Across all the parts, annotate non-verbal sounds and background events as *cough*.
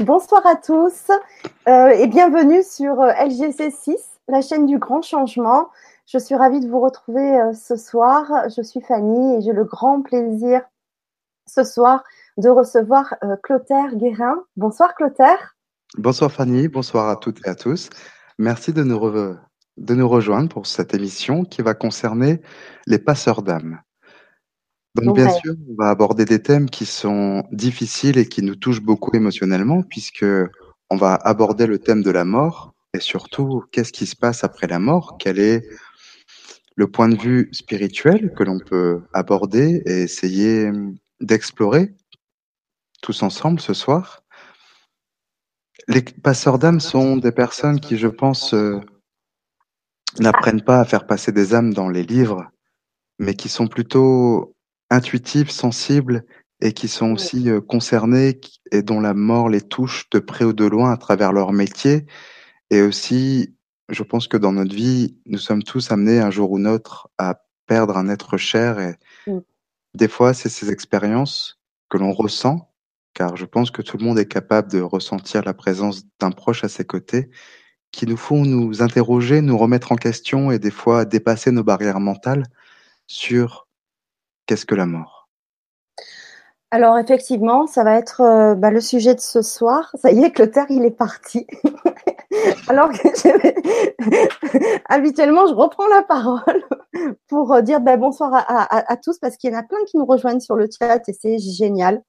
Bonsoir à tous euh, et bienvenue sur euh, LGC6, la chaîne du grand changement. Je suis ravie de vous retrouver euh, ce soir. Je suis Fanny et j'ai le grand plaisir ce soir de recevoir Clotaire Guérin. Bonsoir Clotaire. Bonsoir Fanny, bonsoir à toutes et à tous. Merci de nous, de nous rejoindre pour cette émission qui va concerner les passeurs d'âme. Donc bien sûr, on va aborder des thèmes qui sont difficiles et qui nous touchent beaucoup émotionnellement, puisque on va aborder le thème de la mort et surtout qu'est-ce qui se passe après la mort, quel est le point de vue spirituel que l'on peut aborder et essayer d'explorer tous ensemble ce soir? Les passeurs d'âmes sont des personnes qui, je pense, euh, n'apprennent pas à faire passer des âmes dans les livres, mais qui sont plutôt intuitifs, sensibles et qui sont aussi euh, concernés et dont la mort les touche de près ou de loin à travers leur métier. Et aussi, je pense que dans notre vie, nous sommes tous amenés un jour ou l'autre à perdre un être cher. Et des fois, c'est ces expériences que l'on ressent, car je pense que tout le monde est capable de ressentir la présence d'un proche à ses côtés, qui nous font nous interroger, nous remettre en question et des fois dépasser nos barrières mentales sur Qu'est-ce que la mort? Alors effectivement, ça va être euh, bah, le sujet de ce soir. Ça y est, Clotaire, il est parti. *laughs* Alors que *laughs* habituellement, je reprends la parole pour euh, dire bah, bonsoir à, tous parce qu'il y en a plein qui nous rejoignent sur le chat et c'est génial.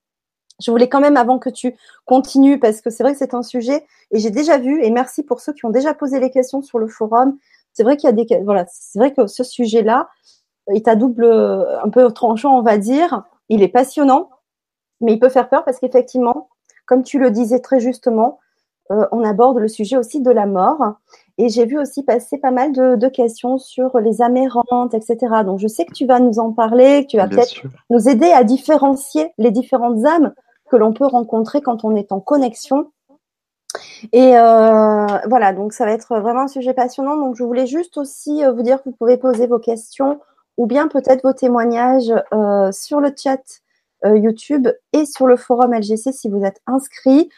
Je voulais quand même, avant que tu continues, parce que c'est vrai que c'est un sujet, et j'ai déjà vu, et merci pour ceux qui ont déjà posé les questions sur le forum. C'est vrai qu'il y a des, voilà, c'est vrai que ce sujet-là, est à double, un peu tranchant, on va dire. Il est passionnant, mais il peut faire peur parce qu'effectivement, comme tu le disais très justement, euh, on aborde le sujet aussi de la mort. Et j'ai vu aussi passer pas mal de, questions sur les amérantes, etc. Donc je sais que tu vas nous en parler, que tu vas peut-être nous aider à différencier les différentes âmes que l'on peut rencontrer quand on est en connexion. Et euh, voilà, donc ça va être vraiment un sujet passionnant. Donc je voulais juste aussi euh, vous dire que vous pouvez poser vos questions ou bien peut-être vos témoignages euh, sur le chat euh, YouTube et sur le forum LGC si vous êtes inscrit.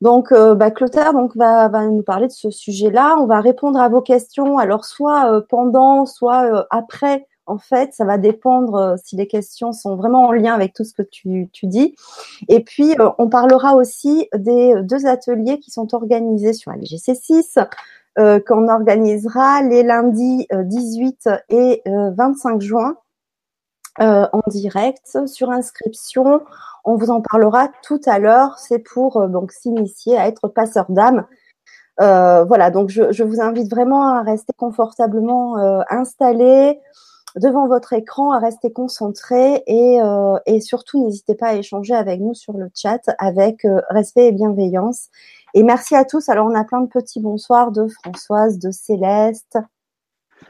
Donc, euh, bah, Clotaire donc, va, nous parler de ce sujet-là. On va répondre à vos questions, alors soit pendant, soit après. En fait, ça va dépendre si les questions sont vraiment en lien avec tout ce que tu, dis. Et puis, on parlera aussi des deux ateliers qui sont organisés sur LGC 6 euh, qu'on organisera les lundis 18 euh, et 25 euh, juin en direct sur inscription. On vous en parlera tout à l'heure. C'est pour donc s'initier à être passeur d'âme. voilà, donc je, vous invite vraiment à rester confortablement installé devant votre écran, à rester concentré et, et surtout n'hésitez pas à échanger avec nous sur le chat avec respect et bienveillance. Et merci à tous. Alors, on a plein de petits bonsoirs de Françoise, de Céleste,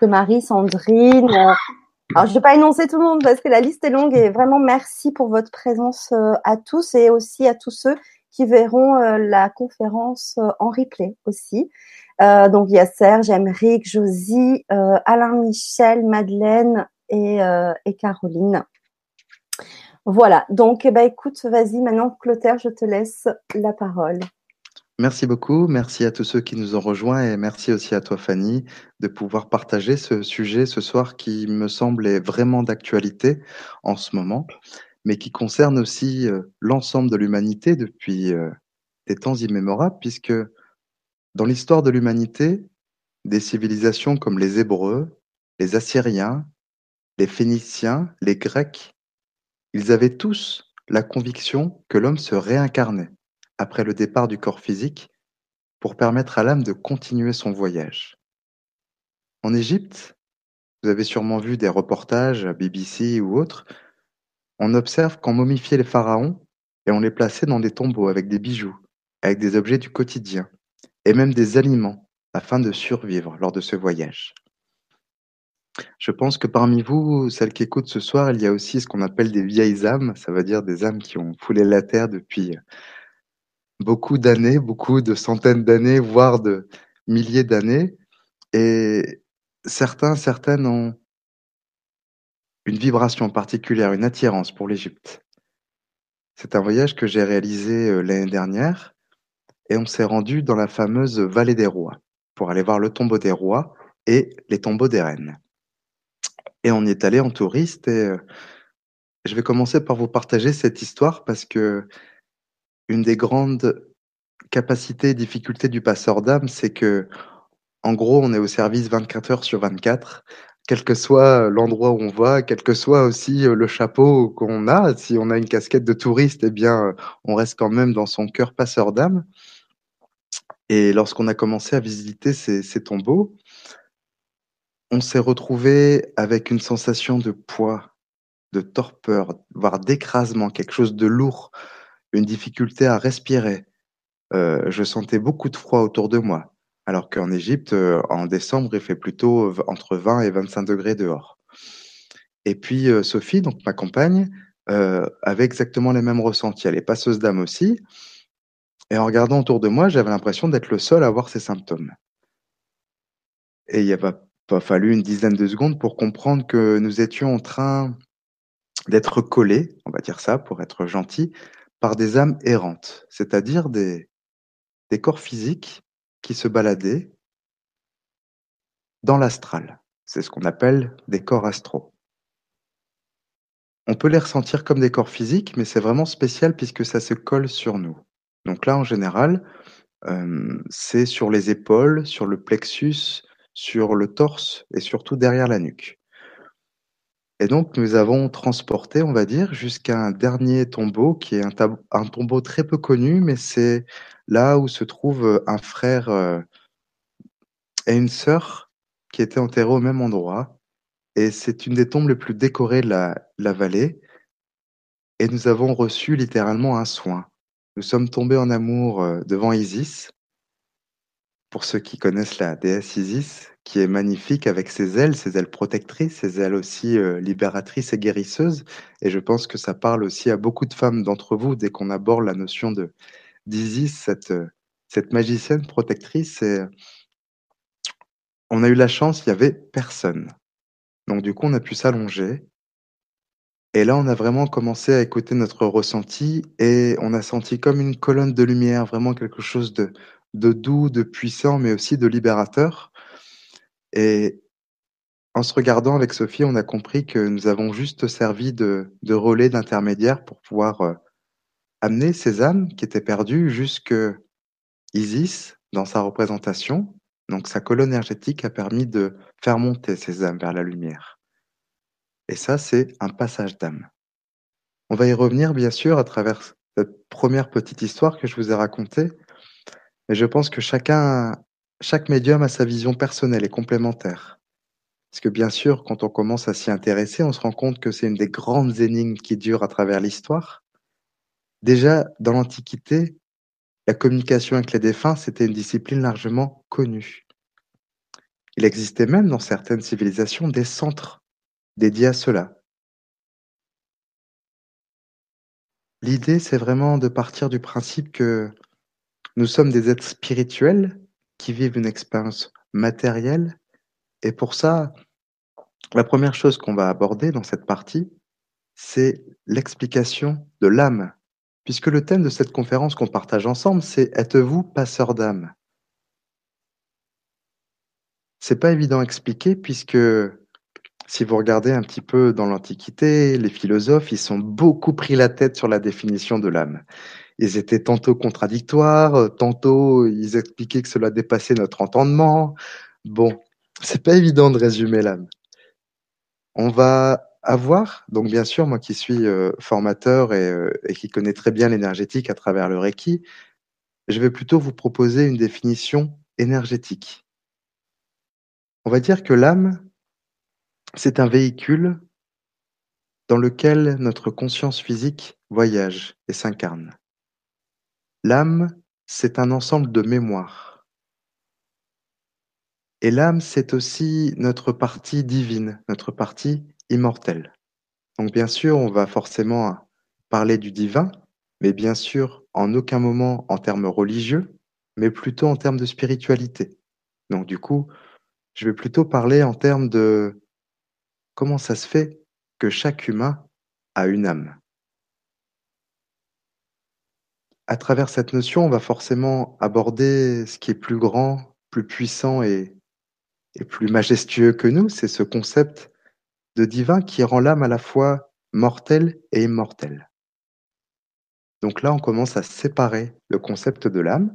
de Marie, Sandrine. Alors, je ne vais pas énoncer tout le monde parce que la liste est longue et vraiment merci pour votre présence euh, à tous et aussi à tous ceux qui verront euh, la conférence euh, en replay aussi. donc, il y a Serge, Emeric, Josie, Alain Michel, Madeleine et, et Caroline. Voilà, donc eh ben, écoute, vas-y maintenant, Clotaire, je te laisse la parole. Merci beaucoup, merci à tous ceux qui nous ont rejoints et merci aussi à toi Fanny de pouvoir partager ce sujet ce soir qui me semble est vraiment d'actualité en ce moment, mais qui concerne aussi euh, l'ensemble de l'humanité depuis euh, des temps immémorables, puisque dans l'histoire de l'humanité, des civilisations comme les Hébreux, les Assyriens, les Phéniciens, les Grecs, ils avaient tous la conviction que l'homme se réincarnait après le départ du corps physique pour permettre à l'âme de continuer son voyage. En Égypte, vous avez sûrement vu des reportages à BBC ou autres, on observe qu'on momifiait les pharaons et on les plaçait dans des tombeaux avec des bijoux, avec des objets du quotidien et même des aliments afin de survivre lors de ce voyage. Je pense que parmi vous, celles qui écoutent ce soir, il y a aussi ce qu'on appelle des vieilles âmes, ça veut dire des âmes qui ont foulé la terre depuis beaucoup d'années, beaucoup de centaines d'années, voire de milliers d'années. Et certains, certaines ont une vibration particulière, une attirance pour l'Égypte. C'est un voyage que j'ai réalisé euh, l'année dernière et on s'est rendu dans la fameuse vallée des rois pour aller voir le tombeau des rois et les tombeaux des reines. Et on y est allé en touriste et euh, je vais commencer par vous partager cette histoire parce que une des grandes capacités et difficultés du passeur d'âme, c'est que en gros, on est au service 24 heures sur 24 quel que soit l'endroit où on va, quel que soit aussi le chapeau qu'on a. Si on a une casquette de touriste, eh bien, on reste quand même dans son cœur passeur d'âme. Et lorsqu'on a commencé à visiter ces tombeaux, on s'est retrouvé avec une sensation de poids, de torpeur, voire d'écrasement, quelque chose de lourd, une difficulté à respirer. Euh, je sentais beaucoup de froid autour de moi. Alors qu'en Égypte, euh, en décembre, il fait plutôt entre 20 et 25 degrés dehors. Et puis euh, Sophie, donc ma compagne, avait exactement les mêmes ressentis. Elle est passeuse d'âme aussi. Et en regardant autour de moi, j'avais l'impression d'être le seul à avoir ces symptômes. Et il n'y a pas, fallu une dizaine de secondes pour comprendre que nous étions en train d'être collés, on va dire ça pour être gentil, par des âmes errantes, c'est-à-dire des, corps physiques qui se baladaient dans l'astral. C'est ce qu'on appelle des corps astraux. On peut les ressentir comme des corps physiques, mais c'est vraiment spécial puisque ça se colle sur nous. Donc là, en général, euh, c'est sur les épaules, sur le plexus, sur le torse et surtout derrière la nuque. Et donc, nous avons transporté, on va dire, jusqu'à un dernier tombeau qui est un, tombeau très peu connu, mais c'est là où se trouve un frère euh, et une sœur qui étaient enterrés au même endroit. Et c'est une des tombes les plus décorées de la, la vallée. Et nous avons reçu littéralement un soin. Nous sommes tombés en amour euh, devant Isis. Pour ceux qui connaissent la déesse Isis, qui est magnifique avec ses ailes, ses ailes protectrices, ses ailes aussi euh, libératrices et guérisseuses. Et je pense que ça parle aussi à beaucoup de femmes d'entre vous dès qu'on aborde la notion de d'Isis, cette, euh, cette magicienne protectrice. Et on a eu la chance, il y avait personne. Donc du coup, on a pu s'allonger. Et là, on a vraiment commencé à écouter notre ressenti et on a senti comme une colonne de lumière, vraiment quelque chose de, de doux, de puissant, mais aussi de libérateur. Et en se regardant avec Sophie, on a compris que nous avons juste servi de, relais d'intermédiaire pour pouvoir euh, amener ces âmes qui étaient perdues jusque Isis dans sa représentation. Donc sa colonne énergétique a permis de faire monter ces âmes vers la lumière. Et ça, c'est un passage d'âme. On va y revenir, bien sûr, à travers cette première petite histoire que je vous ai racontée. Mais je pense que chacun chaque médium a sa vision personnelle et complémentaire. Parce que bien sûr, quand on commence à s'y intéresser, on se rend compte que c'est une des grandes énigmes qui durent à travers l'histoire. Déjà, dans l'Antiquité, la communication avec les défunts, c'était une discipline largement connue. Il existait même dans certaines civilisations des centres dédiés à cela. L'idée, c'est vraiment de partir du principe que nous sommes des êtres spirituels qui vivent une expérience matérielle. Et pour ça, la première chose qu'on va aborder dans cette partie, c'est l'explication de l'âme. Puisque le thème de cette conférence qu'on partage ensemble, c'est Êtes-vous passeur d'âme? C'est pas évident à expliquer puisque si vous regardez un petit peu dans l'Antiquité, les philosophes, ils sont beaucoup pris la tête sur la définition de l'âme ils étaient tantôt contradictoires, euh, tantôt ils expliquaient que cela dépassait notre entendement. Bon, c'est pas évident de résumer l'âme. On va avoir, donc bien sûr, moi qui suis euh, formateur et, euh, et, qui connais très bien l'énergétique à travers le Reiki, je vais plutôt vous proposer une définition énergétique. On va dire que l'âme, c'est un véhicule dans lequel notre conscience physique voyage et s'incarne. L'âme, c'est un ensemble de mémoires. Et l'âme, c'est aussi notre partie divine, notre partie immortelle. Donc bien sûr, on va forcément parler du divin, mais bien sûr, en aucun moment en termes religieux, mais plutôt en termes de spiritualité. Donc du coup, je vais plutôt parler en termes de comment ça se fait que chaque humain a une âme. À travers cette notion, on va forcément aborder ce qui est plus grand, plus puissant et, plus majestueux que nous, c'est ce concept de divin qui rend l'âme à la fois mortelle et immortelle. Donc là, on commence à séparer le concept de l'âme.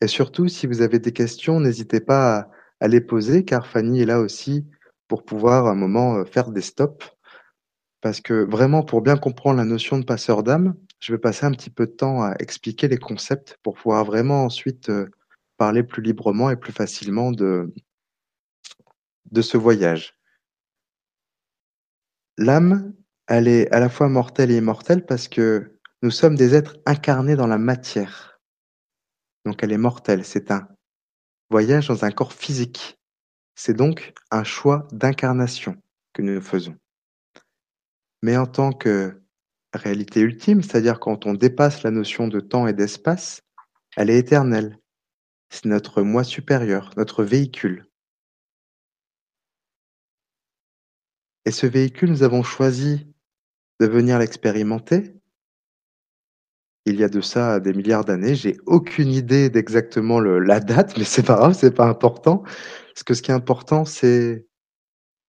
Et surtout, si vous avez des questions, n'hésitez pas à, à, les poser, car Fanny est là aussi pour pouvoir un moment euh, faire des stops. Parce que vraiment, pour bien comprendre la notion de passeur d'âme, je vais passer un petit peu de temps à expliquer les concepts pour pouvoir vraiment ensuite euh, parler plus librement et plus facilement de, de ce voyage. L'âme, elle est à la fois mortelle et immortelle parce que nous sommes des êtres incarnés dans la matière. Donc elle est mortelle, c'est un voyage dans un corps physique. C'est donc un choix d'incarnation que nous faisons. Mais en tant que réalité ultime, c'est-à-dire quand on dépasse la notion de temps et d'espace, elle est éternelle. C'est notre moi supérieur, notre véhicule. Et ce véhicule, nous avons choisi de venir l'expérimenter. Il y a de ça des milliards d'années. J'ai aucune idée d'exactement la date, mais c'est pas grave, c'est pas important. Parce que ce qui est important, c'est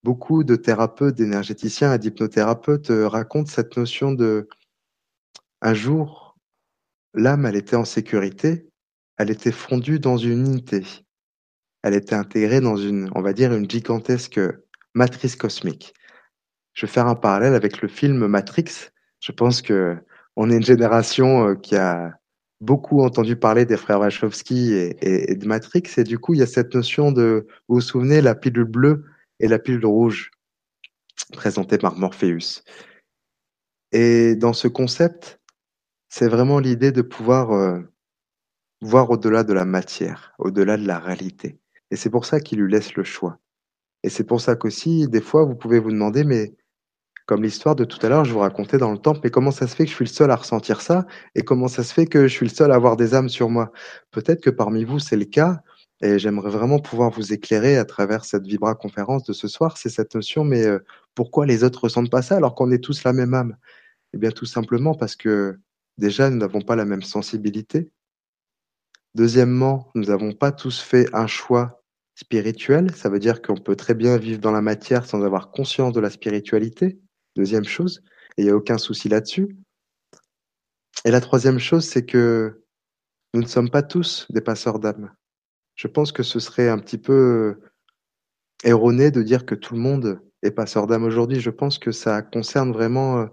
beaucoup de thérapeutes, d'énergéticiens et d'hypnothérapeutes euh, racontent cette notion de un jour, l'âme, elle était en sécurité, elle était fondue dans une unité. Elle était intégrée dans une, on va dire, une gigantesque matrice cosmique je vais faire un parallèle avec le film Matrix. Je pense que on est une génération euh, qui a beaucoup entendu parler des frères Wachowski et, et, de Matrix, et du coup, il y a cette notion de, vous vous souvenez, la pilule bleue et la pilule rouge, présentée par Morpheus. Et dans ce concept, c'est vraiment l'idée de pouvoir euh, voir au-delà de la matière, au-delà de la réalité. Et c'est pour ça qu'il lui laisse le choix. Et c'est pour ça qu'aussi, des fois, vous pouvez vous demander, mais comme l'histoire de tout à l'heure, je vous racontais dans le temple, mais comment ça se fait que je suis le seul à ressentir ça? Et comment ça se fait que je suis le seul à avoir des âmes sur moi? Peut-être que parmi vous, c'est le cas et j'aimerais vraiment pouvoir vous éclairer à travers cette Vibra conférence de ce soir. C'est cette notion, mais euh, pourquoi les autres ressentent pas ça alors qu'on est tous la même âme? Eh bien, tout simplement parce que déjà, nous n'avons pas la même sensibilité. Deuxièmement, nous n'avons pas tous fait un choix spirituel. Ça veut dire qu'on peut très bien vivre dans la matière sans avoir conscience de la spiritualité. Deuxième chose, et il n'y a aucun souci là-dessus. Et la troisième chose, c'est que nous ne sommes pas tous des passeurs d'âme. Je pense que ce serait un petit peu erroné de dire que tout le monde est passeur d'âme aujourd'hui. Je pense que ça concerne vraiment euh,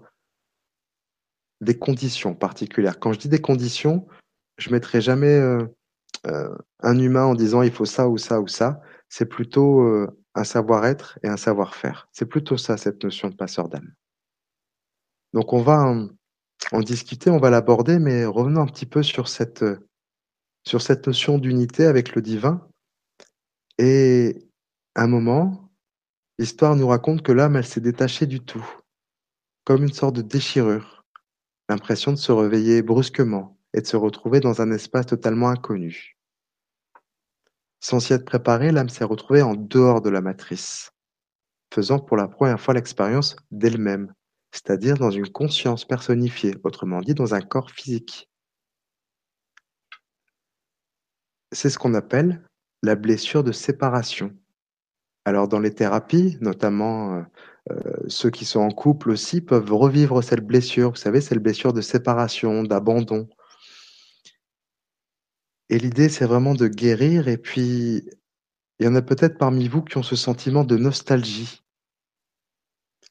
des conditions particulières. Quand je dis des conditions, je ne mettrai jamais euh, euh, un humain en disant il faut ça ou ça ou ça. C'est plutôt un savoir-être et un savoir-faire. C'est plutôt ça, cette notion de passeur d'âme. Donc on va en, discuter, on va l'aborder, mais revenons un petit peu sur cette, sur cette notion d'unité avec le divin. Et à un moment, l'histoire nous raconte que l'âme, elle s'est détachée du tout, comme une sorte de déchirure, l'impression de se réveiller brusquement et de se retrouver dans un espace totalement inconnu. Sans s'y être préparé, l'âme s'est retrouvée en dehors de la matrice, faisant pour la première fois l'expérience d'elle-même, c'est-à-dire dans une conscience personnifiée, autrement dit dans un corps physique. C'est ce qu'on appelle la blessure de séparation. Alors dans les thérapies, notamment euh, euh, ceux qui sont en couple aussi, peuvent revivre cette blessure. Vous savez, cette blessure de séparation, d'abandon, et l'idée, c'est vraiment de guérir et puis il y en a peut-être parmi vous qui ont ce sentiment de nostalgie.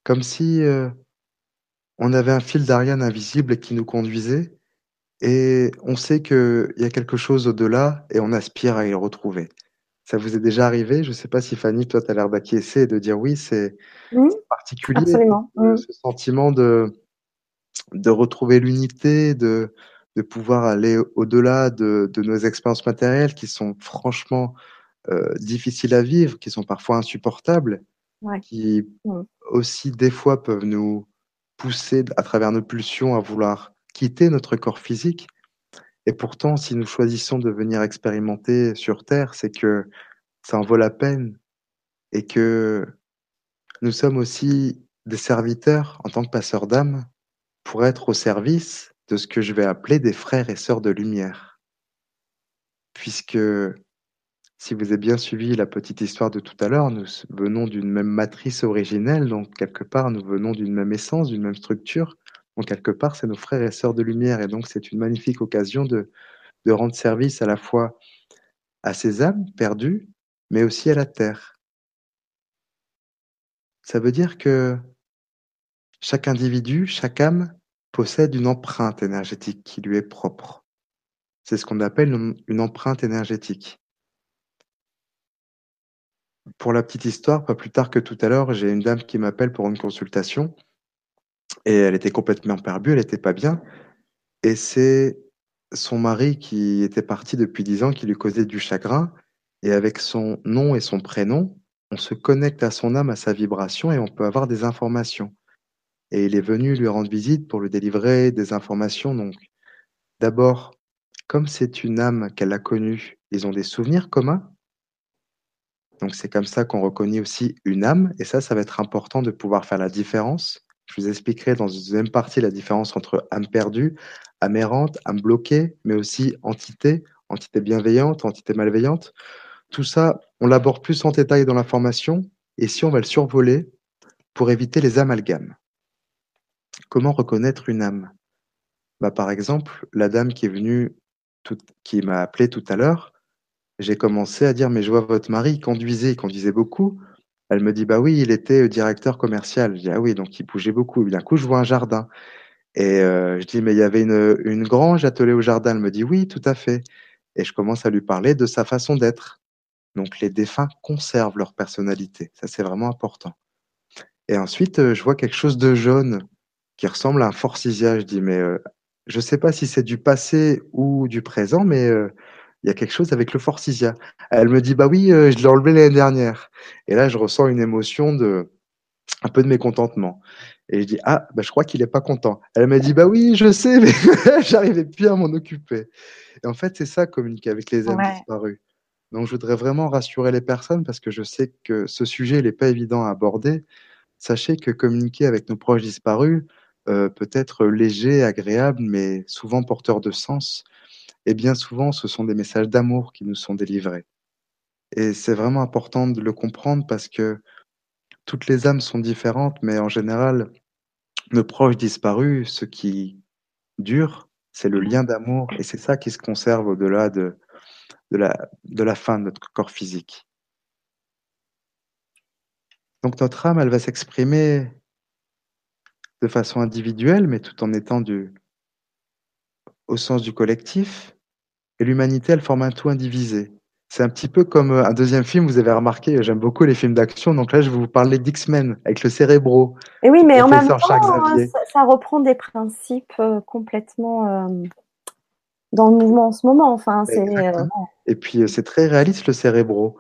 Comme si, euh, on avait un fil d'Ariane invisible qui nous conduisait et on sait qu'il y a quelque chose au-delà et on aspire à y retrouver. Ça vous est déjà arrivé? Je ne sais pas si Fanny, toi, tu as l'air d'acquiescer et de dire oui, c'est particulier, absolument. Mmh. ce sentiment de de retrouver l'unité, de de pouvoir aller au-delà de, de, nos expériences matérielles qui sont franchement euh, difficiles à vivre, qui sont parfois insupportables, ouais. qui mmh. aussi des fois peuvent nous pousser à travers nos pulsions à vouloir quitter notre corps physique. Et pourtant, si nous choisissons de venir expérimenter sur Terre, c'est que ça en vaut la peine et que nous sommes aussi des serviteurs en tant que passeurs d'âme pour être au service de ce que je vais appeler des frères et sœurs de lumière. Puisque si vous avez bien suivi la petite histoire de tout à l'heure, nous venons d'une même matrice originelle, donc quelque part nous venons d'une même essence, d'une même structure. Donc quelque part, c'est nos frères et sœurs de lumière. Et donc c'est une magnifique occasion de, de rendre service à la fois à ces âmes perdues, mais aussi à la terre. Ça veut dire que chaque individu, chaque âme possède une empreinte énergétique qui lui est propre. C'est ce qu'on appelle une empreinte énergétique. Pour la petite histoire, pas plus tard que tout à l'heure, j'ai une dame qui m'appelle pour une consultation et elle était complètement perdue, elle n'était pas bien. Et c'est son mari qui était parti depuis dix ans qui lui causait du chagrin. Et avec son nom et son prénom, on se connecte à son âme, à sa vibration et on peut avoir des informations. Et il est venu lui rendre visite pour lui délivrer des informations. Donc, d'abord, comme c'est une âme qu'elle a connue, ils ont des souvenirs communs. Donc c'est comme ça qu'on reconnaît aussi une âme, et ça, ça va être important de pouvoir faire la différence. Je vous expliquerai dans une deuxième partie la différence entre âme perdue, âme errante, âme bloquée, mais aussi entité, entité bienveillante, entité malveillante. Tout ça, on l'aborde plus en détail dans la formation, et si on va le survoler pour éviter les amalgames. Comment reconnaître une âme? Bah, Par exemple, la dame qui est venue, qui m'a appelé tout à l'heure, j'ai commencé à dire, mais je vois votre mari, il conduisait, il conduisait beaucoup. Elle me dit, bah oui, il était euh, directeur commercial. Je dis, ah oui, donc il bougeait beaucoup. D'un coup, je vois un jardin. Et euh, je dis, mais il y avait une, une grange attelée au jardin. Elle me dit, oui, tout à fait. Et je commence à lui parler de sa façon d'être. Donc les défunts conservent leur personnalité. Ça, c'est vraiment important. Et ensuite, euh, je vois quelque chose de jaune qui ressemble à un forsythia. Je dis, mais je ne sais pas si c'est du passé ou du présent, mais il y a quelque chose avec le forsythia. Elle me dit, bah oui, euh, je l'ai enlevé l'année dernière. Et là, je ressens une émotion de, un peu de mécontentement. Et je dis, ah, bah, je crois qu'il est pas content. Elle m'a dit, bah oui, je sais, mais *laughs* j'arrivais plus à m'en occuper. Et en fait, c'est ça, communiquer avec les âmes disparus. Donc, je voudrais vraiment rassurer les personnes parce que je sais que ce sujet n'est pas évident à aborder. Sachez que communiquer avec nos proches disparus euh, peut être léger, agréable, mais souvent porteur de sens. Et bien souvent, ce sont des messages d'amour qui nous sont délivrés. Et c'est vraiment important de le comprendre parce que toutes les âmes sont différentes, mais en général, nos proches disparus, ce qui dure, c'est le lien d'amour et c'est ça qui se conserve au-delà de, la, la fin de notre corps physique. Donc notre âme, elle va s'exprimer de façon individuelle, mais tout en étant du, au sens du collectif. Et l'humanité, elle forme un tout indivisé. C'est un petit peu comme euh, un deuxième film, vous avez remarqué, j'aime beaucoup les films d'action, donc là je vais vous parler d'X-Men avec le cérébro. Et oui, mais en même temps, ça, reprend des principes euh, complètement euh, dans le mouvement en ce moment. Enfin, Et puis c'est très réaliste le cérébro.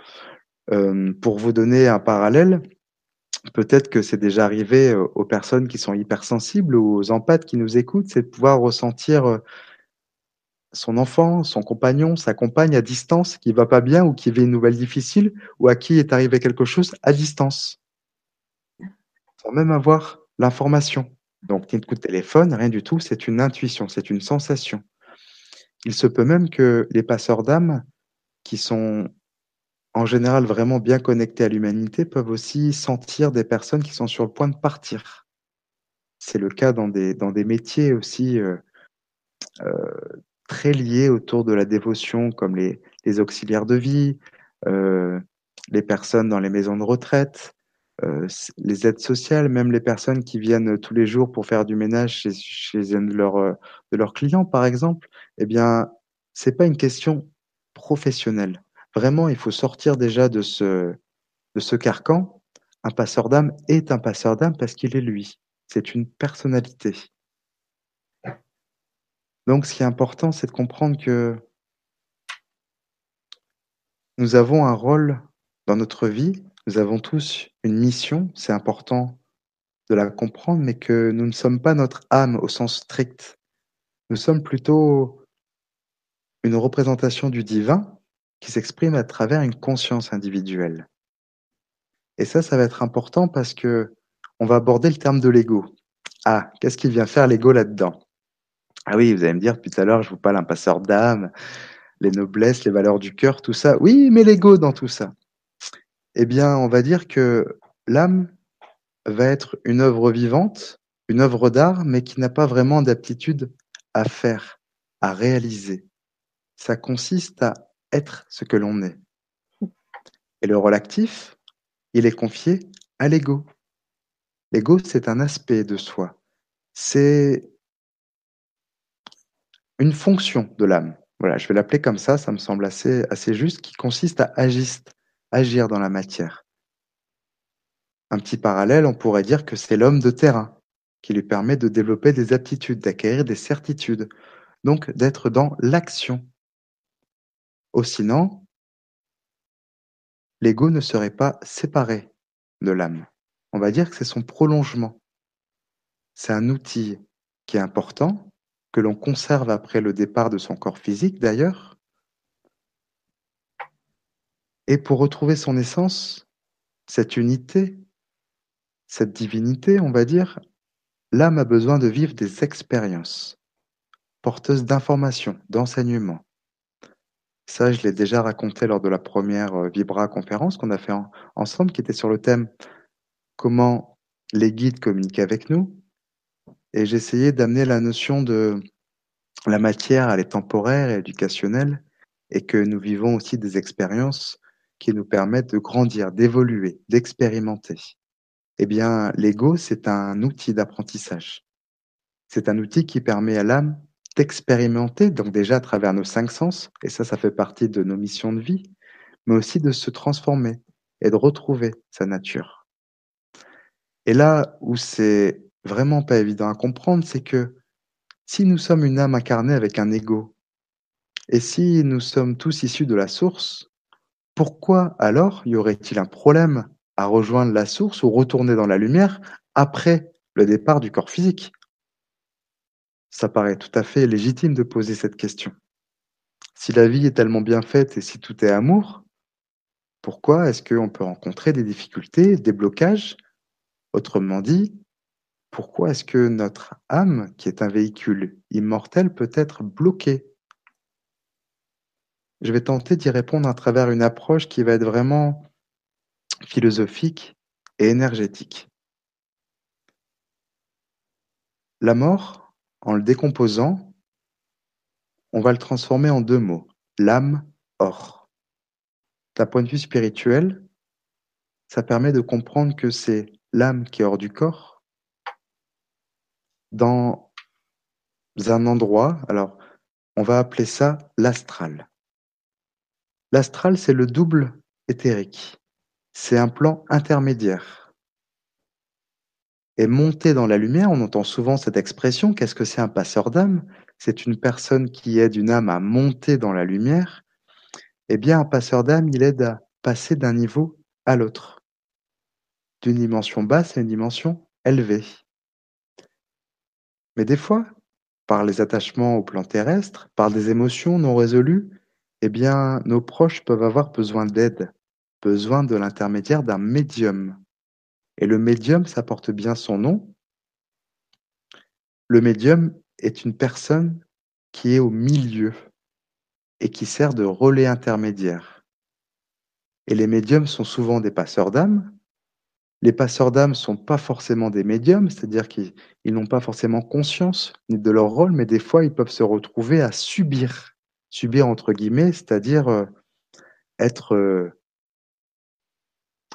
pour vous donner un parallèle, peut-être que c'est déjà arrivé aux personnes qui sont hypersensibles ou aux empathes qui nous écoutent, c'est de pouvoir ressentir son enfant, son compagnon, sa compagne à distance, qui va pas bien ou qui vit une nouvelle difficile ou à qui est arrivé quelque chose à distance. Sans même avoir l'information. Donc, ni de coup de téléphone, rien du tout, c'est une intuition, c'est une sensation. Il se peut même que les passeurs d'âme, qui sont en général vraiment bien connectés à l'humanité, peuvent aussi sentir des personnes qui sont sur le point de partir. C'est le cas dans des, métiers aussi euh, euh, très liés autour de la dévotion, comme les, auxiliaires de vie, euh, les personnes dans les maisons de retraite, euh, les aides sociales, même les personnes qui viennent tous les jours pour faire du ménage chez, chez un euh, de leurs clients, par exemple, eh bien, c'est pas une question professionnelle. Vraiment, il faut sortir déjà de ce, de ce carcan. Un passeur d'âme est un passeur d'âme parce qu'il est lui. C'est une personnalité. Donc, ce qui est important, c'est de comprendre que nous avons un rôle dans notre vie, nous avons tous une mission, c'est important de la comprendre, mais que nous ne sommes pas notre âme au sens strict. Nous sommes plutôt une représentation du divin qui s'exprime à travers une conscience individuelle. Et ça, ça va être important parce que on va aborder le terme de l'ego. Ah, qu'est-ce qu'il vient faire l'ego là-dedans? Ah oui, vous allez me dire, tout à l'heure, je vous parle un passeur d'âme, les noblesses, les valeurs du cœur, tout ça. Oui, mais l'ego dans tout ça. Eh bien, on va dire que l'âme va être une œuvre vivante, une œuvre d'art, mais qui n'a pas vraiment d'aptitude à faire, à réaliser. Ça consiste à être ce que l'on est. Et le rôle actif, il est confié à l'ego. L'ego, c'est un aspect de soi. C'est une fonction de l'âme. Voilà, je vais l'appeler comme ça, ça me semble assez, assez juste, qui consiste à agir, dans la matière. Un petit parallèle, on pourrait dire que c'est l'homme de terrain, qui lui permet de développer des aptitudes, d'acquérir des certitudes, donc d'être dans l'action. Au sinon, l'ego ne serait pas séparé de l'âme. On va dire que c'est son prolongement. C'est un outil qui est important, que l'on conserve après le départ de son corps physique d'ailleurs. Et pour retrouver son essence, cette unité, cette divinité, on va dire, l'âme a besoin de vivre des expériences porteuses d'informations, d'enseignements. Ça, je l'ai déjà raconté lors de la première euh, Vibra conférence qu'on a fait ensemble, qui était sur le thème comment les guides communiquent avec nous. Et j'essayais d'amener la notion de la matière, elle est temporaire et éducationnelle, et que nous vivons aussi des expériences qui nous permettent de grandir, d'évoluer, d'expérimenter. Eh bien, l'ego, c'est un outil d'apprentissage. C'est un outil qui permet à l'âme d'expérimenter, donc déjà à travers nos cinq sens, et ça, ça fait partie de nos missions de vie, mais aussi de se transformer et de retrouver sa nature. Et là où c'est vraiment pas évident à comprendre, c'est que si nous sommes une âme incarnée avec un ego, et si nous sommes tous issus de la source, pourquoi alors y aurait-il un problème à rejoindre la source ou retourner dans la lumière après le départ du corps physique? Ça paraît tout à fait légitime de poser cette question. Si la vie est tellement bien faite et si tout est amour, pourquoi est-ce qu'on peut rencontrer des difficultés, des blocages? Autrement dit, pourquoi est-ce que notre âme, qui est un véhicule immortel, peut être bloquée? Je vais tenter d'y répondre à travers une approche qui va être vraiment philosophique et énergétique. La mort, en le décomposant, on va le transformer en deux mots, l'âme or. D'un point de vue spirituel, ça permet de comprendre que c'est l'âme qui est hors du corps, dans un endroit, alors on va appeler ça l'astral. L'astral, c'est le double éthérique. C'est un plan intermédiaire. Et monter dans la lumière, on entend souvent cette expression, qu'est-ce que c'est un passeur d'âme? C'est une personne qui aide une âme à monter dans la lumière. Eh bien, un passeur d'âme, il aide à passer d'un niveau à l'autre d'une dimension basse à une dimension élevée. Mais des fois, par les attachements au plan terrestre, par des émotions non résolues, eh bien, nos proches peuvent avoir besoin d'aide, besoin de l'intermédiaire d'un médium. Et le médium, ça porte bien son nom. Le médium est une personne qui est au milieu et qui sert de relais intermédiaire. Et les médiums sont souvent des passeurs d'âme, les passeurs d'âme ne sont pas forcément des médiums, c'est-à-dire qu'ils n'ont pas forcément conscience de leur rôle, mais des fois, ils peuvent se retrouver à subir, subir entre guillemets, c'est-à-dire euh, être euh,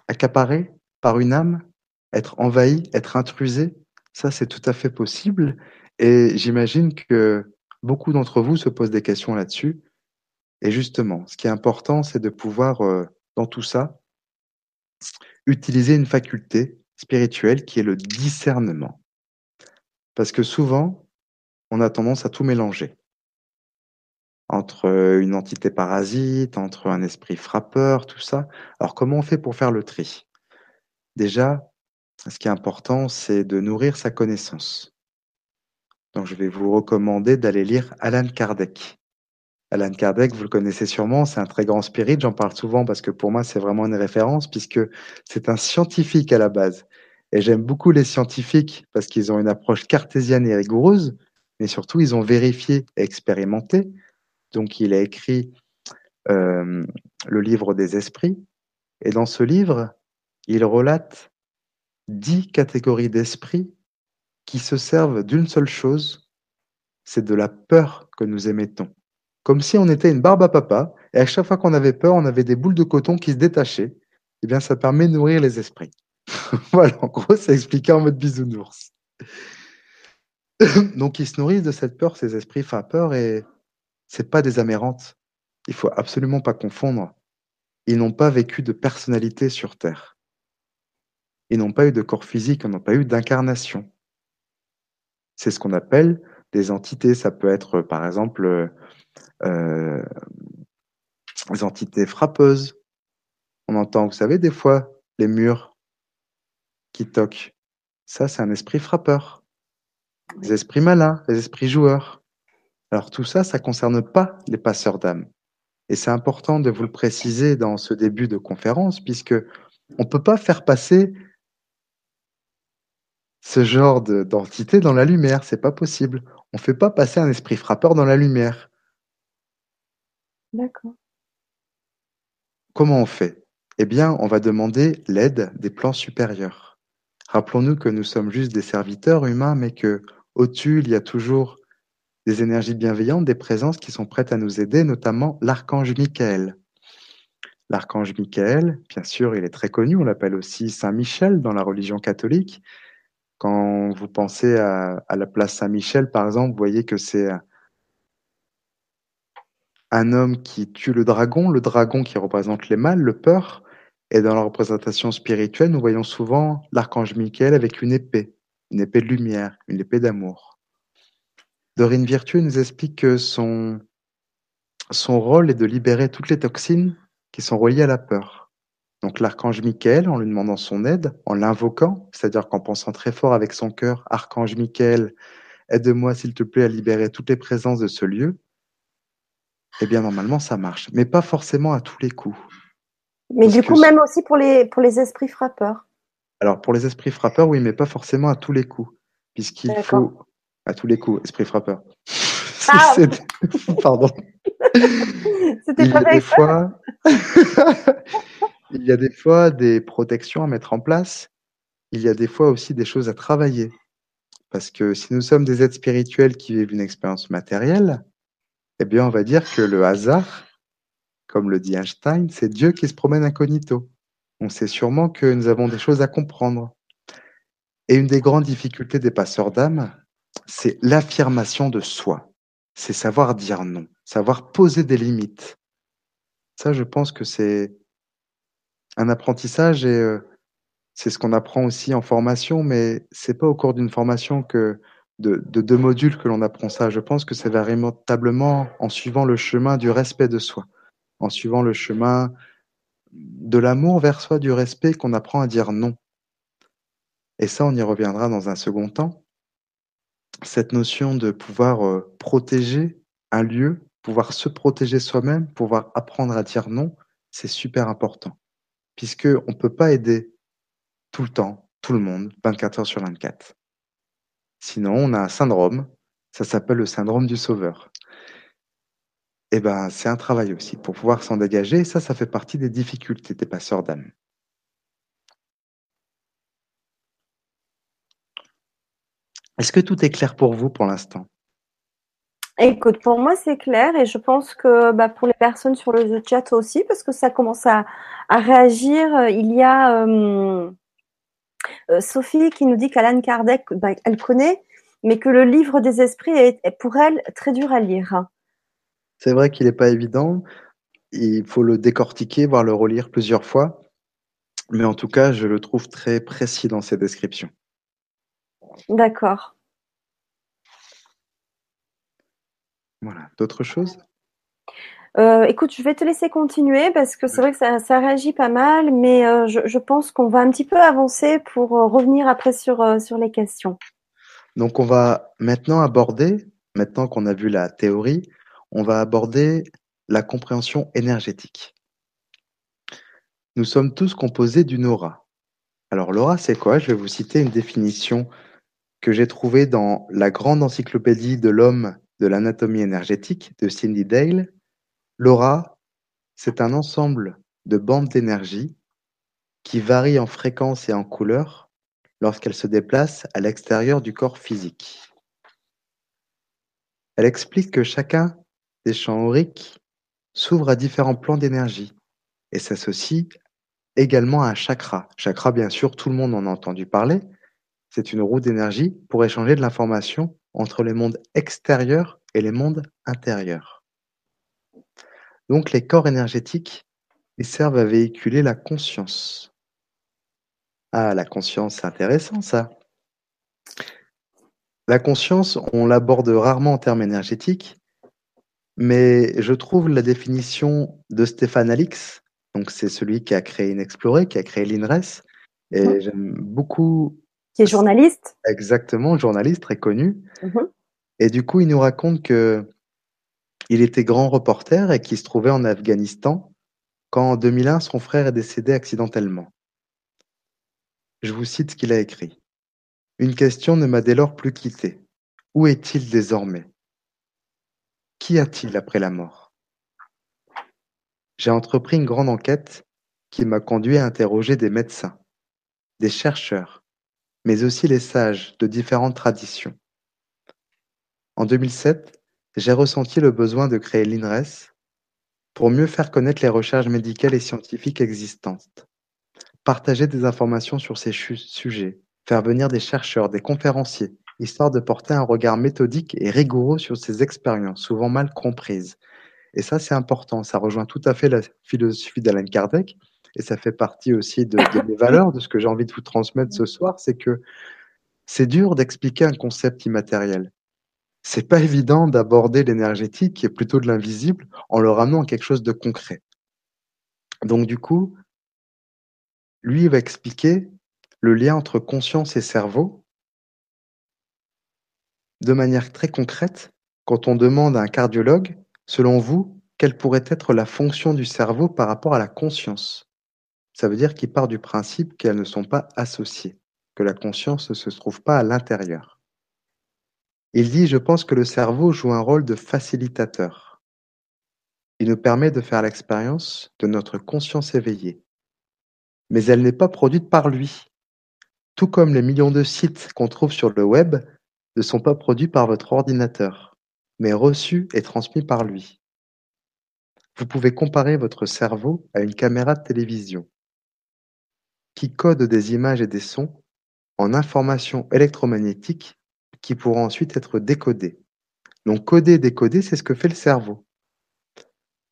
accaparé par une âme, être envahi, être intrusé. Ça, c'est tout à fait possible. Et j'imagine que beaucoup d'entre vous se posent des questions là-dessus. Et justement, ce qui est important, c'est de pouvoir, euh, dans tout ça, utiliser une faculté spirituelle qui est le discernement. Parce que souvent, on a tendance à tout mélanger. Entre une entité parasite, entre un esprit frappeur, tout ça. Alors comment on fait pour faire le tri? Déjà, ce qui est important, c'est de nourrir sa connaissance. Donc je vais vous recommander d'aller lire Alan Kardec. Alan Kardec, vous le connaissez sûrement, c'est un très grand spirit, j'en parle souvent parce que pour moi c'est vraiment une référence puisque c'est un scientifique à la base. Et j'aime beaucoup les scientifiques parce qu'ils ont une approche cartésienne et rigoureuse, mais surtout ils ont vérifié et expérimenté. Donc il a écrit euh, le livre des esprits. Et dans ce livre, il relate dix catégories d'esprits qui se servent d'une seule chose, c'est de la peur que nous émettons. Comme si on était une barbe à papa, et à chaque fois qu'on avait peur, on avait des boules de coton qui se détachaient. Eh bien, ça permet de nourrir les esprits. *laughs* voilà, en gros, ça expliqué en mode bisounours. *coughs* Donc, ils se nourrissent de cette peur, ces esprits peur, et c'est pas des amérantes. Il faut absolument pas confondre. Ils n'ont pas vécu de personnalité sur Terre. Ils n'ont pas eu de corps physique, ils n'ont pas eu d'incarnation. C'est ce qu'on appelle des entités. Ça peut être, par exemple, euh, des entités frappeuses. On entend, vous savez, des fois, les murs qui toquent. Ça, c'est un esprit frappeur. Les esprits malins, les esprits joueurs. Alors tout ça, ça concerne pas les passeurs d'âme. Et c'est important de vous le préciser dans ce début de conférence, puisque on peut pas faire passer ce genre d'entité dans la lumière. C'est pas possible. On fait pas passer un esprit frappeur dans la lumière. D'accord. Comment on fait? Eh bien, on va demander l'aide des plans supérieurs. Rappelons-nous que nous sommes juste des serviteurs humains, mais que au-dessus, il y a toujours des énergies bienveillantes, des présences qui sont prêtes à nous aider, notamment l'archange Michael. L'archange Michael, bien sûr, il est très connu, on l'appelle aussi Saint Michel dans la religion catholique. Quand vous pensez à, à la place Saint Michel, par exemple, vous voyez que c'est un homme qui tue le dragon, le dragon qui représente les mâles, le peur. Et dans la représentation spirituelle, nous voyons souvent l'archange Michael avec une épée, une épée de lumière, une épée d'amour. Dorine Virtue nous explique que son, son rôle est de libérer toutes les toxines qui sont reliées à la peur. Donc l'archange Michael, en lui demandant son aide, en l'invoquant, c'est-à-dire qu'en pensant très fort avec son cœur, Archange Michael, aide-moi s'il te plaît à libérer toutes les présences de ce lieu, eh bien, normalement, ça marche, mais pas forcément à tous les coups. Mais du coup, même aussi pour les, pour les esprits frappeurs. Alors, pour les esprits frappeurs, oui, mais pas forcément à tous les coups, puisqu'il faut. À tous les coups, esprit frappeur. *laughs* Ah *laughs* Pardon. C'était pas des fois... *laughs* Il y a des fois des protections à mettre en place. Il y a des fois aussi des choses à travailler. Parce que si nous sommes des êtres spirituels qui vivent une expérience matérielle, eh bien, on va dire que le hasard, comme le dit Einstein, c'est Dieu qui se promène incognito. On sait sûrement que nous avons des choses à comprendre. Et une des grandes difficultés des passeurs d'âme, c'est l'affirmation de soi. C'est savoir dire non, savoir poser des limites. Ça, je pense que c'est un apprentissage et euh, c'est ce qu'on apprend aussi en formation, mais c'est pas au cours d'une formation que de, deux modules que l'on apprend ça. Je pense que c'est véritablement en suivant le chemin du respect de soi, en suivant le chemin de l'amour vers soi, du respect qu'on apprend à dire non. Et ça, on y reviendra dans un second temps. Cette notion de pouvoir euh, protéger un lieu, pouvoir se protéger soi-même, pouvoir apprendre à dire non, c'est super important. Puisque on ne peut pas aider tout le temps, tout le monde, 24 heures sur 24. Sinon, on a un syndrome, ça s'appelle le syndrome du sauveur. Eh ben, c'est un travail aussi pour pouvoir s'en dégager. ça, ça fait partie des difficultés des passeurs d'âme. Est-ce que tout est clair pour vous pour l'instant? Écoute, pour moi c'est clair et je pense que bah, pour les personnes sur le chat aussi, parce que ça commence à, réagir. Il y a euh, euh, Sophie qui nous dit qu'Alan Kardec, ben, elle connaît, mais que le livre des esprits est, pour elle très dur à lire. C'est vrai qu'il n'est pas évident. Il faut le décortiquer, voire le relire plusieurs fois. Mais en tout cas, je le trouve très précis dans ses descriptions. D'accord. Voilà. D'autres choses? Euh, écoute, je vais te laisser continuer parce que c'est vrai que ça, réagit pas mal, mais euh, je, pense qu'on va un petit peu avancer pour euh, revenir après sur, sur les questions. Donc on va maintenant aborder, maintenant qu'on a vu la théorie, on va aborder la compréhension énergétique. Nous sommes tous composés d'une aura. Alors l'aura, c'est quoi? Je vais vous citer une définition que j'ai trouvée dans la grande encyclopédie de l'homme de l'anatomie énergétique de Cindy Dale. L'aura, c'est un ensemble de bandes d'énergie qui varient en fréquence et en couleur lorsqu'elles se déplacent à l'extérieur du corps physique. Elle explique que chacun des champs auriques s'ouvre à différents plans d'énergie et s'associe également à un chakra. Chakra, bien sûr, tout le monde en a entendu parler. C'est une roue d'énergie pour échanger de l'information entre les mondes extérieurs et les mondes intérieurs. Donc les corps énergétiques, ils servent à véhiculer la conscience. Ah, la conscience, c'est intéressant ça. La conscience, on l'aborde rarement en termes énergétiques, mais je trouve la définition de Stéphane Alix, donc c'est celui qui a créé Inexploré, qui a créé l'INRES, et mmh. j'aime beaucoup. Qui est journaliste Exactement, journaliste très connu. Mmh et du coup, il nous raconte que il était grand reporter et qu'il se trouvait en Afghanistan quand en 2001 son frère est décédé accidentellement. Je vous cite ce qu'il a écrit. Une question ne m'a dès lors plus quitté. Où est-il désormais? Qu'y a-t-il après la mort? J'ai entrepris une grande enquête qui m'a conduit à interroger des médecins, des chercheurs, mais aussi les sages de différentes traditions. En 2007, j'ai ressenti le besoin de créer l'INRES pour mieux faire connaître les recherches médicales et scientifiques existantes, partager des informations sur ces sujets, faire venir des chercheurs, des conférenciers, histoire de porter un regard méthodique et rigoureux sur ces expériences, souvent mal comprises. Et ça, c'est important. Ça rejoint tout à fait la philosophie d'Alain Kardec. Et ça fait partie aussi de, mes *laughs* valeurs, de ce que j'ai envie de vous transmettre ce soir. C'est que c'est dur d'expliquer un concept immatériel. C'est pas évident d'aborder l'énergétique, qui est plutôt de l'invisible, en le ramenant à quelque chose de concret. Donc, du coup, lui, va expliquer le lien entre conscience et cerveau de manière très concrète, quand on demande à un cardiologue, selon vous, quelle pourrait être la fonction du cerveau par rapport à la conscience? Ça veut dire qu'il part du principe qu'elles ne sont pas associées, que la conscience ne se trouve pas à l'intérieur. Il dit, je pense que le cerveau joue un rôle de facilitateur. Il nous permet de faire l'expérience de notre conscience éveillée. Mais elle n'est pas produite par lui. Tout comme les millions de sites qu'on trouve sur le web ne sont pas produits par votre ordinateur, mais reçus et transmis par lui. Vous pouvez comparer votre cerveau à une caméra de télévision qui code des images et des sons en informations électromagnétiques qui pourront ensuite être décodées. Donc coder et décoder, c'est ce que fait le cerveau.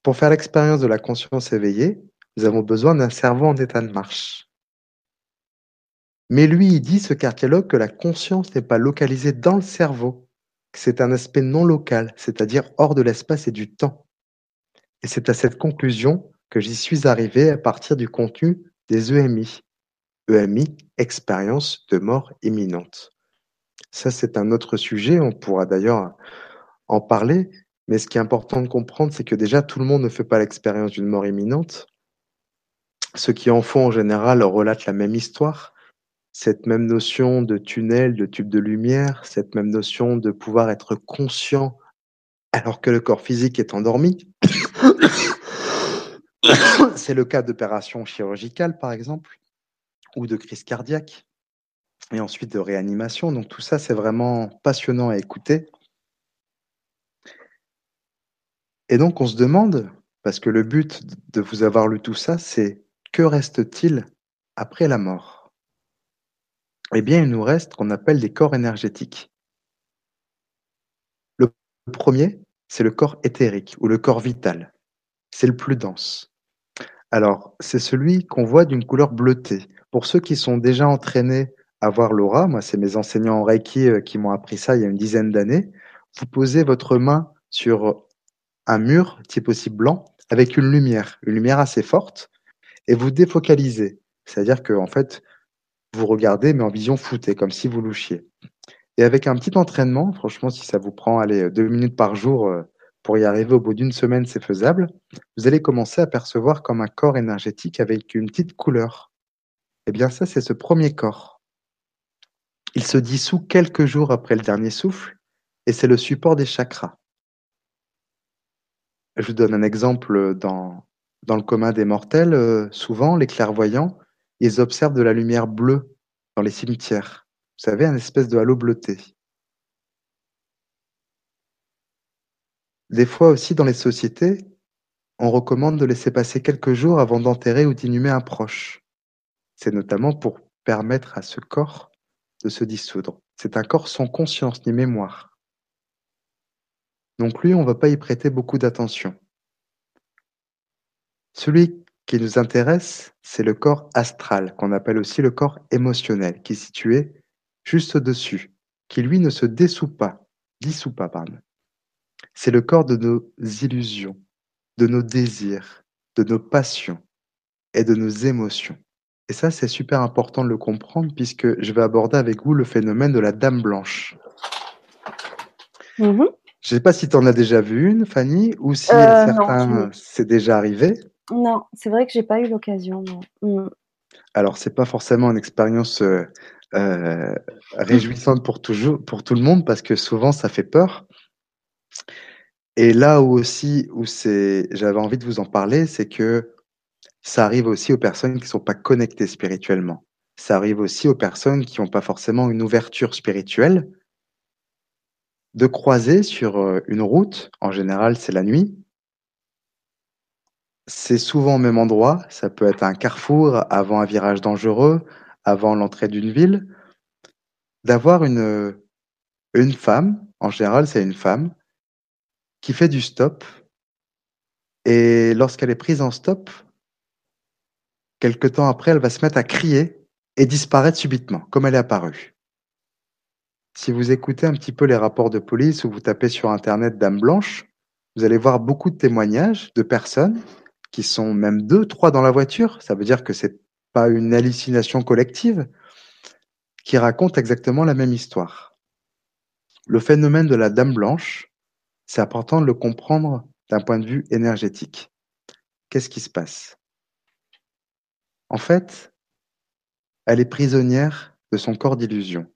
Pour faire l'expérience de la conscience éveillée, nous avons besoin d'un cerveau en état de marche. Mais lui, il dit, ce cardiologue, que la conscience n'est pas localisée dans le cerveau, que c'est un aspect non local, c'est-à-dire hors de l'espace et du temps. Et c'est à cette conclusion que j'y suis arrivé à partir du contenu des EMI. EMI, expérience de mort imminente. Ça, c'est un autre sujet, on pourra d'ailleurs en parler, mais ce qui est important de comprendre, c'est que déjà, tout le monde ne fait pas l'expérience d'une mort imminente. Ceux qui en font en général relatent la même histoire, cette même notion de tunnel, de tube de lumière, cette même notion de pouvoir être conscient alors que le corps physique est endormi. *coughs* C'est le cas d'opérations chirurgicales, par exemple, ou de crise cardiaque, et ensuite de réanimation. Donc tout ça, c'est vraiment passionnant à écouter. Et donc on se demande, parce que le but de vous avoir lu tout ça, c'est que reste-t-il après la mort? Eh bien, il nous reste qu'on appelle des corps énergétiques. Le premier, c'est le corps éthérique ou le corps vital. C'est le plus dense. Alors, c'est celui qu'on voit d'une couleur bleutée. Pour ceux qui sont déjà entraînés à voir l'aura, moi, c'est mes enseignants en Reiki euh, qui m'ont appris ça il y a une dizaine d'années. Vous posez votre main sur un mur, type aussi blanc, avec une lumière, une lumière assez forte, et vous défocalisez. C'est-à-dire que, en fait, vous regardez, mais en vision floutée, comme si vous louchiez. Et avec un petit entraînement, franchement, si ça vous prend allez, deux minutes par jour euh, pour y arriver au bout d'une semaine, c'est faisable, vous allez commencer à percevoir comme un corps énergétique avec une petite couleur. Eh bien, ça, c'est ce premier corps. Il se dissout quelques jours après le dernier souffle et c'est le support des chakras. Je vous donne un exemple dans, le commun des mortels. Euh, souvent, les clairvoyants, ils observent de la lumière bleue dans les cimetières. Vous savez, un espèce de halo bleuté. Des fois aussi, dans les sociétés, on recommande de laisser passer quelques jours avant d'enterrer ou d'inhumer un proche. C'est notamment pour permettre à ce corps de se dissoudre. C'est un corps sans conscience ni mémoire. Donc lui, on ne va pas y prêter beaucoup d'attention. Celui qui nous intéresse, c'est le corps astral, qu'on appelle aussi le corps émotionnel, qui est situé juste au-dessus, qui lui ne se dissout pas, dissout pas. C'est le corps de nos illusions, de nos désirs, de nos passions et de nos émotions. Et ça, c'est super important de le comprendre puisque je vais aborder avec vous le phénomène de la dame blanche. Mhm. Je ne sais pas si tu en as déjà vu une, Fanny, ou si Euh, certains, c'est déjà arrivé. Non, c'est vrai que j'ai pas eu l'occasion. non. Mm. Alors, c'est pas forcément une expérience euh, euh, réjouissante pour, toujours, pour tout le monde parce que souvent, ça fait peur. Et là où aussi, où c'est, j'avais envie de vous en parler, c'est que ça arrive aussi aux personnes qui sont pas connectées spirituellement. Ça arrive aussi aux personnes qui n'ont pas forcément une ouverture spirituelle de croiser sur euh, une route. En général, c'est la nuit. C'est souvent au même endroit. Ça peut être un carrefour avant un virage dangereux, avant l'entrée d'une ville. D'avoir une, une femme, en général, c'est une femme, qui fait du stop. Et lorsqu'elle est prise en stop, quelque temps après, elle va se mettre à crier et disparaître subitement, comme elle est apparue. Si vous écoutez un petit peu les rapports de police ou vous tapez sur Internet Dame Blanche, vous allez voir beaucoup de témoignages de personnes qui sont même deux, trois dans la voiture. Ça veut dire que c'est pas une hallucination collective qui racontent exactement la même histoire. Le phénomène de la Dame Blanche, c'est important de le comprendre d'un point de vue énergétique. Qu'est-ce qui se passe? En fait, elle est prisonnière de son corps d'illusion.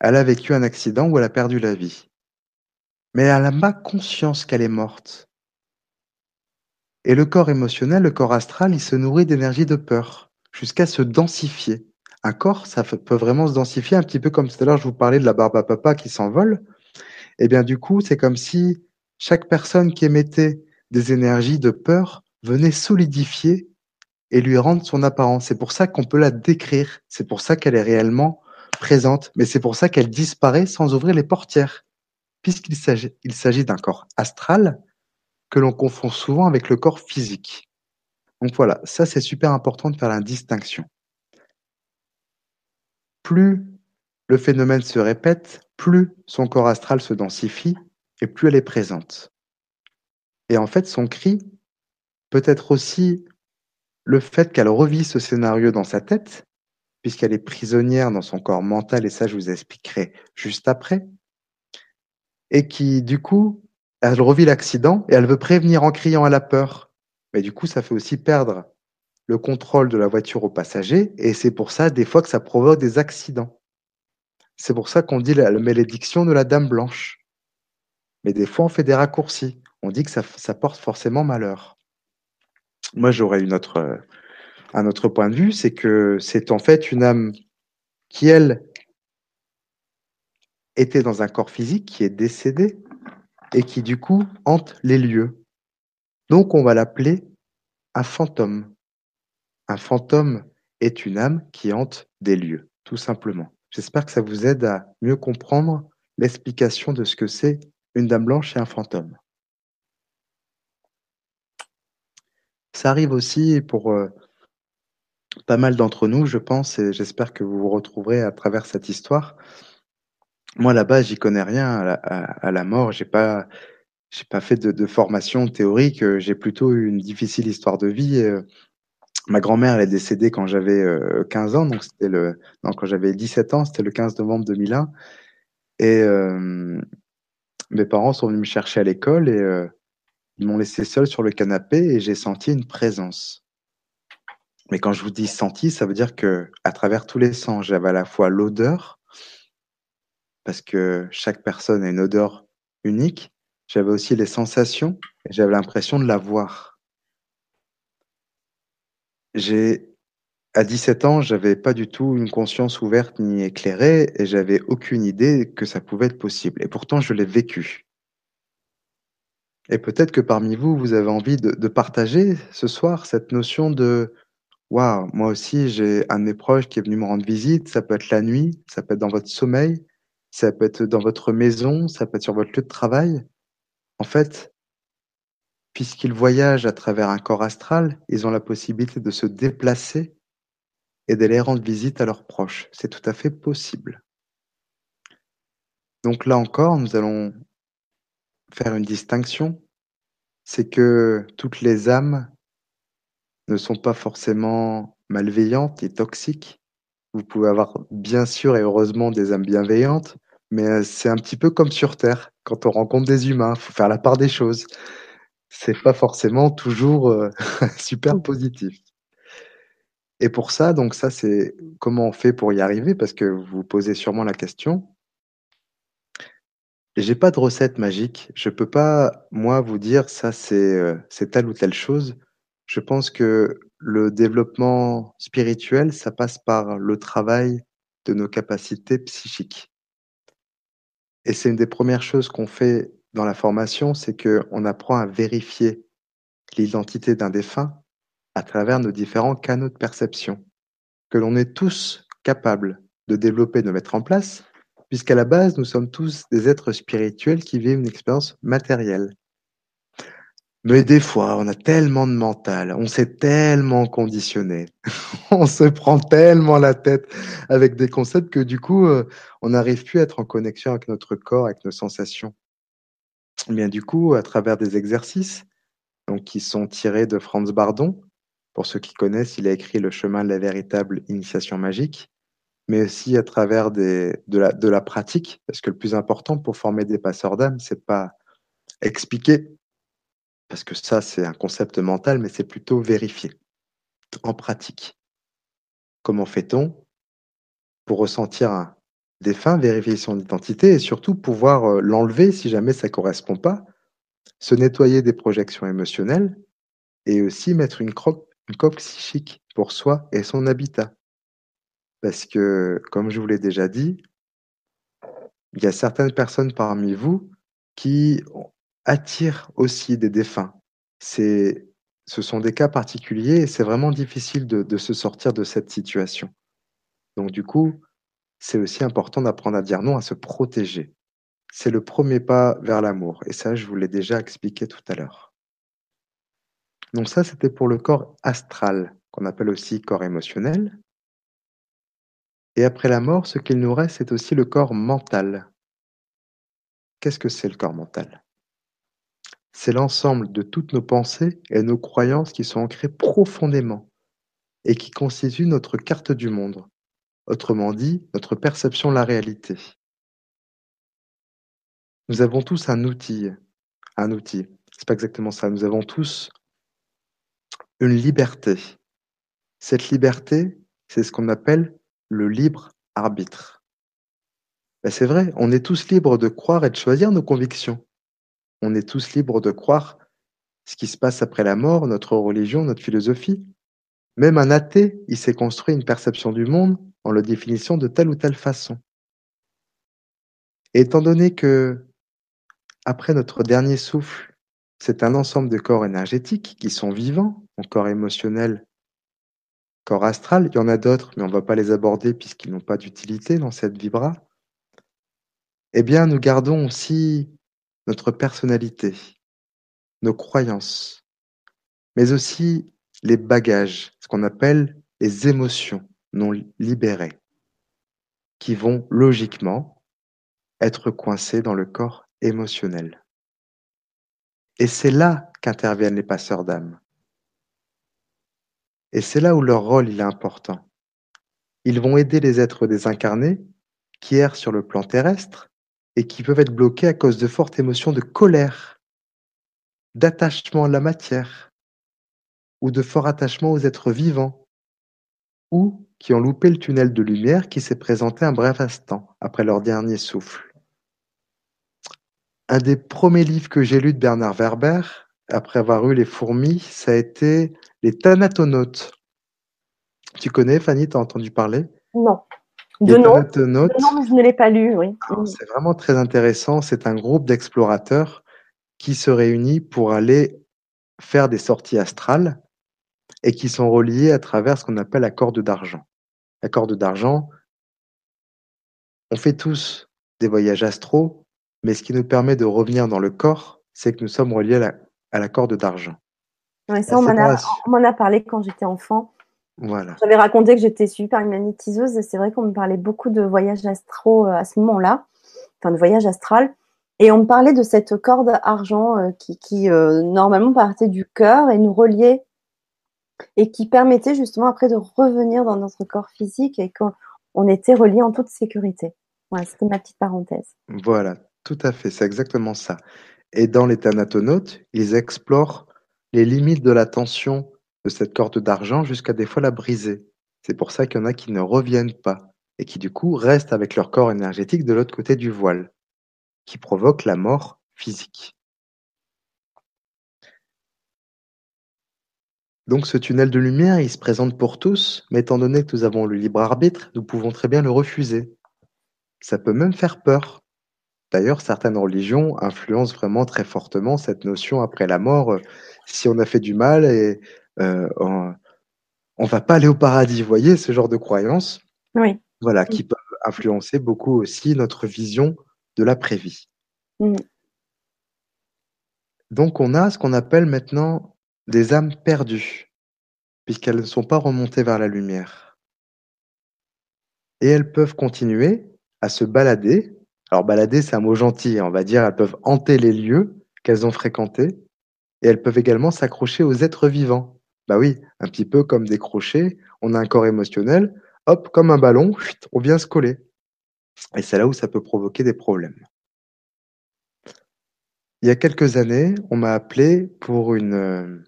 Elle a vécu un accident où elle a perdu la vie. Mais elle n'a pas conscience qu'elle est morte. Et le corps émotionnel, le corps astral, il se nourrit d'énergie de peur, jusqu'à se densifier. Un corps, ça peut vraiment se densifier, un petit peu comme tout à l'heure, je vous parlais de la barbe à papa qui s'envole. Et bien du coup, c'est comme si chaque personne qui émettait des énergies de peur venait solidifier et lui rendre son apparence. C'est pour ça qu'on peut la décrire. C'est pour ça qu'elle est réellement présente. Mais c'est pour ça qu'elle disparaît sans ouvrir les portières. Puisqu'il s'agit, d'un corps astral que l'on confond souvent avec le corps physique. Donc voilà, ça c'est super important de faire la distinction. Plus le phénomène se répète, plus son corps astral se densifie et plus elle est présente. Et en fait, son cri peut être aussi le fait qu'elle revit ce scénario dans sa tête, puisqu'elle est prisonnière dans son corps mental, et ça je vous expliquerai juste après, et qui du coup, elle revit l'accident et elle veut prévenir en criant à la peur. Mais du coup, ça fait aussi perdre le contrôle de la voiture aux passagers, et c'est pour ça des fois que ça provoque des accidents. C'est pour ça qu'on dit la malédiction de la dame blanche. Mais des fois, on fait des raccourcis. On dit que ça, ça porte forcément malheur. Moi, j'aurais une autre, un autre point de vue, c'est que c'est en fait une âme qui, elle, était dans un corps physique, qui est décédé, et qui, du coup, hante les lieux. Donc, on va l'appeler un fantôme. Un fantôme est une âme qui hante des lieux, tout simplement. J'espère que ça vous aide à mieux comprendre l'explication de ce que c'est une dame blanche et un fantôme. Ça arrive aussi pour euh, pas mal d'entre nous, je pense, et j'espère que vous vous retrouverez à travers cette histoire. Moi, là-bas, j'y connais rien à la, mort. J'ai pas, j'ai pas fait de, formation théorique. J'ai plutôt eu une difficile histoire de vie. Et, ma grand-mère, elle est décédée quand j'avais euh, 15 ans, donc c'était le, non, quand j'avais 17 ans, c'était le 15 novembre 2001. Et euh, mes parents sont venus me chercher à l'école et ils m'ont laissé seul sur le canapé et j'ai senti une présence. Mais quand je vous dis senti, ça veut dire que à travers tous les sens, j'avais à la fois l'odeur, parce que chaque personne a une odeur unique. J'avais aussi les sensations et j'avais l'impression de la voir. À 17 ans, j'avais pas du tout une conscience ouverte ni éclairée et j'avais aucune idée que ça pouvait être possible. Et pourtant, je l'ai vécu. Et peut-être que parmi vous, vous avez envie de, partager ce soir cette notion de Waouh, moi aussi, j'ai un de mes proches qui est venu me rendre visite. Ça peut être la nuit, ça peut être dans votre sommeil, ça peut être dans votre maison, ça peut être sur votre lieu de travail. En fait, puisqu'ils voyagent à travers un corps astral, ils ont la possibilité de se déplacer et d'aller rendre visite à leurs proches. C'est tout à fait possible. Donc là encore, nous allons faire une distinction. C'est que toutes les âmes ne sont pas forcément malveillantes et toxiques. Vous pouvez avoir bien sûr et heureusement des âmes bienveillantes, mais euh, c'est un petit peu comme sur Terre, quand on rencontre des humains, il faut faire la part des choses. C'est pas forcément toujours euh, *laughs* super positif. Et pour ça, donc ça, c'est comment on fait pour y arriver, parce que vous vous posez sûrement la question. J'ai pas de recette magique. Je peux pas, moi, vous dire ça, c'est euh, c'est telle ou telle chose. Je pense que le développement spirituel, ça passe par le travail de nos capacités psychiques. Et c'est une des premières choses qu'on fait dans la formation, c'est qu'on apprend à vérifier l'identité d'un défunt à travers nos différents canaux de perception, que l'on est tous capables de développer, de mettre en place, puisqu'à la base, nous sommes tous des êtres spirituels qui vivent une expérience matérielle. Mais des fois, on a tellement de mental, on s'est tellement conditionné, *laughs* on se prend tellement la tête avec des concepts que du coup, euh, on n'arrive plus à être en connexion avec notre corps, avec nos sensations. Eh bien du coup, à travers des exercices, donc qui sont tirés de Franz Bardon, pour ceux qui connaissent, il a écrit Le chemin de la véritable initiation magique, mais aussi à travers de, la, de la pratique, parce que le plus important pour former des passeurs d'âme, c'est pas expliquer parce que ça, c'est un concept mental, mais c'est plutôt vérifié en pratique. Comment fait-on pour ressentir un défunt, vérifier son identité et surtout pouvoir euh, l'enlever si jamais ça ne correspond pas, se nettoyer des projections émotionnelles et aussi mettre une, une coque psychique pour soi et son habitat. Parce que, comme je vous l'ai déjà dit, il y a certaines personnes parmi vous qui attire aussi des défunts. Ce sont des cas particuliers et c'est vraiment difficile de, de se sortir de cette situation. Donc du coup, c'est aussi important d'apprendre à dire non, à se protéger. C'est le premier pas vers l'amour. Et ça, je vous l'ai déjà expliqué tout à l'heure. Donc ça, c'était pour le corps astral, qu'on appelle aussi corps émotionnel. Et après la mort, ce qu'il nous reste, c'est aussi le corps mental. Qu'est-ce que c'est le corps mental? C'est l'ensemble de toutes nos pensées et nos croyances qui sont ancrées profondément et qui constituent notre carte du monde, autrement dit, notre perception de la réalité. Nous avons tous un outil, un outil, c'est pas exactement ça, nous avons tous une liberté. Cette liberté, c'est ce qu'on appelle le libre arbitre. Ben, c'est vrai, on est tous libres de croire et de choisir nos convictions on est tous libres de croire ce qui se passe après la mort, notre religion, notre philosophie. Même un athée, il s'est construit une perception du monde en le définissant de telle ou telle façon. Étant donné que, après notre dernier souffle, c'est un ensemble de corps énergétiques qui sont vivants, mon corps émotionnel, corps astral, il y en a d'autres, mais on ne va pas les aborder puisqu'ils n'ont pas d'utilité dans cette vibra. Eh bien, nous gardons aussi notre personnalité, nos croyances, mais aussi les bagages, ce qu'on appelle les émotions non libérées, qui vont logiquement être coincées dans le corps émotionnel. Et c'est là qu'interviennent les passeurs d'âme. Et c'est là où leur rôle est important. Ils vont aider les êtres désincarnés qui errent sur le plan terrestre et qui peuvent être bloqués à cause de fortes émotions de colère, d'attachement à la matière ou de fort attachement aux êtres vivants, ou qui ont loupé le tunnel de lumière qui s'est présenté un bref instant après leur dernier souffle. Un des premiers livres que j'ai lu de Bernard Werber, après avoir eu les fourmis, ça a été Les Thanatonautes. Tu connais, Fanny, tu as entendu parler? Non. De nom, je ne l'ai pas lu, oui. C'est vraiment très intéressant. C'est un groupe d'explorateurs qui se réunit pour aller faire des sorties astrales et qui sont reliés à travers ce qu'on appelle la corde d'argent. La corde d'argent, on fait tous des voyages astraux, mais ce qui nous permet de revenir dans le corps, c'est que nous sommes reliés à la, corde d'argent. ça, on m'en a, parlé quand j'étais enfant. Voilà. J'avais raconté que j'étais super par magnétiseuse et c'est vrai qu'on me parlait beaucoup de voyages astraux euh, à ce moment-là, enfin de voyage astral. Et on me parlait de cette corde argent euh, qui, euh, normalement partait du cœur et nous reliait et qui permettait justement après de revenir dans notre corps physique et qu'on était relié en toute sécurité. Voilà, c'était ma petite parenthèse. Voilà, tout à fait, c'est exactement ça. Et dans les thanatonautes, ils explorent les limites de la tension de cette corde d'argent jusqu'à des fois la briser. C'est pour ça qu'il y en a qui ne reviennent pas et qui du coup restent avec leur corps énergétique de l'autre côté du voile, qui provoque la mort physique. Donc ce tunnel de lumière, il se présente pour tous, mais étant donné que nous avons le libre arbitre, nous pouvons très bien le refuser. Ça peut même faire peur. D'ailleurs, certaines religions influencent vraiment très fortement cette notion après la mort. Euh, si on a fait du mal et euh, on, ne va pas aller au paradis, vous voyez, ce genre de croyances. Oui. Voilà, qui peuvent influencer beaucoup aussi notre vision de l'après-vie. Mm. Donc on a ce qu'on appelle maintenant des âmes perdues, puisqu'elles ne sont pas remontées vers la lumière. Et elles peuvent continuer à se balader. Alors balader, c'est un mot gentil, on va dire, elles peuvent hanter les lieux qu'elles ont fréquentés, et elles peuvent également s'accrocher aux êtres vivants. Bah oui, un petit peu comme des crochets, on a un corps émotionnel, hop, comme un ballon, on vient se coller. Et c'est là où ça peut provoquer des problèmes. Il y a quelques années, on m'a appelé pour une, euh,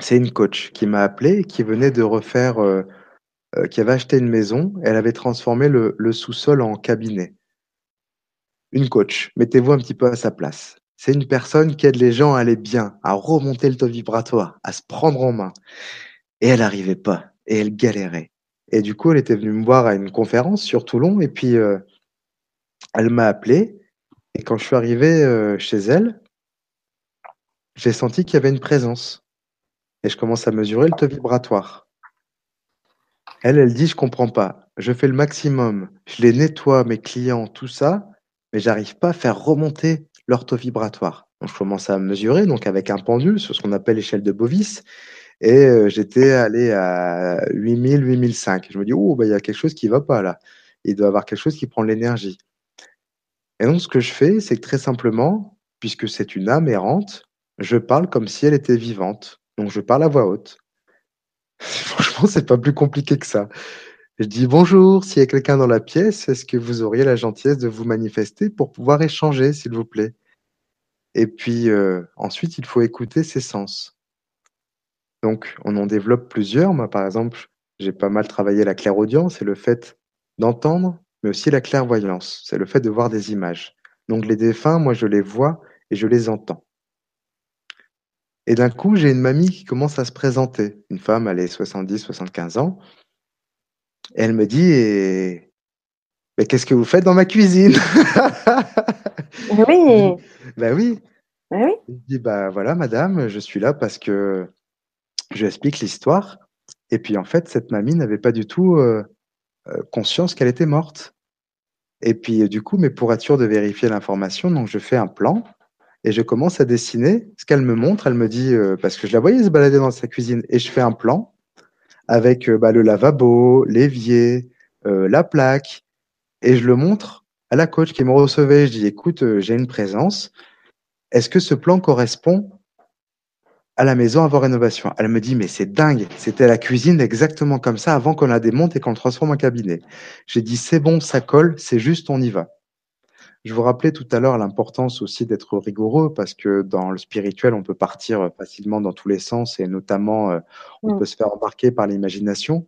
c'est une coach qui m'a appelé, qui venait de refaire, euh, euh, qui avait acheté une maison, elle avait transformé le, sous-sol en cabinet. Une coach, mettez-vous un petit peu à sa place. C'est une personne qui aide les gens à aller bien, à remonter le taux vibratoire, à se prendre en main. Et elle n'arrivait pas, et elle galérait. Et du coup, elle était venue me voir à une conférence sur Toulon, et puis euh, elle m'a appelé. Et quand je suis arrivé chez elle, j'ai senti qu'il y avait une présence et je commence à mesurer le taux vibratoire. Elle, elle dit, je comprends pas. Je fais le maximum. Je les nettoie, mes clients, tout ça, mais j'arrive pas à faire remonter leur taux vibratoire. Donc, je commence à mesurer, donc avec un pendule sur ce qu'on appelle l'échelle de Bovis. Et euh, j'étais allé à 8000, 8005. Je me dis, oh, bah, il y a quelque chose qui va pas là. Il doit y avoir quelque chose qui prend l'énergie. Et donc, ce que je fais, c'est que très simplement, puisque c'est une âme errante, je parle comme si elle était vivante. Donc je parle à voix haute. *laughs* Franchement, c'est pas plus compliqué que ça. Je dis bonjour, s'il y a quelqu'un dans la pièce, est-ce que vous auriez la gentillesse de vous manifester pour pouvoir échanger, s'il vous plaît? Et puis euh, ensuite, il faut écouter ses sens. Donc, on en développe plusieurs. Moi, par exemple, j'ai pas mal travaillé la clairaudience, c'est le fait d'entendre, mais aussi la clairvoyance, c'est le fait de voir des images. Donc, les défunts, moi, je les vois et je les entends. Et d'un coup, j'ai une mamie qui commence à se présenter. Une femme, elle est 70, 75 ans. Et elle me dit, mais qu'est-ce que vous faites dans ma cuisine? *laughs* Oui. Ben oui. Ben oui. Je dis, bah voilà, madame, je suis là parce que je explique l'histoire. Et puis en fait, cette mamie n'avait pas du tout euh, euh, conscience qu'elle était morte. Et puis du coup, mais pour être sûr de vérifier l'information, donc je fais un plan et je commence à dessiner ce qu'elle me montre. Elle me dit, euh, parce que je la voyais se balader dans sa cuisine, et je fais un plan avec euh, bah, le lavabo, l'évier, euh, la plaque, et je le montre à la coach qui me recevait. Je dis, écoute, j'ai une présence. Est-ce que ce plan correspond à la maison avant rénovation? Elle me dit, mais c'est dingue, c'était la cuisine exactement comme ça avant qu'on la démonte et qu'on le transforme en cabinet. J'ai dit, c'est bon, ça colle, c'est juste, on y va. Je vous rappelais tout à l'heure l'importance aussi d'être rigoureux parce que dans le spirituel, on peut partir facilement dans tous les sens et notamment euh, on mm. peut se faire embarquer par l'imagination.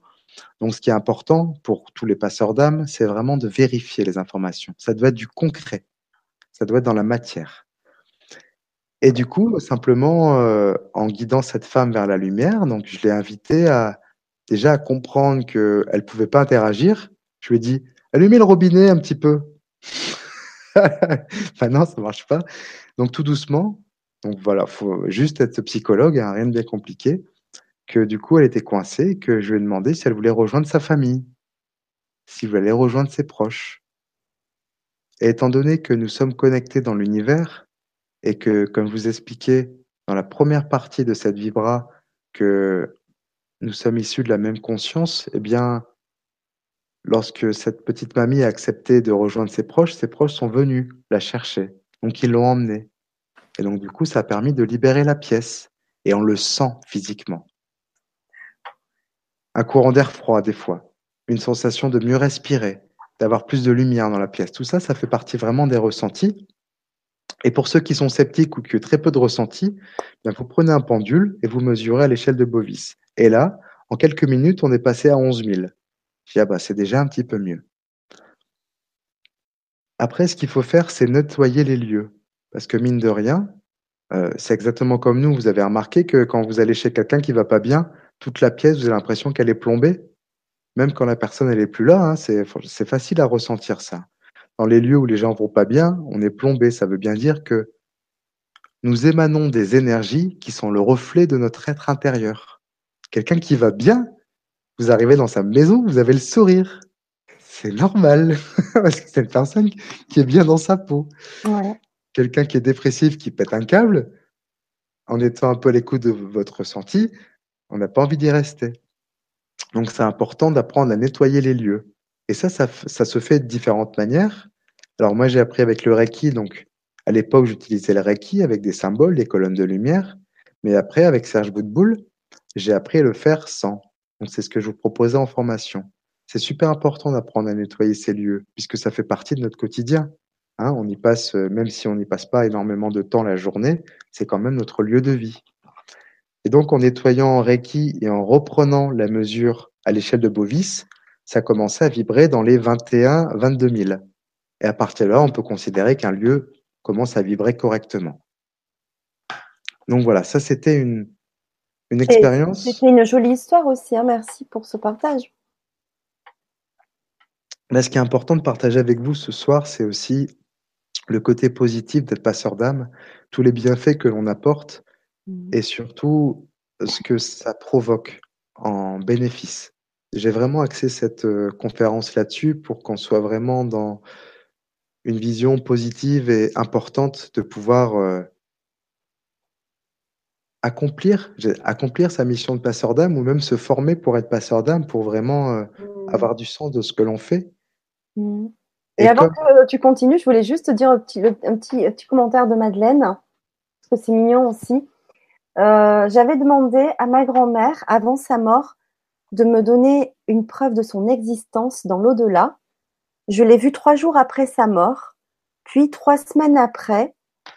Donc, ce qui est important pour tous les passeurs d'âme, c'est vraiment de vérifier les informations. Ça doit être du concret. Ça doit être dans la matière. Et du coup, simplement, euh, en guidant cette femme vers la lumière, donc je l'ai invitée à déjà à comprendre qu'elle ne pouvait pas interagir. Je lui ai dit, allumez le robinet un petit peu. Enfin *laughs* non, ça marche pas. Donc tout doucement. Donc voilà, faut juste être psychologue, hein, rien de bien compliqué. Que du coup, elle était coincée, que je lui ai demandé si elle voulait rejoindre sa famille, si elle voulait rejoindre ses proches. Et étant donné que nous sommes connectés dans l'univers et que, comme je vous expliquais dans la première partie de cette vibra, que nous sommes issus de la même conscience, eh bien, lorsque cette petite mamie a accepté de rejoindre ses proches, ses proches sont venus la chercher. Donc, ils l'ont emmenée. Et donc, du coup, ça a permis de libérer la pièce. Et on le sent physiquement. Un courant d'air froid, des fois. Une sensation de mieux respirer, d'avoir plus de lumière dans la pièce. Tout ça, ça fait partie vraiment des ressentis. Et pour ceux qui sont sceptiques ou qui ont très peu de ressentis, bien, vous prenez un pendule et vous mesurez à l'échelle de Bovis. Et là, en quelques minutes, on est passé à 11 000. Ah bah, c'est déjà un petit peu mieux. Après, ce qu'il faut faire, c'est nettoyer les lieux. Parce que mine de rien, euh, c'est exactement comme nous. Vous avez remarqué que quand vous allez chez quelqu'un qui va pas bien, toute la pièce, vous avez l'impression qu'elle est plombée. Même quand la personne elle est plus là, hein, c'est facile à ressentir ça. Dans les lieux où les gens vont pas bien, on est plombé. Ça veut bien dire que nous émanons des énergies qui sont le reflet de notre être intérieur. Quelqu'un qui va bien, vous arrivez dans sa maison, vous avez le sourire. C'est normal, *laughs* parce que c'est une personne qui est bien dans sa peau. Quelqu'un qui est dépressif, qui pète un câble, en étant un peu à l'écoute de votre ressenti, on n'a pas envie d'y rester. Donc c'est important d'apprendre à nettoyer les lieux. Et ça, ça, ça, se fait de différentes manières. Alors moi, j'ai appris avec le Reiki. Donc à l'époque, j'utilisais le Reiki avec des symboles, des colonnes de lumière. Mais après, avec Serge Boudboul, j'ai appris à le faire sans. Donc c'est ce que je vous proposais en formation. C'est super important d'apprendre à nettoyer ces lieux, puisque ça fait partie de notre quotidien. Hein, on y passe, euh, même si on n'y passe pas énormément de temps la journée, c'est quand même notre lieu de vie. Et donc en nettoyant en Reiki et en reprenant la mesure à l'échelle de Bovis, ça commençait à vibrer dans les 21, 22 000. Et à partir de là, on peut considérer qu'un lieu commence à vibrer correctement. Donc voilà, ça c'était une, une expérience? C'était une jolie histoire aussi. Hein. Merci pour ce partage. Là, ce qui est important de partager avec vous ce soir, c'est aussi le côté positif d'être passeur d'âme, tous les bienfaits que l'on apporte mmh. et surtout ce que ça provoque en bénéfice. J'ai vraiment axé cette euh, conférence là-dessus pour qu'on soit vraiment dans une vision positive et importante de pouvoir euh, accomplir, accomplir sa mission de passeur d'âme ou même se former pour être passeur d'âme pour vraiment euh, mmh. avoir du sens de ce que l'on fait. Mmh. Et, avant que tu continues, je voulais juste te dire un petit, un petit, petit commentaire de Madeleine, parce que c'est mignon aussi. Euh, j'avais demandé à ma grand-mère, avant sa mort, de me donner une preuve de son existence dans l'au-delà. Je l'ai vue trois jours après sa mort, puis trois semaines après,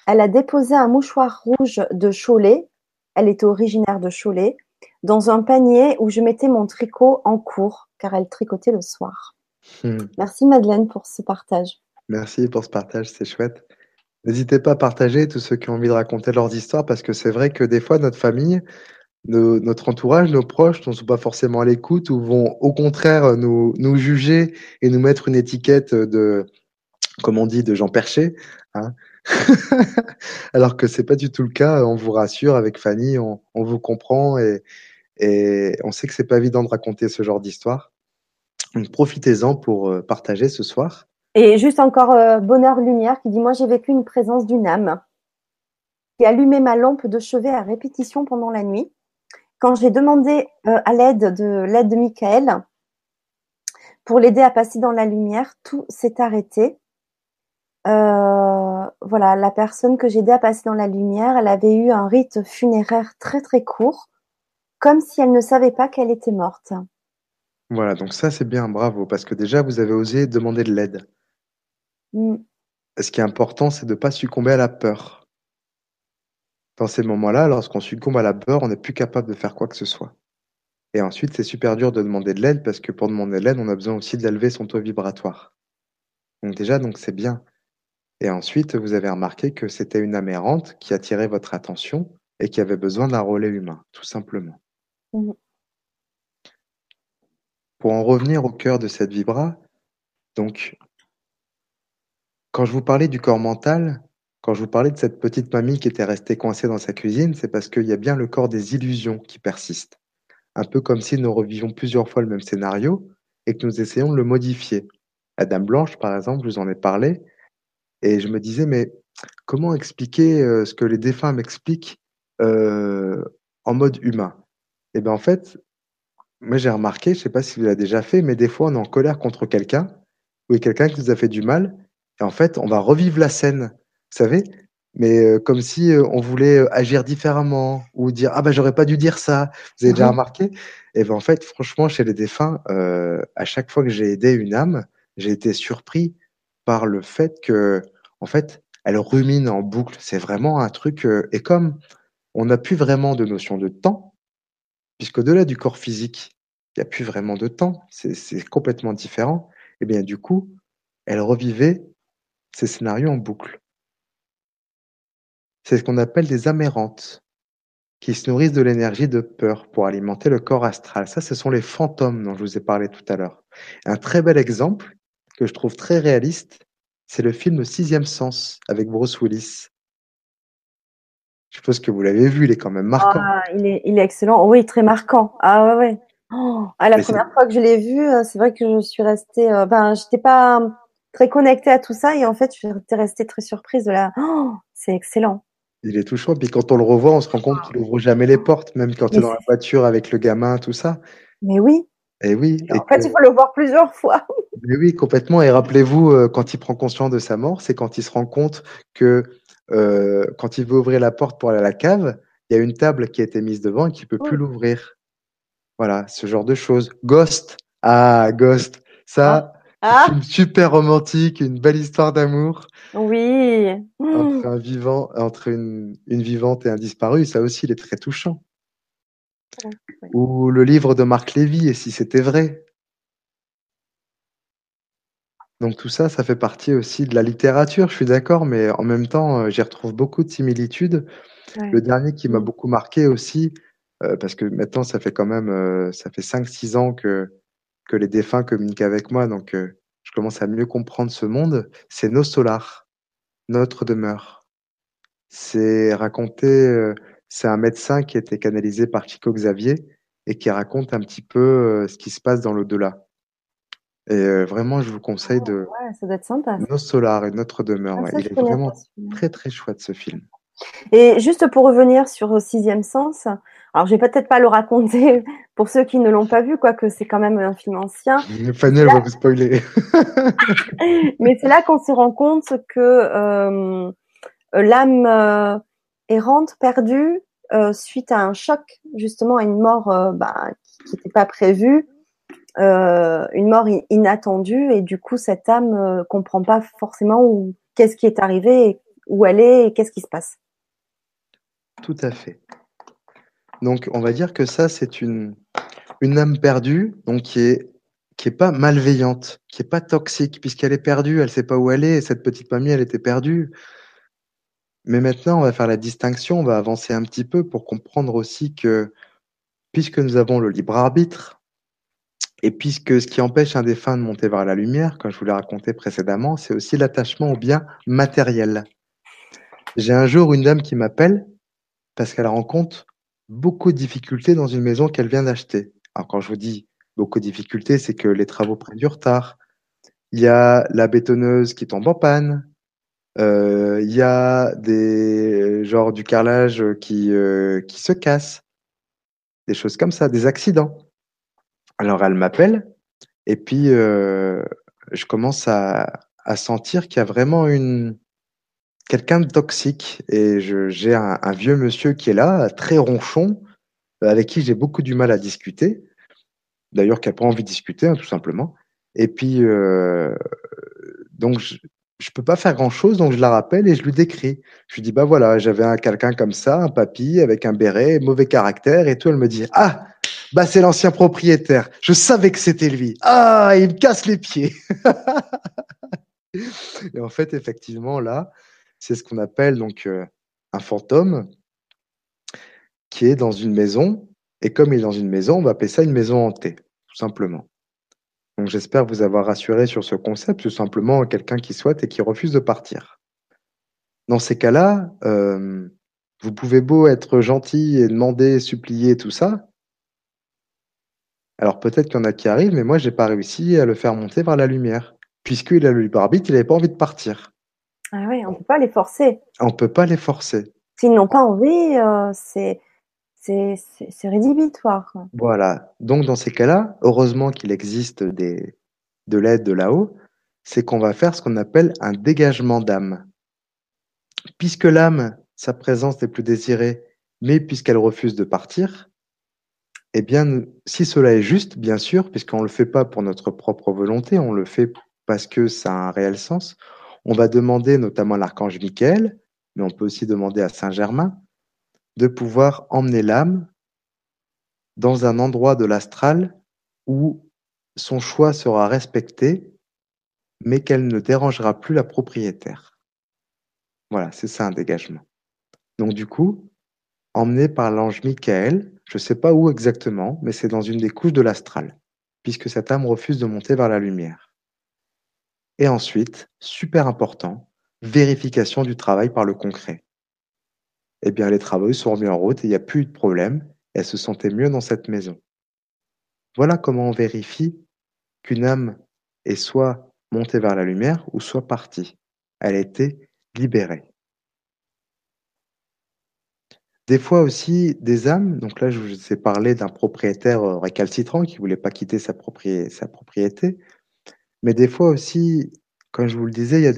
elle a déposé un mouchoir rouge de Cholet elle était originaire de Cholet, dans un panier où je mettais mon tricot en cours, car elle tricotait le soir. Hmm. Merci Madeleine pour ce partage. Merci pour ce partage, c'est chouette. N'hésitez pas à partager tous ceux qui ont envie de raconter leurs histoires, parce que c'est vrai que des fois, notre famille, notre entourage, nos proches ne sont pas forcément à l'écoute ou vont au contraire nous, nous juger et nous mettre une étiquette de, comme on dit, de gens perchés. Hein. *laughs* Alors que c'est pas du tout le cas. On vous rassure, avec Fanny, on, vous comprend et, on sait que c'est pas évident de raconter ce genre d'histoire. Donc profitez-en pour euh, partager ce soir. Et juste encore euh, Bonheur Lumière qui dit Moi j'ai vécu une présence d'une âme qui allumait ma lampe de chevet à répétition pendant la nuit. Quand j'ai demandé euh, à l'aide de l'aide de Michael pour l'aider à passer dans la lumière, tout s'est arrêté. Euh, voilà, la personne que j'ai aidée à passer dans la lumière, elle avait eu un rite funéraire très très court, comme si elle ne savait pas qu'elle était morte. Voilà, donc ça c'est bien, bravo, parce que déjà vous avez osé demander de l'aide. Mm. Ce qui est important, c'est de ne pas succomber à la peur. Dans ces moments-là, lorsqu'on succombe à la peur, on n'est plus capable de faire quoi que ce soit. Et ensuite, c'est super dur de demander de l'aide parce que pour demander de l'aide, on a besoin aussi d'élever son taux vibratoire. Donc déjà, donc c'est bien. Et ensuite, vous avez remarqué que c'était une âme errante qui attirait votre attention et qui avait besoin d'un relais humain, tout simplement. Mmh. Pour en revenir au cœur de cette vibra, donc, quand je vous parlais du corps mental, quand je vous parlais de cette petite mamie qui était restée coincée dans sa cuisine, c'est parce qu'il y a bien le corps des illusions qui persiste. Un peu comme si nous revivions plusieurs fois le même scénario et que nous essayons de le modifier. La Dame Blanche, par exemple, je vous en ai parlé, et je me disais, mais comment expliquer euh, ce que les défunts m'expliquent euh, en mode humain? Et eh bien en fait, moi j'ai remarqué, je ne sais pas si vous l'avez déjà fait, mais des fois on est en colère contre quelqu'un, ou quelqu'un qui nous a fait du mal, et en fait on va revivre la scène, vous savez? Mais euh, comme si on voulait agir différemment ou dire ah ben j'aurais pas dû dire ça. Vous avez déjà mmh remarqué? Et ben en fait, franchement, chez les défunts, à chaque fois que j'ai aidé une âme, j'ai été surpris par le fait que en fait, elle rumine en boucle. C'est vraiment un truc. Euh, et comme on n'a plus vraiment de notion de temps, puisqu'au-delà du corps physique, il n'y a plus vraiment de temps, c'est complètement différent, et eh bien du coup, elle revivait ces scénarios en boucle. C'est ce qu'on appelle des amérantes, qui se nourrissent de l'énergie de peur pour alimenter le corps astral. Ça, ce sont les fantômes dont je vous ai parlé tout à l'heure. Un très bel exemple que je trouve très réaliste, c'est le film Sixième Sens avec Bruce Willis. Je suppose que vous l'avez vu, il est quand même marquant. Ah, il, est, il est excellent. Oui, très marquant. Ah ouais, ouais. Oh, ah, la première fois que je l'ai vu, euh, c'est vrai que je suis restée. Euh, ben, j'étais pas très connectée à tout ça et en fait, je suis restée très surprise de la. Oh, c'est excellent. Il est touchant. Puis quand on le revoit, on se rend compte qu'il ouvre jamais les portes, même quand il est dans la voiture avec le gamin, tout ça. Mais oui. Et oui. en fait, il faut le voir plusieurs fois. *laughs* Mais oui, complètement. Et rappelez-vous, euh, quand il prend conscience de sa mort, c'est quand il se rend compte que euh, quand il veut ouvrir la porte pour aller à la cave, il y a une table qui a été mise devant et qui peut plus l'ouvrir. Voilà, ce genre de choses. Ghost. Ah, Ghost. Ça, ah. c'est une super romantique, une belle histoire d'amour. Oui. Entre un vivant, entre une, une vivante et un disparu, ça aussi, il est très touchant. Ou le livre de Marc Lévy, et si c'était vrai. Donc tout ça, ça fait partie aussi de la littérature, je suis d'accord, mais en même temps, euh, j'y retrouve beaucoup de similitudes. Le dernier qui m'a mmh. beaucoup marqué aussi, euh, parce que maintenant ça fait quand même euh, ça fait 5-6 ans que, que les défunts communiquent avec moi, donc je commence à mieux comprendre ce monde, c'est Nos Solars, Notre demeure. C'est raconté c'est un médecin qui a été canalisé par Chico Xavier et qui raconte un petit peu euh, ce qui se passe dans l'au-delà. Et euh, vraiment, je vous conseille ah, de ça doit être sympa, Nos Solars et Notre demeure. Ah, Il est vraiment très très chouette ce film. Et juste pour revenir sur Sixième Sens, alors je vais peut-être pas le raconter *laughs* pour ceux qui ne l'ont pas vu, quoique c'est quand même un film ancien. Fanny, elle va vous spoiler. *laughs* Mais c'est là qu'on se rend compte que euh, l'âme errante, perdue, euh, suite à un choc, justement à une mort euh, bah, qui n'était pas prévue, euh, une mort inattendue, et du coup cette âme comprend pas forcément qu'est-ce qui est arrivé, où elle est, et qu'est-ce qui se passe. Tout à fait. Donc on va dire que ça c'est une une âme perdue, donc qui est qui est pas malveillante, qui est pas toxique, puisqu'elle est perdue, elle sait pas où elle est. Et cette petite mamie, elle était perdue. Mais maintenant, on va faire la distinction, on va avancer un petit peu pour comprendre aussi que puisque nous avons le libre arbitre, et puisque ce qui empêche un défunt de monter vers la lumière, comme je vous l'ai raconté précédemment, c'est aussi l'attachement au bien matériel. J'ai un jour une dame qui m'appelle parce qu'elle rencontre beaucoup de difficultés dans une maison qu'elle vient d'acheter. Alors quand je vous dis beaucoup de difficultés, c'est que les travaux prennent du retard. Il y a la bétonneuse qui tombe en panne, il y a des genre du carrelage qui euh, qui se casse, des choses comme ça, des accidents. Alors elle m'appelle et puis euh, je commence à, à sentir qu'il y a vraiment une quelqu'un de toxique et j'ai un, vieux monsieur qui est là, très ronchon, avec qui j'ai beaucoup du mal à discuter. D'ailleurs, qui n'a pas envie de discuter, hein, tout simplement. Et puis, euh, donc, je peux pas faire grand chose, donc je la rappelle et je lui décris. Je lui dis, bah voilà, j'avais un quelqu'un comme ça, un papy avec un béret, mauvais caractère et tout. Elle me dit, ah, Bah, c'est l'ancien propriétaire. Je savais que c'était lui. Ah, il me casse les pieds. *laughs* et en fait, effectivement, là, c'est ce qu'on appelle donc euh, un fantôme qui est dans une maison. Et comme il est dans une maison, on va appeler ça une maison hantée, tout simplement. Donc j'espère vous avoir rassuré sur ce concept, tout simplement quelqu'un qui souhaite et qui refuse de partir. Dans ces cas-là, euh, vous pouvez beau être gentil et demander, supplier, tout ça. Alors peut-être qu'il y en a qui arrivent, mais moi j'ai pas réussi à le faire monter vers la lumière, puisqu'il a le libre arbitre, il n'avait pas envie de partir. Ah oui, on peut pas les forcer. On peut pas les forcer. S'ils n'ont pas envie, euh, c'est c'est rédhibitoire. Voilà. Donc dans ces cas-là, heureusement qu'il existe des, de l'aide de là-haut, c'est qu'on va faire ce qu'on appelle un dégagement d'âme. Puisque l'âme, sa présence n'est plus désirée, mais puisqu'elle refuse de partir, eh bien, si cela est juste, bien sûr, puisqu'on ne le fait pas pour notre propre volonté, on le fait parce que ça a un réel sens, on va demander notamment à l'archange Michael, mais on peut aussi demander à Saint Germain, de pouvoir emmener l'âme dans un endroit de l'astral où son choix sera respecté, mais qu'elle ne dérangera plus la propriétaire. Voilà, c'est ça un dégagement. Donc du coup, emmené par l'ange Michael, je ne sais pas où exactement, mais c'est dans une des couches de l'astral, puisque cette âme refuse de monter vers la lumière. Et ensuite, super important, vérification du travail par le concret eh bien, les travaux sont remis en route et il n'y a plus de problème. Elle se sentait mieux dans cette maison. Voilà comment on vérifie qu'une âme est soit montée vers la lumière ou soit partie. Elle a été libérée. Des fois aussi, des âmes, donc là je vous ai parlé d'un propriétaire euh, récalcitrant qui ne voulait pas quitter sa, propriété, mais des fois aussi, comme je vous le disais, il y a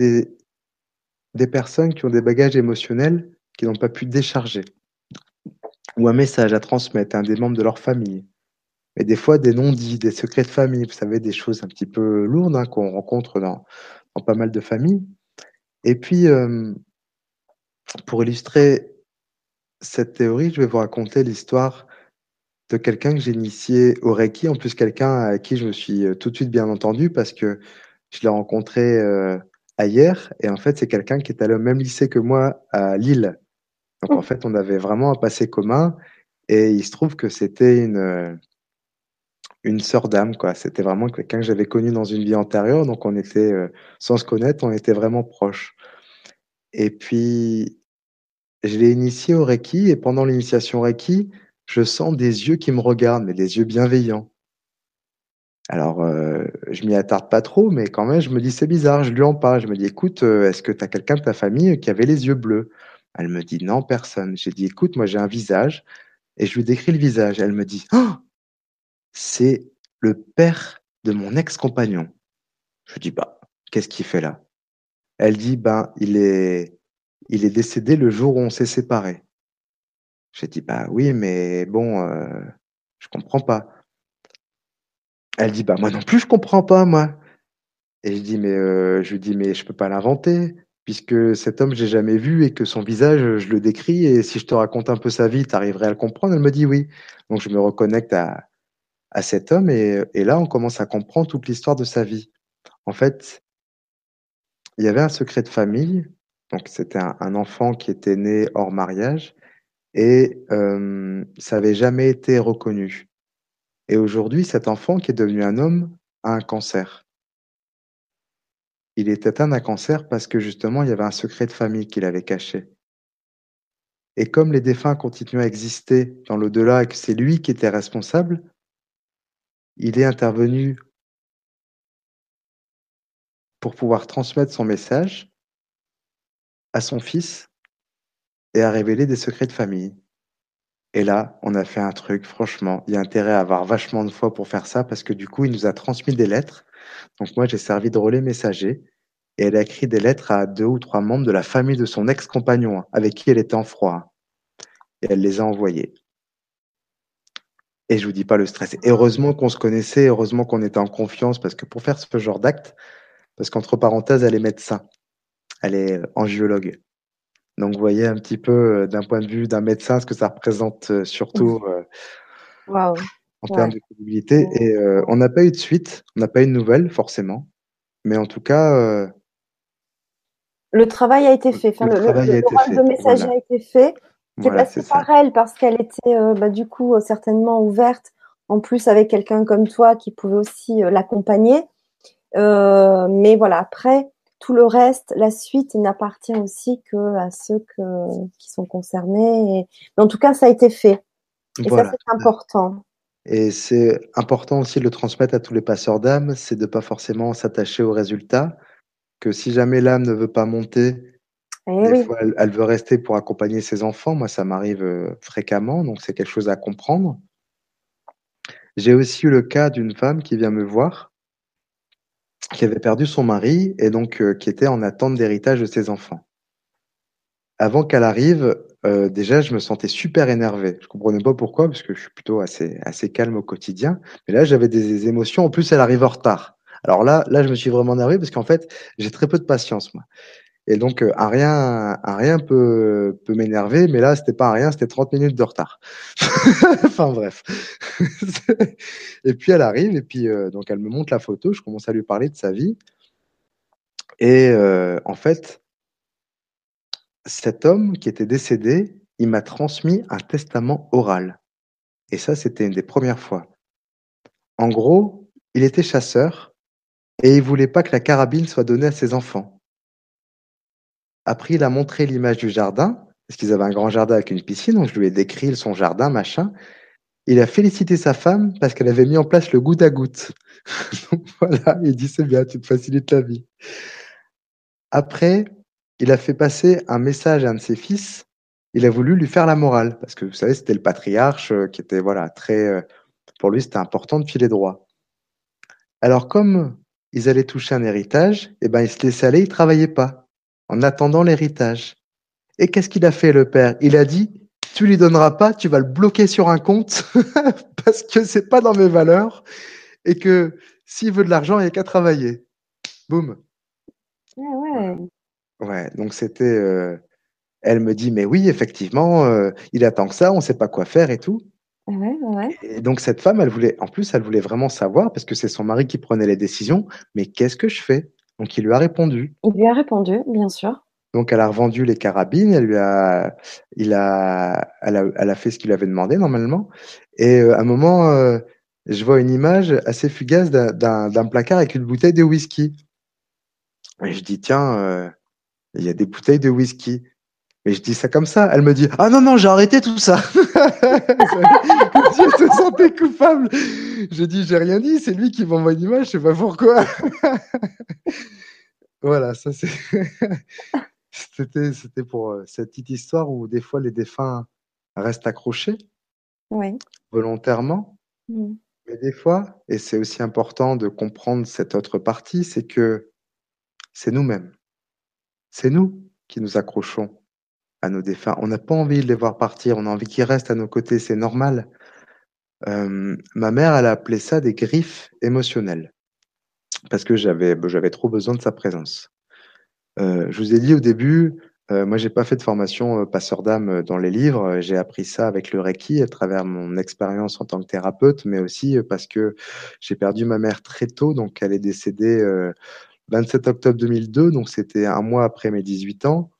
des personnes qui ont des bagages émotionnels qui n'ont pas pu décharger, ou un message à transmettre à un des membres de leur famille. Mais des fois, des non-dits, des secrets de famille, vous savez, des choses un petit peu lourdes hein, qu'on rencontre dans, pas mal de familles. Et puis, euh, pour illustrer cette théorie, je vais vous raconter l'histoire de quelqu'un que j'ai initié au Reiki, en plus quelqu'un à qui je me suis euh, tout de suite bien entendu parce que je l'ai rencontré ailleurs et en fait c'est quelqu'un qui est allé au même lycée que moi à Lille. Donc en fait, on avait vraiment un passé commun et il se trouve que c'était une, euh, une sœur d'âme, quoi. C'était vraiment quelqu'un que j'avais connu dans une vie antérieure, donc on était, euh, sans se connaître, on était vraiment proches. Et puis, je l'ai initié au Reiki et pendant l'initiation Reiki, je sens des yeux qui me regardent, mais des yeux bienveillants. Alors, euh, je m'y attarde pas trop, mais quand même, je me dis c'est bizarre, je lui en parle. Je me dis, écoute, est-ce que tu as quelqu'un de ta famille qui avait les yeux bleus? Elle me dit non, personne. J'ai dit écoute, moi j'ai un visage et je lui décris le visage. Elle me dit oh, c'est le père de mon ex-compagnon. Je dis bah qu'est-ce qu'il fait là? Elle dit ben il est il est décédé le jour où on s'est séparés. J'ai dit bah oui mais bon euh, je comprends pas. Elle dit bah moi non plus je comprends pas moi. Et je dis mais euh, je lui dis mais je peux pas l'inventer puisque cet homme, je l'ai jamais vu et que son visage, je le décris. Et si je te raconte un peu sa vie, tu arriverais à le comprendre? Elle me dit oui. Donc je me reconnecte à, à cet homme et, et, là, on commence à comprendre toute l'histoire de sa vie. En fait, il y avait un secret de famille. Donc c'était un, un, enfant qui était né hors mariage et euh, ça n'avait jamais été reconnu. Et aujourd'hui, cet enfant qui est devenu un homme a un cancer. Il est atteint d'un cancer parce que justement, il y avait un secret de famille qu'il avait caché. Et comme les défunts continuent à exister dans l'au-delà et que c'est lui qui était responsable, il est intervenu pour pouvoir transmettre son message à son fils et à révéler des secrets de famille. Et là, on a fait un truc, franchement, il y a intérêt à avoir vachement de foi pour faire ça parce que du coup, il nous a transmis des lettres donc moi, j'ai servi de relais messager et elle a écrit des lettres à deux ou trois membres de la famille de son ex-compagnon, hein, avec qui elle était en froid. Et elle les a envoyés. Et je vous dis pas le stress. heureusement qu'on se connaissait, heureusement qu'on était en confiance, parce que pour faire ce genre d'acte, parce qu'entre parenthèses, elle est médecin, elle est angiologue. Donc vous voyez un petit peu euh, d'un point de vue d'un médecin ce que ça représente euh, surtout. Euh, en termes de crédibilité. Et on n'a pas eu de suite, on n'a pas eu de nouvelles, forcément. Mais en tout cas. le travail a été fait. Enfin, le, rôle de messager a été fait. C'est passé par elle parce qu'elle était bah, du coup certainement ouverte, en plus avec quelqu'un comme toi qui pouvait aussi l'accompagner. mais voilà, après, tout le reste, la suite n'appartient aussi que à ceux qui sont concernés. Mais en tout cas, ça a été fait. Et ça, c'est important. Et c'est important aussi de le transmettre à tous les passeurs d'âme, c'est de ne pas forcément s'attacher au résultat, que si jamais l'âme ne veut pas monter, eh des fois, elle, veut rester pour accompagner ses enfants. Moi, ça m'arrive euh, fréquemment, donc c'est quelque chose à comprendre. J'ai aussi eu le cas d'une femme qui vient me voir, qui avait perdu son mari et donc euh, qui était en attente d'héritage de ses enfants. Avant qu'elle arrive, euh, déjà, je me sentais super énervé. Je comprenais pas pourquoi, parce que je suis plutôt assez, calme au quotidien. Mais là, j'avais des émotions. En plus, elle arrive en retard. Alors là, là, je me suis vraiment énervé parce qu'en fait, j'ai très peu de patience, moi. Et donc, euh, rien, un rien peut, m'énerver, mais là, c'était pas un rien, c'était 30 minutes de retard. *laughs* enfin, bref. *laughs* et puis, elle arrive, et puis, euh, donc, elle me montre la photo, je commence à lui parler de sa vie. Et en fait, cet homme qui était décédé, il m'a transmis un testament oral. Et ça, c'était une des premières fois. En gros, il était chasseur et il voulait pas que la carabine soit donnée à ses enfants. Après, il a montré l'image du jardin, parce qu'ils avaient un grand jardin avec une piscine, donc je lui ai décrit son jardin, machin. Il a félicité sa femme parce qu'elle avait mis en place le goutte à goutte. *laughs* donc voilà, il dit c'est bien, tu te facilites la vie. Après, il a fait passer un message à un de ses fils. Il a voulu lui faire la morale parce que vous savez, c'était le patriarche euh, qui était voilà très. Euh, pour lui, c'était important de filer droit. Alors comme ils allaient toucher un héritage, eh ben il se laissait aller, il travaillait pas en attendant l'héritage. Et qu'est-ce qu'il a fait le père? Il a dit tu lui donneras pas, tu vas le bloquer sur un compte *laughs* parce que c'est pas dans mes valeurs et que s'il veut de l'argent, il n'y a qu'à travailler. Boum. Ah. Ouais, donc c'était, euh, elle me dit: «Mais oui, effectivement, euh, il attend que ça, on sait pas quoi faire et tout». Ouais, ouais. Et donc cette femme, elle voulait en plus, elle voulait vraiment savoir parce que c'est son mari qui prenait les décisions: «Mais qu'est-ce que je fais?» donc il lui a répondu. Il lui a répondu, bien sûr. Donc elle a revendu les carabines, elle lui a il a elle a elle a fait ce qu'il lui avait demandé normalement et euh, à un moment, je vois une image assez fugace d'un d'un placard avec une bouteille de whisky et je dis: «Tiens, il y a des bouteilles de whisky. Mais je dis ça comme ça. Elle me dit Ah non, non, j'ai arrêté tout ça. *laughs* je te sentais coupable. Je dis J'ai rien dit, c'est lui qui m'envoie une image, je sais pas pourquoi. *laughs* voilà, ça c'est. *laughs* c'était, c'était pour euh, cette petite histoire où des fois les défunts restent accrochés oui. volontairement. Mm. Mais des fois, et c'est aussi important de comprendre cette autre partie, c'est que c'est nous-mêmes. C'est nous qui nous accrochons à nos défunts. On n'a pas envie de les voir partir, on a envie qu'ils restent à nos côtés, c'est normal. Euh, ma mère, elle a appelé ça des griffes émotionnelles, parce que j'avais trop besoin de sa présence. Euh, je vous ai dit au début, euh, moi j'ai pas fait de formation passeur d'âme dans les livres, j'ai appris ça avec le Reiki à travers mon expérience en tant que thérapeute, mais aussi parce que j'ai perdu ma mère très tôt, donc elle est décédée 27 octobre 2002, donc c'était un mois après mes 18 ans.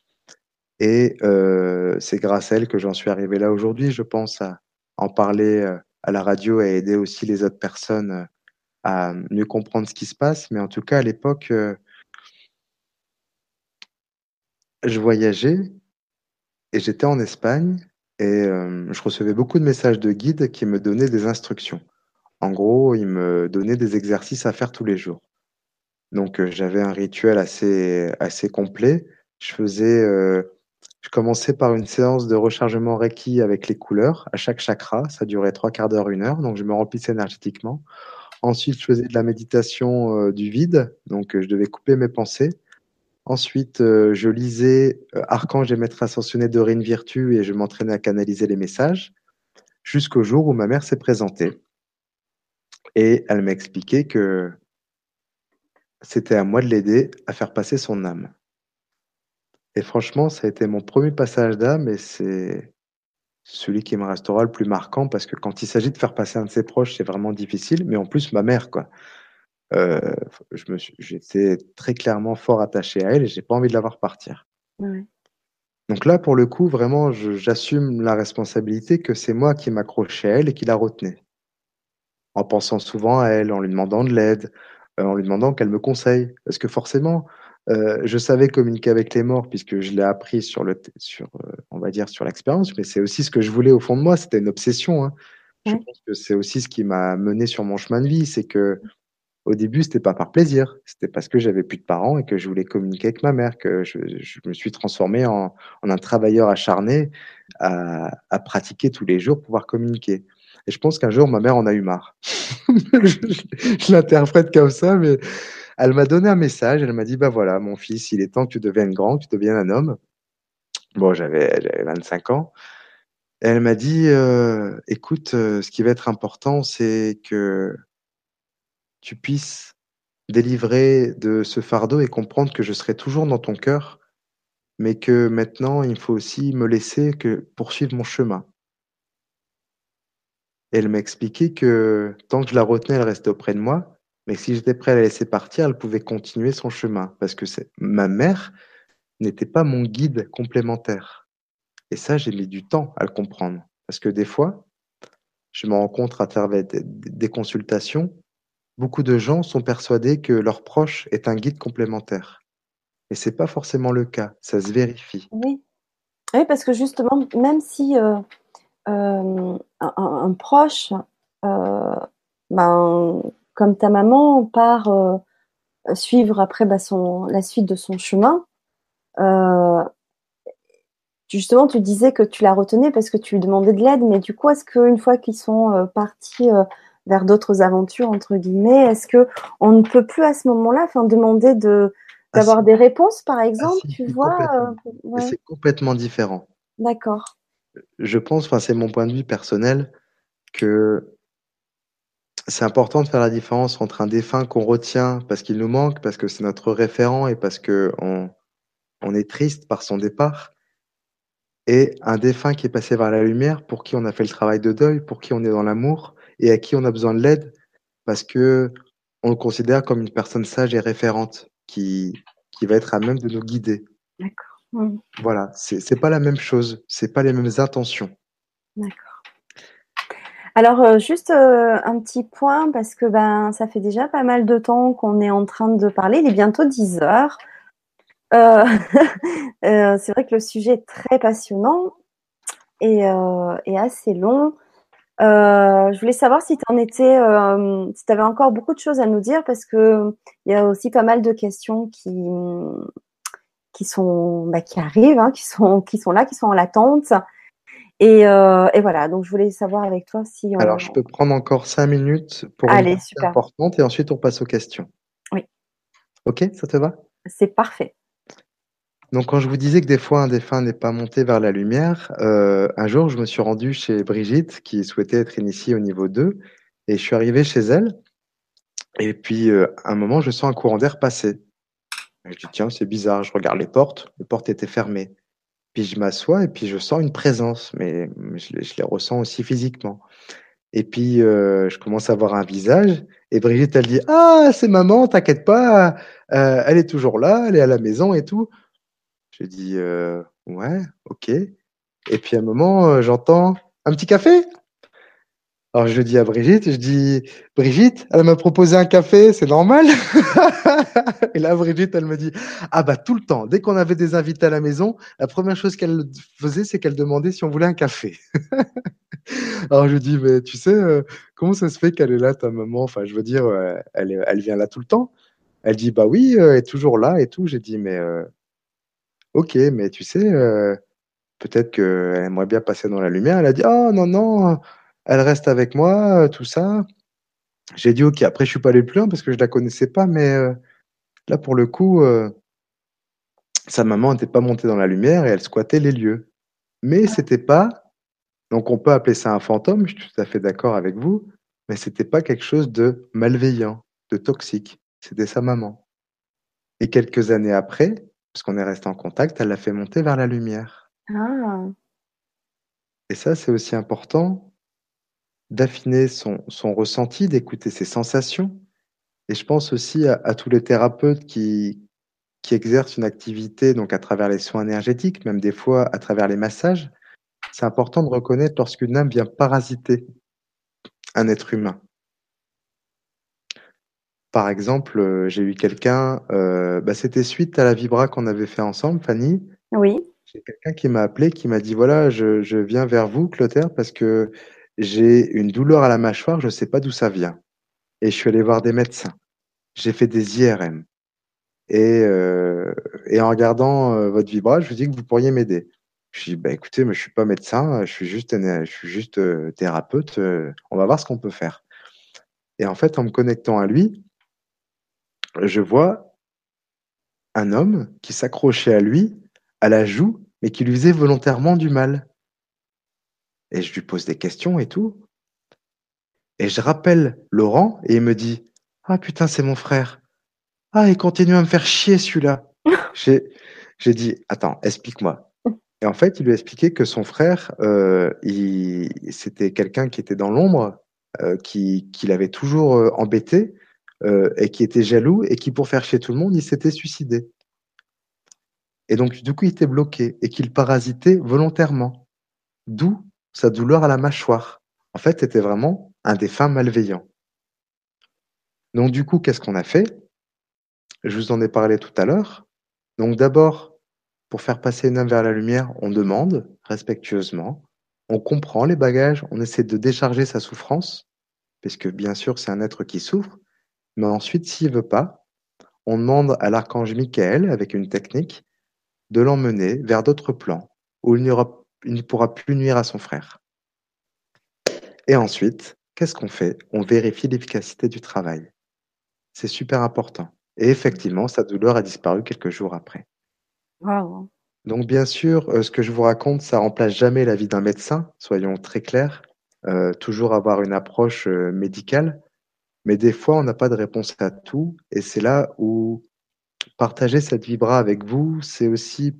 Et euh, c'est grâce à elle que j'en suis arrivé là aujourd'hui. Je pense à en parler euh, à la radio et aider aussi les autres personnes euh, à mieux comprendre ce qui se passe. Mais en tout cas, à l'époque, je voyageais et j'étais en Espagne et je recevais beaucoup de messages de guides qui me donnaient des instructions. En gros, ils me donnaient des exercices à faire tous les jours. Donc euh, j'avais un rituel assez assez complet. Je faisais euh, je commençais par une séance de rechargement Reiki avec les couleurs à chaque chakra. Ça durait trois quarts d'heure, une heure. Donc je me remplissais énergétiquement. Ensuite, je faisais de la méditation euh, du vide. Donc je devais couper mes pensées. Ensuite, je lisais Archange et Maître Ascensionné Dorine Virtue et je m'entraînais à canaliser les messages jusqu'au jour où ma mère s'est présentée. Et elle m'a expliqué que c'était à moi de l'aider à faire passer son âme. Et franchement, ça a été mon premier passage d'âme et c'est celui qui me restera le plus marquant parce que quand il s'agit de faire passer un de ses proches, c'est vraiment difficile. Mais en plus, ma mère, quoi. Euh, j'étais très clairement fort attaché à elle et j'ai pas envie de la voir partir. Donc là, pour le coup, vraiment, j'assume la responsabilité que c'est moi qui m'accrochais à elle et qui la retenais. En pensant souvent à elle, en lui demandant de l'aide, en lui demandant qu'elle me conseille. Parce que forcément, euh, je savais communiquer avec les morts puisque je l'ai appris sur le, sur, euh, on va dire, sur l'expérience, mais c'est aussi ce que je voulais au fond de moi. C'était une obsession. Hein. Je pense que c'est aussi ce qui m'a mené sur mon chemin de vie, c'est que au début, c'était pas par plaisir, c'était parce que j'avais plus de parents et que je voulais communiquer avec ma mère, que je, je me suis transformé en, en, un travailleur acharné à, à, pratiquer tous les jours pour pouvoir communiquer. Et je pense qu'un jour, ma mère en a eu marre. *laughs* je, l'interprète comme ça, mais elle m'a donné un message, elle m'a dit, bah voilà, mon fils, il est temps que tu deviennes grand, que tu deviennes un homme. Bon, j'avais 25 ans. Elle m'a dit, euh, écoute, euh, ce qui va être important, c'est que tu puisses délivrer de ce fardeau et comprendre que je serai toujours dans ton cœur, mais que maintenant, il faut aussi me laisser que poursuivre mon chemin. Elle m'a expliqué que tant que je la retenais, elle restait auprès de moi, mais si j'étais prêt à la laisser partir, elle pouvait continuer son chemin parce que ma mère n'était pas mon guide complémentaire. Et ça, j'ai mis du temps à le comprendre parce que des fois, je me rencontre à travers des, consultations, beaucoup de gens sont persuadés que leur proche est un guide complémentaire. Et c'est pas forcément le cas, ça se vérifie. Oui, oui parce que justement, même si euh, euh, un, proche euh, ben, comme ta maman part euh, suivre après bah, son, la suite de son chemin, justement, tu disais que tu la retenais parce que tu lui demandais de l'aide, mais du coup, est-ce qu'une fois qu'ils sont partis vers d'autres aventures, entre guillemets, est-ce que on ne peut plus à ce moment-là demander de ah, d'avoir des réponses, par ah, exemple, tu *laughs* vois C'est complètement différent. D'accord. Je pense, c'est mon point de vue personnel, que c'est important de faire la différence entre un défunt qu'on retient parce qu'il nous manque, parce que c'est notre référent et parce que on, on est triste par son départ, et un défunt qui est passé vers la lumière, pour qui on a fait le travail de deuil, pour qui on est dans l'amour et à qui on a besoin de l'aide parce que on le considère comme une personne sage et référente qui, qui va être à même de nous guider. Voilà, c'est pas la même chose, c'est pas les mêmes intentions. D'accord. Alors, euh, juste euh, un petit point, parce que ben, ça fait déjà pas mal de temps qu'on est en train de parler. Il est bientôt 10 heures. *laughs* Euh, c'est vrai que le sujet est très passionnant et, et assez long. je voulais savoir si tu en étais, si tu avais encore beaucoup de choses à nous dire, parce que il y a aussi pas mal de questions qui qui sont bah, qui arrivent, hein, qui sont qui sont là, qui sont en latente. Euh, et, voilà, donc je voulais savoir avec toi si. Alors, je peux prendre encore cinq minutes pour Allez, une super. importante et ensuite on passe aux questions. Oui. Ok, ça te va? C'est parfait. Donc, quand je vous disais que des fois un défunt n'est pas monté vers la lumière, euh, un jour je me suis rendu chez Brigitte qui souhaitait être initiée au niveau 2 et je suis arrivé chez elle. Et puis, euh, à un moment, je sens un courant d'air passer. Je dis, tiens, c'est bizarre. Je regarde les portes. Les portes étaient fermées. Puis je m'assois et puis je sens une présence, mais je, les ressens aussi physiquement. Et puis euh, je commence à voir un visage et Brigitte elle dit ah c'est maman t'inquiète pas euh, elle est toujours là elle est à la maison et tout. Je dis euh, ouais ok. Et puis à un moment j'entends un petit café alors je dis à Brigitte, je dis Brigitte, elle m'a proposé un café, c'est normal? *laughs* Et là Brigitte, elle me dit ah bah tout le temps, dès qu'on avait des invités à la maison, la première chose qu'elle faisait, c'est qu'elle demandait si on voulait un café. *laughs* Alors je dis mais tu sais euh, comment ça se fait qu'elle est là ta maman? Enfin je veux dire, euh, elle, elle vient là tout le temps. Elle dit bah oui, euh, elle est toujours là et tout. J'ai dit mais ok, mais tu sais peut-être qu'elle aimerait bien passer dans la lumière. Elle a dit oh non non elle reste avec moi, euh, tout ça. J'ai dit ok. Après, je suis pas allé plus loin parce que je la connaissais pas, mais euh, là, pour le coup, euh, sa maman n'était pas montée dans la lumière et elle squattait les lieux. Mais ah. c'était pas. Donc, on peut appeler ça un fantôme. Je suis tout à fait d'accord avec vous, mais c'était pas quelque chose de malveillant, de toxique. C'était sa maman. Et quelques années après, parce qu'on est resté en contact, elle l'a fait monter vers la lumière. Ah. Et ça, c'est aussi important d'affiner son, son ressenti, d'écouter ses sensations. Et je pense aussi à, à tous les thérapeutes qui, qui exercent une activité donc à travers les soins énergétiques, même des fois à travers les massages. C'est important de reconnaître lorsqu'une âme vient parasiter un être humain. Par exemple, euh, j'ai eu quelqu'un, euh, bah, c'était suite à la vibra qu'on avait fait ensemble, Fanny. Oui. J'ai quelqu'un qui m'a appelé, qui m'a dit voilà, je, je viens vers vous, Clotaire, parce que j'ai une douleur à la mâchoire, je ne sais pas d'où ça vient. Et je suis allé voir des médecins. J'ai fait des IRM. Et, euh, et en regardant euh, votre vibra, je vous dis que vous pourriez m'aider. Je dis bah écoutez, mais je suis pas médecin, je suis juste, je suis juste euh, thérapeute. on va voir ce qu'on peut faire. Et en fait, en me connectant à lui, je vois un homme qui s'accrochait à lui, à la joue, mais qui lui faisait volontairement du mal. Et je lui pose des questions et tout. Et je rappelle Laurent et il me dit Ah putain, c'est mon frère. Ah, il continue à me faire chier celui-là. *laughs* J'ai dit Attends, explique-moi. Et en fait, il lui a expliqué que son frère, euh, c'était quelqu'un qui était dans l'ombre, euh, qui, qui l'avait toujours euh, embêté euh, et qui était jaloux et qui, pour faire chier tout le monde, il s'était suicidé. Et donc, du coup, il était bloqué et qu'il parasitait volontairement. D'où sa douleur à la mâchoire. En fait, c'était vraiment un défunt malveillant. Donc, du coup, qu'est-ce qu'on a fait? Je vous en ai parlé tout à l'heure. Donc, d'abord, pour faire passer une âme vers la lumière, on demande respectueusement, on comprend les bagages, on essaie de décharger sa souffrance, puisque bien sûr, c'est un être qui souffre. Mais ensuite, s'il veut pas, on demande à l'archange Michael, avec une technique, de l'emmener vers d'autres plans, où il, n'y aura, ne pourra plus nuire à son frère. Et ensuite, qu'est-ce qu'on fait? On vérifie l'efficacité du travail. C'est super important. Et effectivement, sa douleur a disparu quelques jours après. Wow. Donc bien sûr, euh, ce que je vous raconte, ça remplace jamais la vie d'un médecin, soyons très clairs. Euh, toujours avoir une approche euh, médicale, mais des fois, on n'a pas de réponse à tout, et c'est là où partager cette vibra avec vous, c'est aussi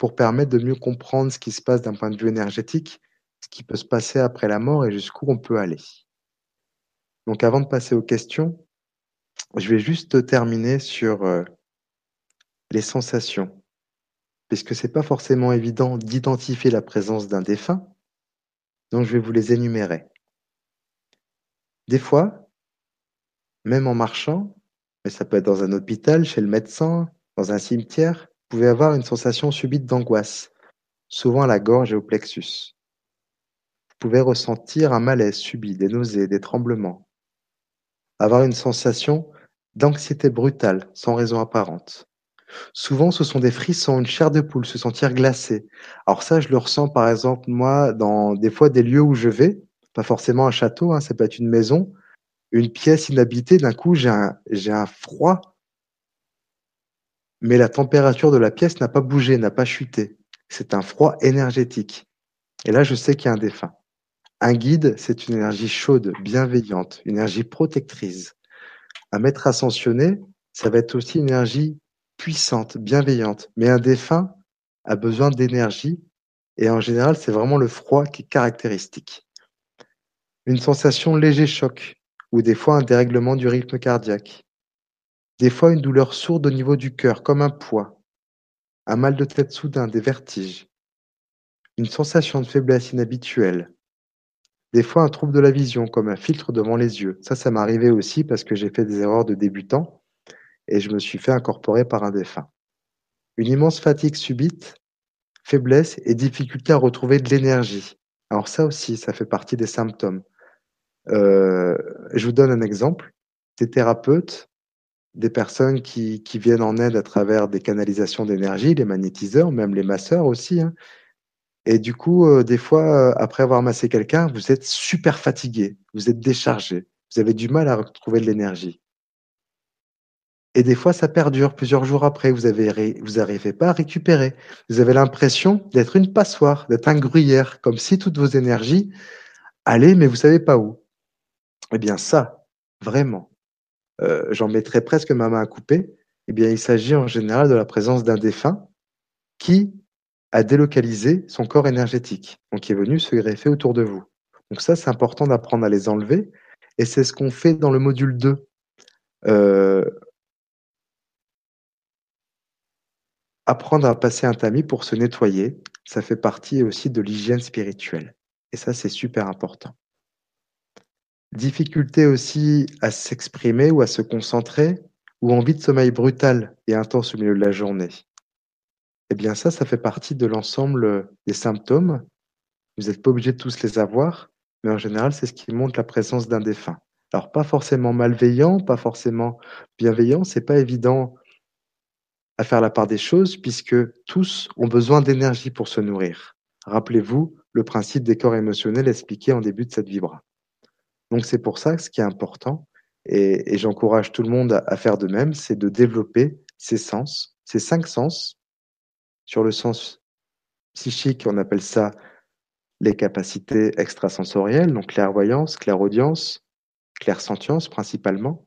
pour permettre de mieux comprendre ce qui se passe d'un point de vue énergétique, ce qui peut se passer après la mort et jusqu'où on peut aller. Donc avant de passer aux questions, je vais juste terminer sur euh, les sensations, puisque c'est pas forcément évident d'identifier la présence d'un défunt, donc je vais vous les énumérer. Des fois, même en marchant, mais ça peut être dans un hôpital, chez le médecin, dans un cimetière, pouvez avoir une sensation subite d'angoisse, souvent à la gorge et au plexus. Vous pouvez ressentir un malaise subit, des nausées, des tremblements, avoir une sensation d'anxiété brutale, sans raison apparente. Souvent, ce sont des frissons, une chair de poule, se sentir glacé. Alors ça, je le ressens par exemple, moi, dans des fois des lieux où je vais, pas forcément un château, hein, ça peut être une maison, une pièce inhabitée, d'un coup, j'ai un, j'ai un froid, mais la température de la pièce n'a pas bougé, n'a pas chuté. C'est un froid énergétique. Et là, je sais qu'il y a un défunt. Un guide, c'est une énergie chaude, bienveillante, une énergie protectrice. Un maître ascensionné, ça va être aussi une énergie puissante, bienveillante. Mais un défunt a besoin d'énergie et en général, c'est vraiment le froid qui est caractéristique. Une sensation léger choc ou des fois un dérèglement du rythme cardiaque. Des fois une douleur sourde au niveau du cœur, comme un poids. Un mal de tête soudain, des vertiges. Une sensation de faiblesse inhabituelle. Des fois un trouble de la vision, comme un filtre devant les yeux. Ça, ça arrivé aussi parce que j'ai fait des erreurs de débutant et je me suis fait incorporer par un défunt. Une immense fatigue subite, faiblesse et difficulté à retrouver de l'énergie. Alors ça aussi, ça fait partie des symptômes. Euh, je vous donne un exemple. Des thérapeutes, des personnes qui, viennent en aide à travers des canalisations d'énergie, les magnétiseurs, même les masseurs aussi. Hein. Et du coup, euh, des fois, euh, après avoir massé quelqu'un, vous êtes super fatigué, vous êtes déchargé, vous avez du mal à retrouver de l'énergie. Et des fois, ça perdure plusieurs jours après. Vous avez, vous n'arrivez pas à récupérer. Vous avez l'impression d'être une passoire, d'être un gruyère, comme si toutes vos énergies allaient, mais vous savez pas où. Eh bien, ça, vraiment, euh, j'en mettrais presque ma main à couper. Eh bien, il s'agit en général de la présence d'un défunt qui a délocalisé son corps énergétique, donc qui est venu se greffer autour de vous. Donc ça, c'est important d'apprendre à les enlever, et c'est ce qu'on fait dans le module 2. Euh, apprendre à passer un tamis pour se nettoyer, ça fait partie aussi de l'hygiène spirituelle. Et ça, c'est super important. Difficulté aussi à s'exprimer ou à se concentrer, ou envie de sommeil brutal et intense au milieu de la journée. Eh bien ça, ça fait partie de l'ensemble des symptômes. Vous n'êtes pas obligé de tous les avoir, mais en général, c'est ce qui montre la présence d'un défunt. Alors pas forcément malveillant, pas forcément bienveillant, c'est pas évident à faire la part des choses puisque tous ont besoin d'énergie pour se nourrir. Rappelez-vous le principe des corps émotionnels expliqué en début de cette vibra. Donc c'est pour ça que ce qui est important, et, j'encourage tout le monde à, faire de même, c'est de développer ses sens, ses cinq sens. Sur le sens psychique, on appelle ça les capacités extrasensorielles, donc clairvoyance, clairaudience, clairsentience principalement,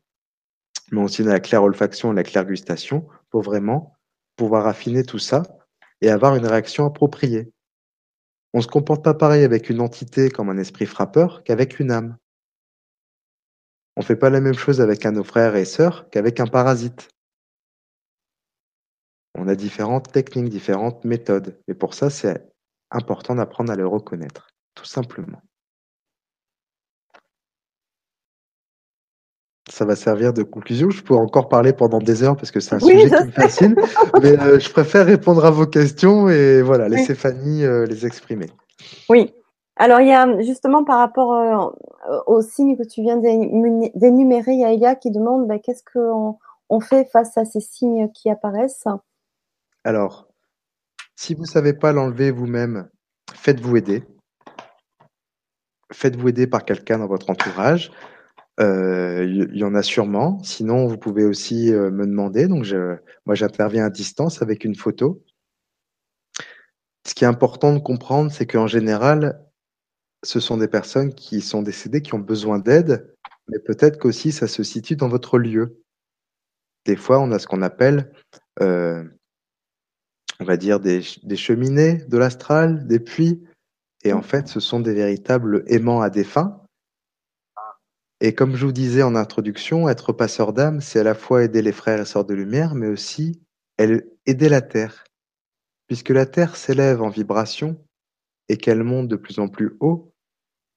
mais aussi la claire olfaction et la claire gustation, pour vraiment pouvoir affiner tout ça et avoir une réaction appropriée. On ne se comporte pas pareil avec une entité comme un esprit frappeur qu'avec une âme. On ne fait pas la même chose avec un de nos frères et sœurs qu'avec un parasite. On a différentes techniques, différentes méthodes. Et pour ça, c'est important d'apprendre à le reconnaître, tout simplement. Ça va servir de conclusion. Je pourrais encore parler pendant des heures parce que c'est un sujet qui me fascine. *laughs* mais euh, je préfère répondre à vos questions et voilà, laisser Fanny euh, les exprimer. Oui, alors, il y a justement par rapport euh, aux signes que tu viens d'énumérer, il y a Elia qui demande bah, qu'est-ce qu'on on fait face à ces signes qui apparaissent? Alors, si vous ne savez pas l'enlever vous-même, faites-vous aider. Faites-vous aider par quelqu'un dans votre entourage. Il euh, y, en a sûrement. Sinon, vous pouvez aussi euh, me demander. Donc, moi, j'interviens à distance avec une photo. Ce qui est important de comprendre, c'est qu'en général, ce sont des personnes qui sont décédées, qui ont besoin d'aide, mais peut-être qu'aussi ça se situe dans votre lieu. Des fois, on a ce qu'on appelle, euh, on va dire, des, cheminées de l'astral, des puits, et en fait, ce sont des véritables aimants à défunts. Et comme je vous disais en introduction, être passeur d'âme, c'est à la fois aider les frères et sœurs de lumière, mais aussi aider la Terre. Puisque la Terre s'élève en vibration et qu'elle monte de plus en plus haut,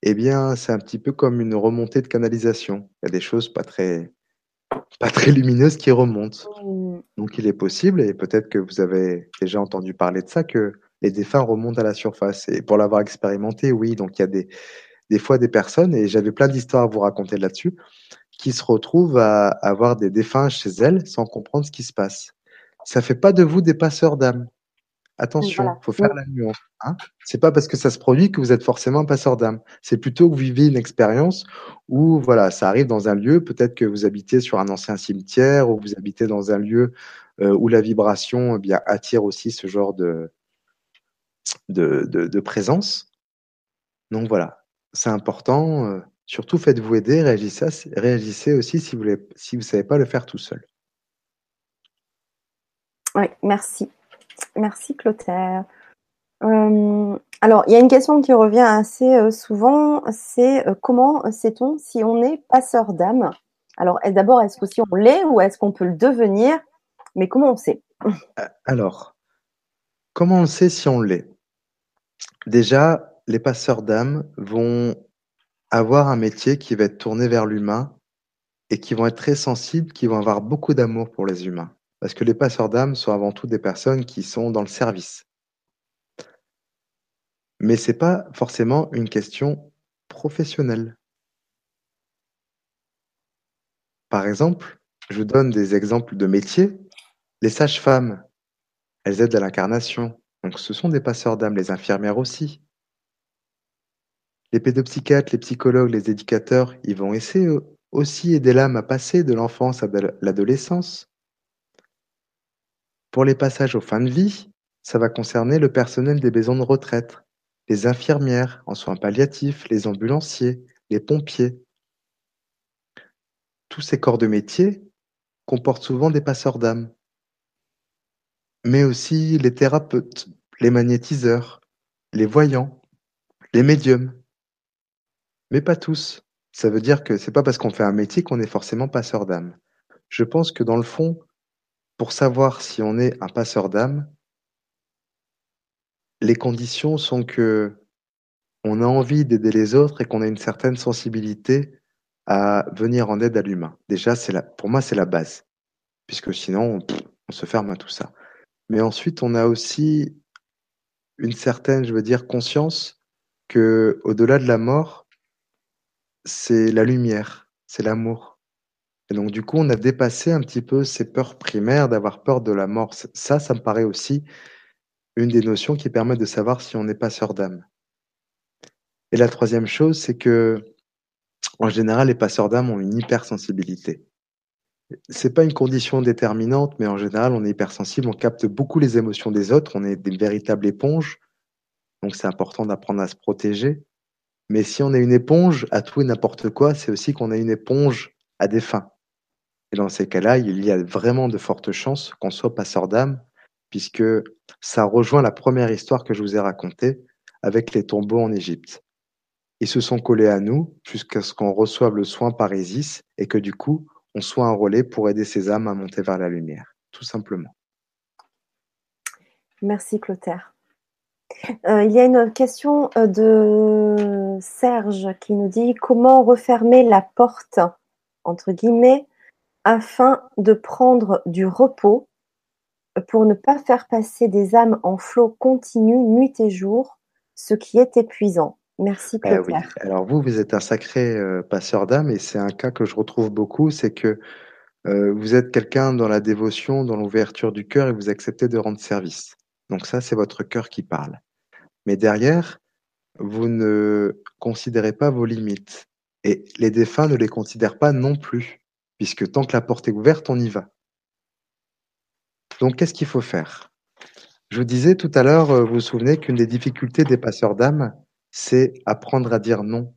eh bien, c'est un petit peu comme une remontée de canalisation. Il y a des choses pas très, pas très lumineuses qui remontent. Mmh. Donc, il est possible, et peut-être que vous avez déjà entendu parler de ça, que les défunts remontent à la surface. Et pour l'avoir expérimenté, oui, donc il y a des, des fois des personnes, et j'avais plein d'histoires à vous raconter là-dessus, qui se retrouvent à avoir des défunts chez elles sans comprendre ce qui se passe. Ça fait pas de vous des passeurs d'âme. Attention, il faut faire la nuance. Hein c'est pas parce que ça se produit que vous êtes forcément un passeur d'âme. C'est plutôt que vous vivez une expérience où voilà, ça arrive dans un lieu, peut-être que vous habitez sur un ancien cimetière ou vous habitez dans un lieu euh, où la vibration eh bien attire aussi ce genre de de, de, présence. Donc voilà, c'est important. Euh, surtout faites-vous aider, réagissez, réagissez aussi si vous ne si vous savez pas le faire tout seul. Oui, merci. Merci Clotaire. Euh, alors, il y a une question qui revient assez euh, souvent, c'est euh, comment sait-on si on est passeur d'âme? Alors, d'abord, est-ce que si on l'est ou est-ce qu'on peut le devenir? Mais comment on sait? Alors, comment on sait si on l'est? Déjà, les passeurs d'âme vont avoir un métier qui va être tourné vers l'humain et qui vont être très sensibles, qui vont avoir beaucoup d'amour pour les humains. Parce que les passeurs d'âme sont avant tout des personnes qui sont dans le service. Mais ce n'est pas forcément une question professionnelle. Par exemple, je vous donne des exemples de métiers. Les sages-femmes, elles aident à l'incarnation. Donc ce sont des passeurs d'âme, les infirmières aussi. Les pédopsychiatres, les psychologues, les éducateurs, ils vont essayer aussi aider l'âme à passer de l'enfance à l'adolescence. Pour les passages aux fins de vie, ça va concerner le personnel des maisons de retraite, les infirmières en soins palliatifs, les ambulanciers, les pompiers. Tous ces corps de métier comportent souvent des passeurs d'âme, mais aussi les thérapeutes, les magnétiseurs, les voyants, les médiums. Mais pas tous. Ça veut dire que c'est pas parce qu'on fait un métier qu'on est forcément passeur d'âme. Je pense que dans le fond, pour savoir si on est un passeur d'âme, les conditions sont que on a envie d'aider les autres et qu'on a une certaine sensibilité à venir en aide à l'humain. Déjà, c'est la, pour moi, c'est la base, puisque sinon, on se ferme à tout ça. Mais ensuite, on a aussi une certaine, je veux dire, conscience que au-delà de la mort, c'est la lumière, c'est l'amour. Et donc, du coup, on a dépassé un petit peu ces peurs primaires d'avoir peur de la mort. Ça, ça me paraît aussi une des notions qui permet de savoir si on n'est pas sœur d'âme. Et la troisième chose, c'est que, en général, les passeurs d'âme ont une hypersensibilité. C'est pas une condition déterminante, mais en général, on est hypersensible, on capte beaucoup les émotions des autres, on est des véritables éponges. Donc, c'est important d'apprendre à se protéger. Mais si on est une éponge à tout et n'importe quoi, c'est aussi qu'on est une éponge à des fins. Et dans ces cas-là, il y a vraiment de fortes chances qu'on soit passeur d'âme, puisque ça rejoint la première histoire que je vous ai racontée avec les tombeaux en Égypte. Ils se sont collés à nous jusqu'à ce qu'on reçoive le soin par Isis et que du coup, on soit un relais pour aider ces âmes à monter vers la lumière, tout simplement. Merci Clotaire. Euh, il y a une question euh, de Serge qui nous dit comment refermer la porte, entre guillemets, afin de prendre du repos pour ne pas faire passer des âmes en flot continu nuit et jour, ce qui est épuisant. Merci eh Clotaire. Alors vous, vous êtes un sacré euh, passeur d'âme et c'est un cas que je retrouve beaucoup, c'est que euh, vous êtes quelqu'un dans la dévotion, dans l'ouverture du cœur et vous acceptez de rendre service. Donc ça, c'est votre cœur qui parle. Mais derrière, vous ne considérez pas vos limites et les défunts ne les considèrent pas non plus, puisque tant que la porte est ouverte, on y va. Donc qu'est-ce qu'il faut faire? Je vous disais tout à l'heure, euh, vous vous souvenez qu'une des difficultés des passeurs d'âme, c'est apprendre à dire non,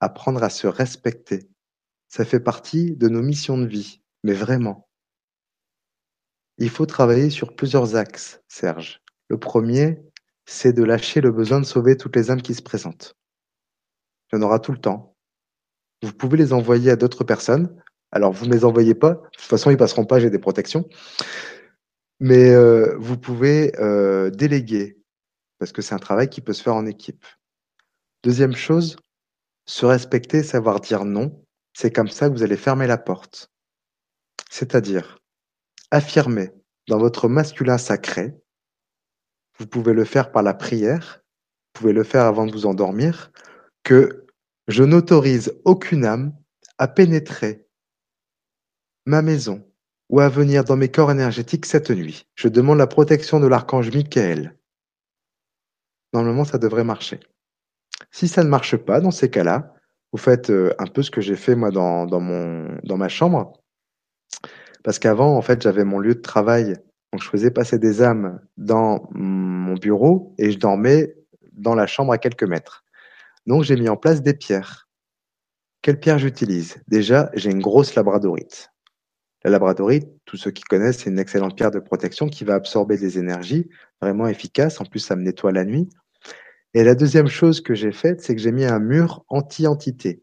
apprendre à se respecter. Ça fait partie de nos missions de vie, mais vraiment. Il faut travailler sur plusieurs axes, Serge. Le premier, c'est de lâcher le besoin de sauver toutes les âmes qui se présentent. Il y en aura tout le temps. Vous pouvez les envoyer à d'autres personnes. Alors, vous ne les envoyez pas. De toute façon, ils passeront pas, j'ai des protections. Mais euh, vous pouvez euh, déléguer, parce que c'est un travail qui peut se faire en équipe. Deuxième chose, se respecter, savoir dire non, c'est comme ça que vous allez fermer la porte. C'est-à-dire, affirmer dans votre masculin sacré, vous pouvez le faire par la prière, vous pouvez le faire avant de vous endormir, que je n'autorise aucune âme à pénétrer ma maison ou à venir dans mes corps énergétiques cette nuit. Je demande la protection de l'archange Michael. Normalement, ça devrait marcher. Si ça ne marche pas, dans ces cas-là, vous faites euh, un peu ce que j'ai fait moi dans, mon, dans ma chambre. Parce qu'avant, en fait, j'avais mon lieu de travail. Donc, je faisais passer des âmes dans mon bureau et je dormais dans la chambre à quelques mètres. Donc, j'ai mis en place des pierres. Quelles pierres j'utilise? Déjà, j'ai une grosse labradorite. La labradorite, tous ceux qui connaissent, c'est une excellente pierre de protection qui va absorber des énergies, vraiment efficace. En plus, ça me nettoie la nuit. Et la deuxième chose que j'ai faite, c'est que j'ai mis un mur anti-entité.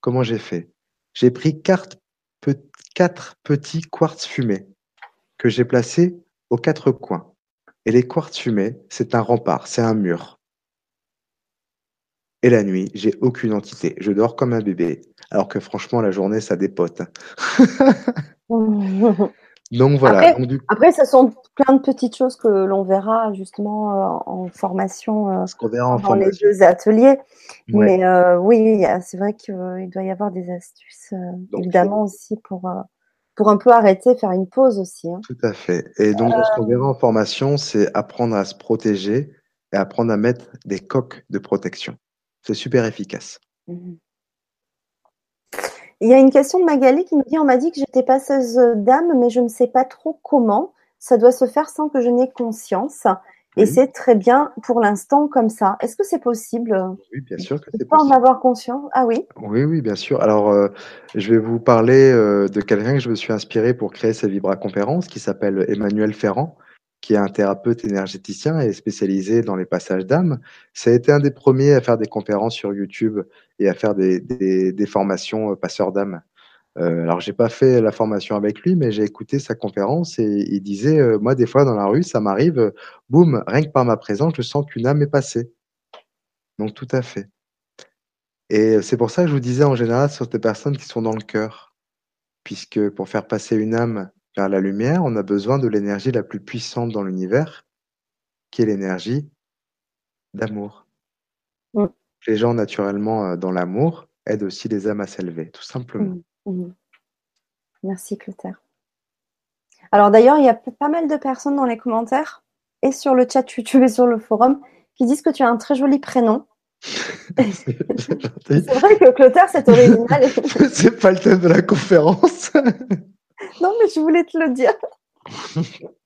Comment j'ai fait? J'ai pris quatre, quatre petits quartz fumés que j'ai placés aux quatre coins. Et les quartz fumés, c'est un rempart, c'est un mur. Et la nuit, j'ai aucune entité. Je dors comme un bébé. Alors que franchement, la journée, ça dépote. *laughs* Donc voilà. Après, ce sont plein de petites choses que l'on verra justement euh, en formation euh, dans les deux ateliers. Mais euh, oui, c'est vrai qu'il doit y avoir des astuces, évidemment aussi pour pour un peu arrêter, faire une pause aussi. Hein. Tout à fait. Et donc, ce qu'on verra en formation, c'est apprendre à se protéger et apprendre à mettre des coques de protection. C'est super efficace. Mmh il y a une question de Magali qui nous dit On m'a dit que j'étais passeuse d'âme, mais je ne sais pas trop comment. Ça doit se faire sans que je n'ai conscience. Et c'est très bien pour l'instant comme ça. Est-ce que c'est possible? Oui, bien sûr que c'est possible. en avoir conscience? Ah oui Oui, oui, bien sûr. Alors, euh, je vais vous parler euh, de quelqu'un que je me suis inspiré pour créer cette Vibra conférence qui s'appelle Emmanuel Ferrand, qui est un thérapeute énergéticien et spécialisé dans les passages d'âme. Ça a été un des premiers à faire des conférences sur YouTube et à faire des, formations euh, passeurs d'âme. Euh, alors, j'ai pas fait la formation avec lui, mais j'ai écouté sa conférence et il disait, euh, moi, des fois, dans la rue, ça m'arrive, euh, boum, rien que par ma présence, je sens qu'une âme est passée. Donc, tout à fait. Et c'est pour ça que je vous disais, en général, sur des personnes qui sont dans le cœur. Puisque pour faire passer une âme vers la lumière, on a besoin de l'énergie la plus puissante dans l'univers, qui est l'énergie d'amour. Les gens, naturellement, euh, dans l'amour, aident aussi les âmes à s'élever, tout simplement. Mm. Mhm. Merci Clotaire. Alors d'ailleurs, il y a pas mal de personnes dans les commentaires et sur le chat YouTube et sur le forum qui disent que tu as un très joli prénom. *laughs* C'est vrai que Clotaire, c'est original. *laughs* C'est pas le thème de la conférence. *laughs* non, mais je voulais te le dire. *laughs*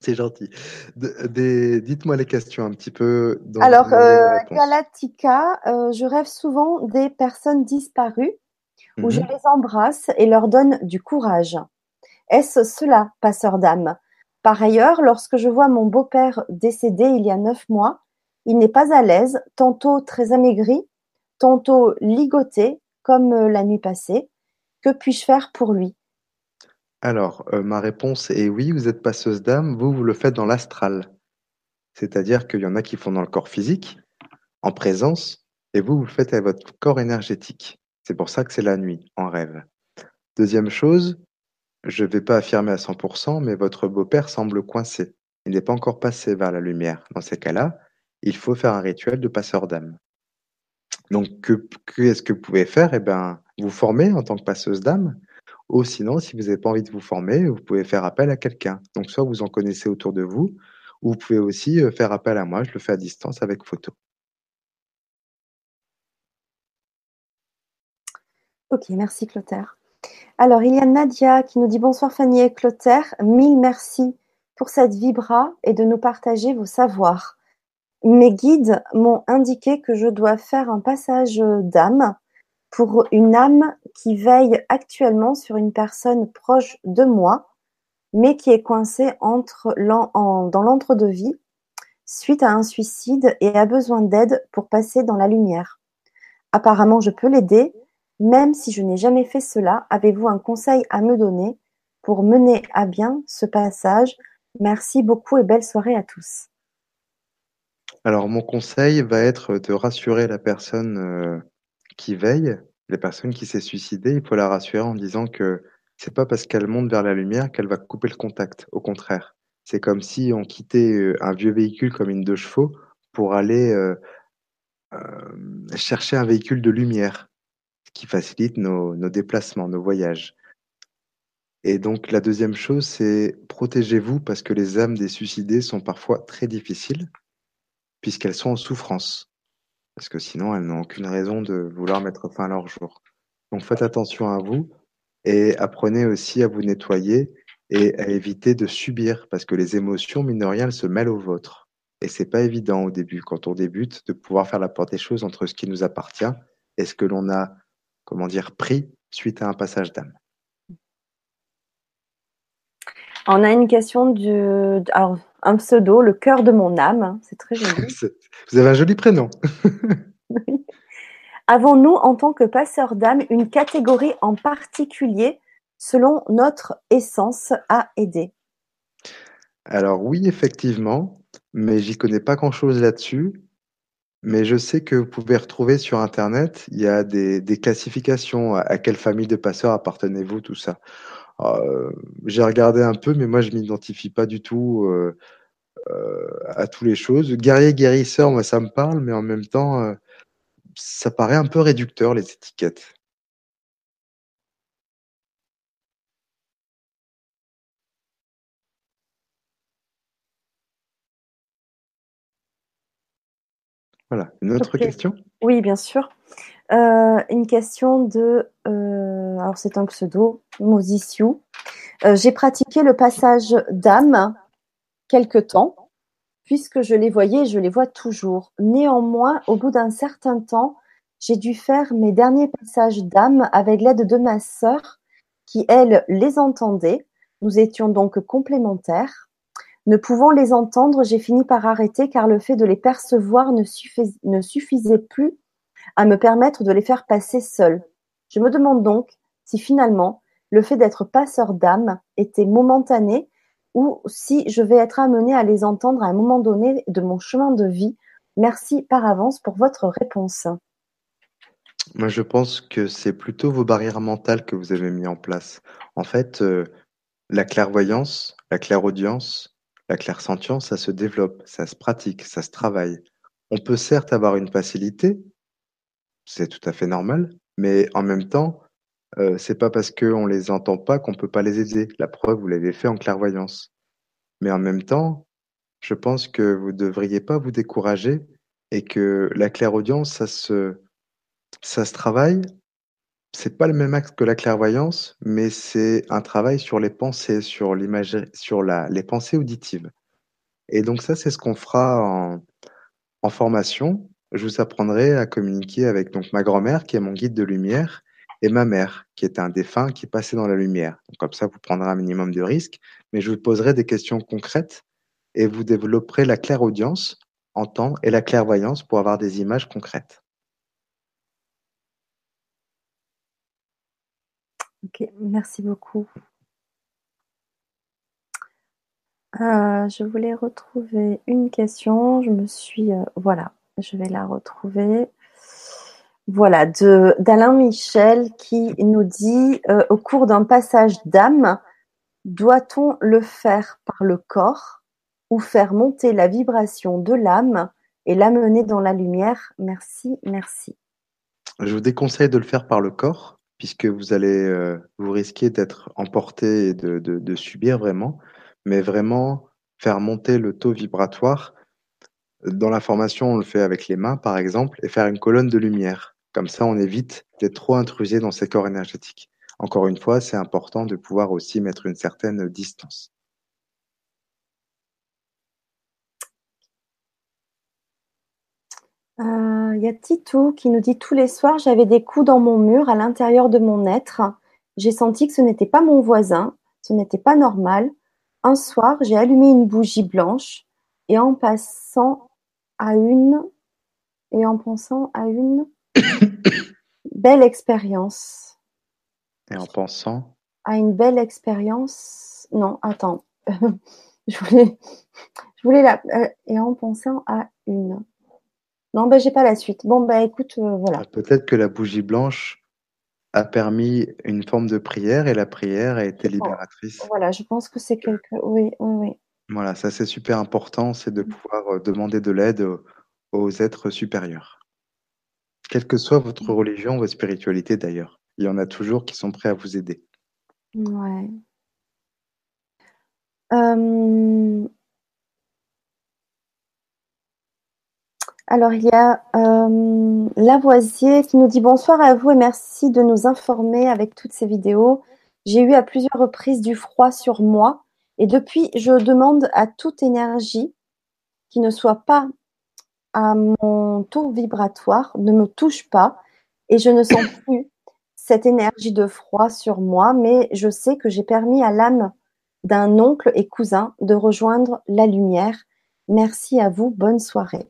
C'est gentil. Dites-moi les questions un petit peu. Alors, euh. Galatica, euh, je rêve souvent des personnes disparues où je Mhm. les embrasse et leur donne du courage. Est-ce cela, passeur d'âme? Par ailleurs, lorsque je vois mon beau-père décédé il y a neuf mois, il n'est pas à l'aise, tantôt très amaigri, tantôt ligoté, comme euh, la nuit passée. Que puis-je faire pour lui? Alors, euh, ma réponse est oui, vous êtes passeuse d'âme, vous, vous le faites dans l'astral. C'est-à-dire qu'il y en a qui font dans le corps physique, en présence, et vous, vous le faites avec votre corps énergétique. C'est pour ça que c'est la nuit, en rêve. Deuxième chose, je ne vais pas affirmer à 100%, mais votre beau-père semble coincé. Il n'est pas encore passé vers la lumière. Dans ces cas-là, il faut faire un rituel de passeur d'âme. Donc, que, que est-ce que vous pouvez faire? Eh bien, vous former en tant que passeuse d'âme, ou sinon, si vous n'avez pas envie de vous former, vous pouvez faire appel à quelqu'un. Donc, soit vous en connaissez autour de vous, ou vous pouvez aussi euh, faire appel à moi. Je le fais à distance avec photo. Ok, merci Clotaire. Alors, il y a Nadia qui nous dit bonsoir Fanny et Clotaire. Mille merci pour cette vibra et de nous partager vos savoirs. Mes guides m'ont indiqué que je dois faire un passage d'âme pour une âme qui veille actuellement sur une personne proche de moi, mais qui est coincée dans l'entre-deux-vie suite à un suicide et a besoin d'aide pour passer dans la lumière. Apparemment, je peux l'aider, même si je n'ai jamais fait cela. Avez-vous un conseil à me donner pour mener à bien ce passage? Merci beaucoup et belle soirée à tous. Alors, mon conseil va être de rassurer la personne euh, qui veille, la personne qui s'est suicidée. Il faut la rassurer en disant que c'est pas parce qu'elle monte vers la lumière qu'elle va couper le contact. Au contraire, c'est comme si on quittait euh, un vieux véhicule comme une deux chevaux pour aller euh, euh, chercher un véhicule de lumière qui facilite nos, nos déplacements, nos voyages. Et donc, la deuxième chose, c'est protégez-vous parce que les âmes des suicidés sont parfois très difficiles puisqu'elles sont en souffrance. Parce que sinon, elles n'ont aucune raison de vouloir mettre fin à leur jour. Donc, faites attention à vous et apprenez aussi à vous nettoyer et à éviter de subir parce que les émotions, mine se mêlent aux vôtres. Et c'est pas évident au début, quand on débute, de pouvoir faire la part des choses entre ce qui nous appartient et ce que l'on a, comment dire, pris suite à un passage d'âme. On a une question du, alors, un pseudo, le cœur de mon âme. C'est très joli. *laughs* Vous avez un joli prénom. *laughs* Avons-nous, en tant que passeurs d'âme, une catégorie en particulier selon notre essence à aider? Alors oui, effectivement, mais j'y connais pas grand-chose là-dessus. Mais je sais que vous pouvez retrouver sur Internet, il y a des, des classifications, à, à quelle famille de passeurs appartenez-vous, tout ça. Euh, j'ai regardé un peu, mais moi je m'identifie pas du tout euh, euh, à toutes les choses. Guerrier, guérisseur, moi ça me parle, mais en même temps, ça paraît un peu réducteur les étiquettes. Voilà. Une autre question? Oui, bien sûr. Euh, une question de, euh, alors c'est un pseudo, Mosisiu. Euh, J'ai pratiqué le passage d'âme quelque temps, puisque je les voyais et je les vois toujours. Néanmoins, au bout d'un certain temps, j'ai dû faire mes derniers passages d'âme avec l'aide de ma sœur, qui elle les entendait. Nous étions donc complémentaires. Ne pouvant les entendre, j'ai fini par arrêter car le fait de les percevoir ne, suffisait plus à me permettre de les faire passer seuls. Je me demande donc si finalement le fait d'être passeur d'âme était momentané ou si je vais être amené à les entendre à un moment donné de mon chemin de vie. Merci par avance pour votre réponse. Moi, je pense que c'est plutôt vos barrières mentales que vous avez mis en place. En fait, euh, la clairvoyance, la clairaudience, la clairsentience, ça se développe, ça se pratique, ça se travaille. On peut certes avoir une facilité, c'est tout à fait normal, mais en même temps, euh, c'est pas parce qu'on les entend pas qu'on peut pas les aider. La preuve, vous l'avez fait en clairvoyance. Mais en même temps, je pense que vous devriez pas vous décourager et que la clairaudience, ça se, ça se travaille. C'est pas le même axe que la clairvoyance, mais c'est un travail sur les pensées, sur l'imagerie, sur la, les pensées auditives. Et donc ça, c'est ce qu'on fera en formation. Je vous apprendrai à communiquer avec donc ma grand-mère, qui est mon guide de lumière, et ma mère, qui est un défunt qui passait dans la lumière. Comme ça, vous prendrez un minimum de risques, mais je vous poserai des questions concrètes et vous développerez la clairaudience, entendre, et la clairvoyance pour avoir des images concrètes. Ok, merci beaucoup. Euh, je voulais retrouver une question. Je me suis. Euh, voilà, je vais la retrouver. Voilà, d'Alain Michel qui nous dit euh, au cours d'un passage d'âme, doit-on le faire par le corps ou faire monter la vibration de l'âme et l'amener dans la lumière? Merci, merci. Je vous déconseille de le faire par le corps puisque vous allez euh, vous risquer d'être emporté et de subir vraiment, mais vraiment faire monter le taux vibratoire. Dans la formation, on le fait avec les mains, par exemple, et faire une colonne de lumière. Comme ça, on évite d'être trop intrusé dans ces corps énergétiques. Encore une fois, c'est important de pouvoir aussi mettre une certaine distance. Euh, il y a Tito qui nous dit tous les soirs, j'avais des coups dans mon mur à l'intérieur de mon être. J'ai senti que ce n'était pas mon voisin, ce n'était pas normal. Un soir, j'ai allumé une bougie blanche et en passant à une et en pensant à une *coughs* belle expérience. Et en pensant À une belle expérience. Non, attends. *laughs* je voulais, je voulais la. Euh, et en pensant à une. Non, ben j'ai pas la suite. Bon, ben écoute, euh, voilà. Ah, peut-être que la bougie blanche a permis une forme de prière et la prière a été libératrice. Voilà, je pense que c'est quelque. Oui, oui, oui. Voilà, ça c'est super important, c'est de pouvoir euh, demander de l'aide aux êtres supérieurs. Quelle que soit votre mmh. religion, votre spiritualité d'ailleurs, il y en a toujours qui sont prêts à vous aider. Ouais. Euh, alors, il y a euh, Lavoisier qui nous dit bonsoir à vous et merci de nous informer avec toutes ces vidéos. J'ai eu à plusieurs reprises du froid sur moi et depuis, je demande à toute énergie qui ne soit pas à mon taux vibratoire ne me touche pas et je ne sens plus cette énergie de froid sur moi, mais je sais que j'ai permis à l'âme d'un oncle et cousin de rejoindre la lumière. Merci à vous, bonne soirée.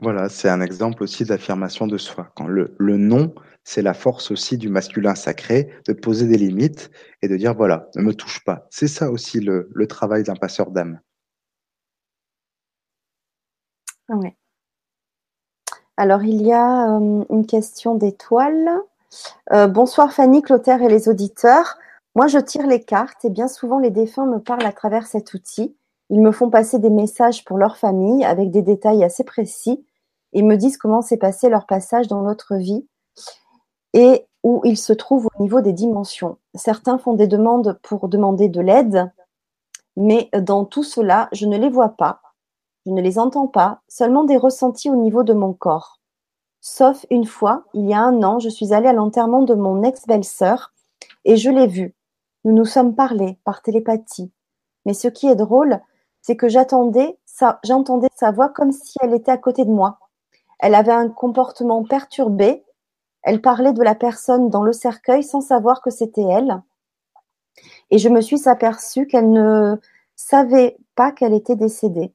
Voilà, c'est un exemple aussi d'affirmation de soi. Le, non, c'est la force aussi du masculin sacré de poser des limites et de dire voilà, ne me touche pas. C'est ça aussi le, travail d'un passeur d'âme. Oui. Alors, il y a euh, une question d'étoile. Euh, bonsoir Fanny, Clotaire et les auditeurs. Moi, je tire les cartes et bien souvent les défunts me parlent à travers cet outil. Ils me font passer des messages pour leur famille avec des détails assez précis et me disent comment s'est passé leur passage dans l'autre vie et où ils se trouvent au niveau des dimensions. Certains font des demandes pour demander de l'aide, mais dans tout cela, je ne les vois pas. Je ne les entends pas, seulement des ressentis au niveau de mon corps. Sauf une fois, il y a un an, je suis allée à l'enterrement de mon ex-belle-sœur et je l'ai vue. Nous nous sommes parlé par télépathie. Mais ce qui est drôle, c'est que j'attendais, j'entendais sa voix comme si elle était à côté de moi. Elle avait un comportement perturbé. Elle parlait de la personne dans le cercueil sans savoir que c'était elle. Et je me suis aperçue qu'elle ne savait pas qu'elle était décédée.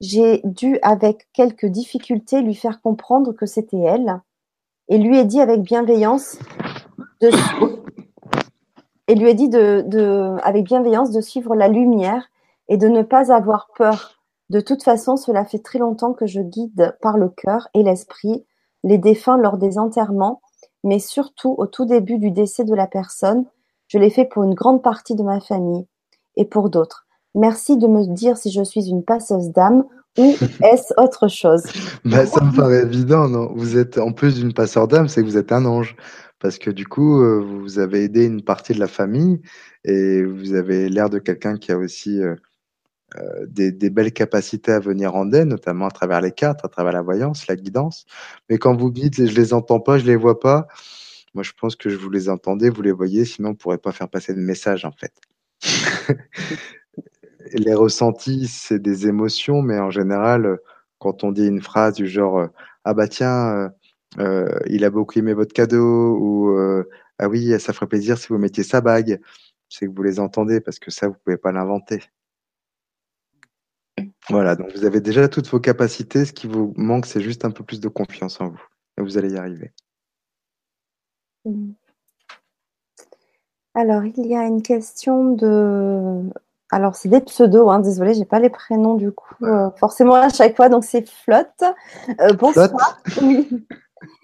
J'ai dû, avec quelques difficultés, lui faire comprendre que c'était elle, et lui ai dit avec bienveillance et avec bienveillance de suivre la lumière et de ne pas avoir peur. De toute façon, cela fait très longtemps que je guide par le cœur et l'esprit les défunts lors des enterrements, mais surtout au tout début du décès de la personne. Je l'ai fait pour une grande partie de ma famille et pour d'autres. Merci de me dire si je suis une passeuse d'âme ou *laughs* est-ce autre chose bah, Ça me paraît évident, non? Vous êtes, en plus d'une passeur d'âme, c'est que vous êtes un ange. Parce que du coup, euh, vous avez aidé une partie de la famille et vous avez l'air de quelqu'un qui a aussi euh, euh, des, des, belles capacités à venir en aide, notamment à travers les cartes, à travers la voyance, la guidance. Mais quand vous dites je les entends pas, je les vois pas, moi je pense que je vous les entendais, vous les voyez, sinon on pourrait pas faire passer de message en fait. *laughs* les ressentis, c'est des émotions, mais en général, quand on dit une phrase du genre ah bah tiens, euh, il a beaucoup aimé votre cadeau ou ah oui, ça ferait plaisir si vous mettiez sa bague, c'est que vous les entendez parce que ça vous pouvez pas l'inventer. Voilà, donc vous avez déjà toutes vos capacités. Ce qui vous manque, c'est juste un peu plus de confiance en vous. Et vous allez y arriver. Mmh. Alors, il y a une question de. Alors, c'est des pseudos, hein, désolé, j'ai pas les prénoms du coup, euh, forcément à chaque fois, donc c'est Flotte. Euh, bonsoir. oui. *laughs*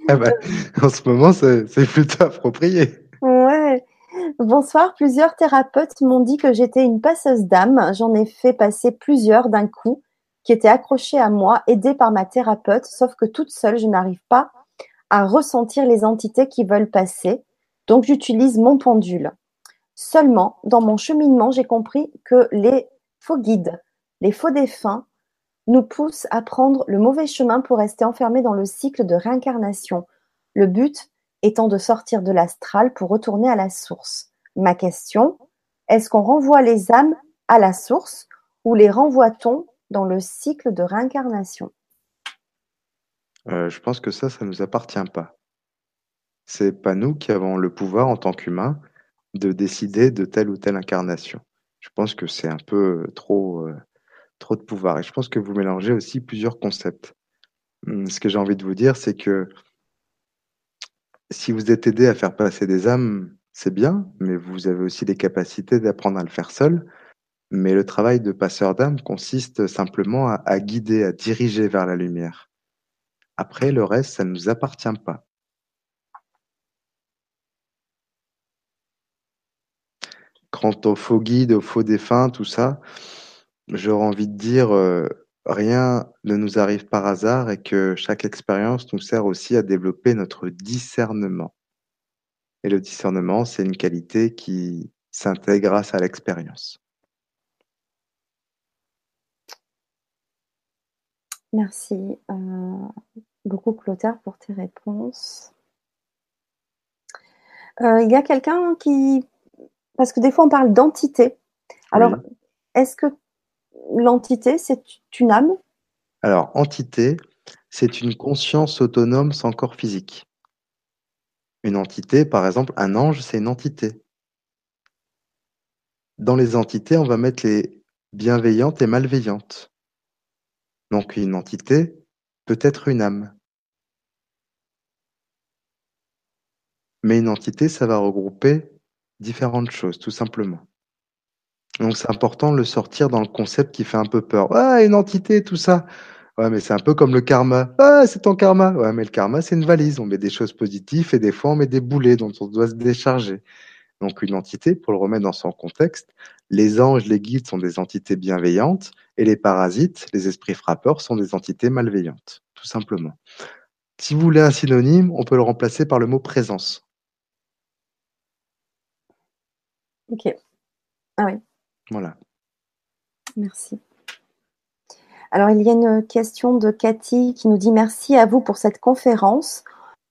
Ah bah, en ce moment, c'est plutôt approprié. Ouais. Bonsoir, plusieurs thérapeutes m'ont dit que j'étais une passeuse d'âme. J'en ai fait passer plusieurs d'un coup qui étaient accrochés à moi, aidés par ma thérapeute, sauf que toute seule, je n'arrive pas à ressentir les entités qui veulent passer. Donc j'utilise mon pendule. Seulement, dans mon cheminement, j'ai compris que les faux guides, les faux défunts, nous poussent à prendre le mauvais chemin pour rester enfermés dans le cycle de réincarnation. Le but étant de sortir de l'astral pour retourner à la source. Ma question, est-ce qu'on renvoie les âmes à la source ou les renvoie-t-on dans le cycle de réincarnation? Euh, Je pense que ça, ça ne nous appartient pas. C'est pas nous qui avons le pouvoir en tant qu'humains de décider de telle ou telle incarnation. Je pense que c'est un peu trop, euh, trop de pouvoir. Et je pense que vous mélangez aussi plusieurs concepts. Hum, ce que j'ai envie de vous dire, c'est que si vous êtes aidé à faire passer des âmes, c'est bien, mais vous avez aussi les capacités d'apprendre à le faire seul. Mais le travail de passeur d'âme consiste simplement à, à, guider, à diriger vers la lumière. Après, le reste, ça ne nous appartient pas. Quant aux faux guides, aux faux défunts, tout ça, j'aurais envie de dire, euh, rien ne nous arrive par hasard et que chaque expérience nous sert aussi à développer notre discernement. Et le discernement, c'est une qualité qui s'intègre grâce à l'expérience. Merci euh, beaucoup Clotaire pour tes réponses. Euh, il y a quelqu'un qui... Parce que des fois on parle d'entité. Alors, est-ce que l'entité, c'est une âme? Alors, entité, c'est une conscience autonome sans corps physique. Une entité, par exemple, un ange, c'est une entité. Dans les entités, on va mettre les bienveillantes et malveillantes. Donc une entité peut être une âme. Mais une entité, ça va regrouper différentes choses, tout simplement. Donc c'est important de le sortir dans le concept qui fait un peu peur. Ah, une entité, tout ça. Ouais, mais c'est un peu comme le karma. Ah, c'est ton karma. Ouais, mais le karma, c'est une valise. On met des choses positives et des fois, on met des boulets dont on doit se décharger. Donc, une entité, pour le remettre dans son contexte, les anges, les guides sont des entités bienveillantes et les parasites, les esprits frappeurs, sont des entités malveillantes, tout simplement. Si vous voulez un synonyme, on peut le remplacer par le mot présence. Ok. Ah oui. Voilà. Merci. Alors, il y a une question de Cathy qui nous dit merci à vous pour cette conférence.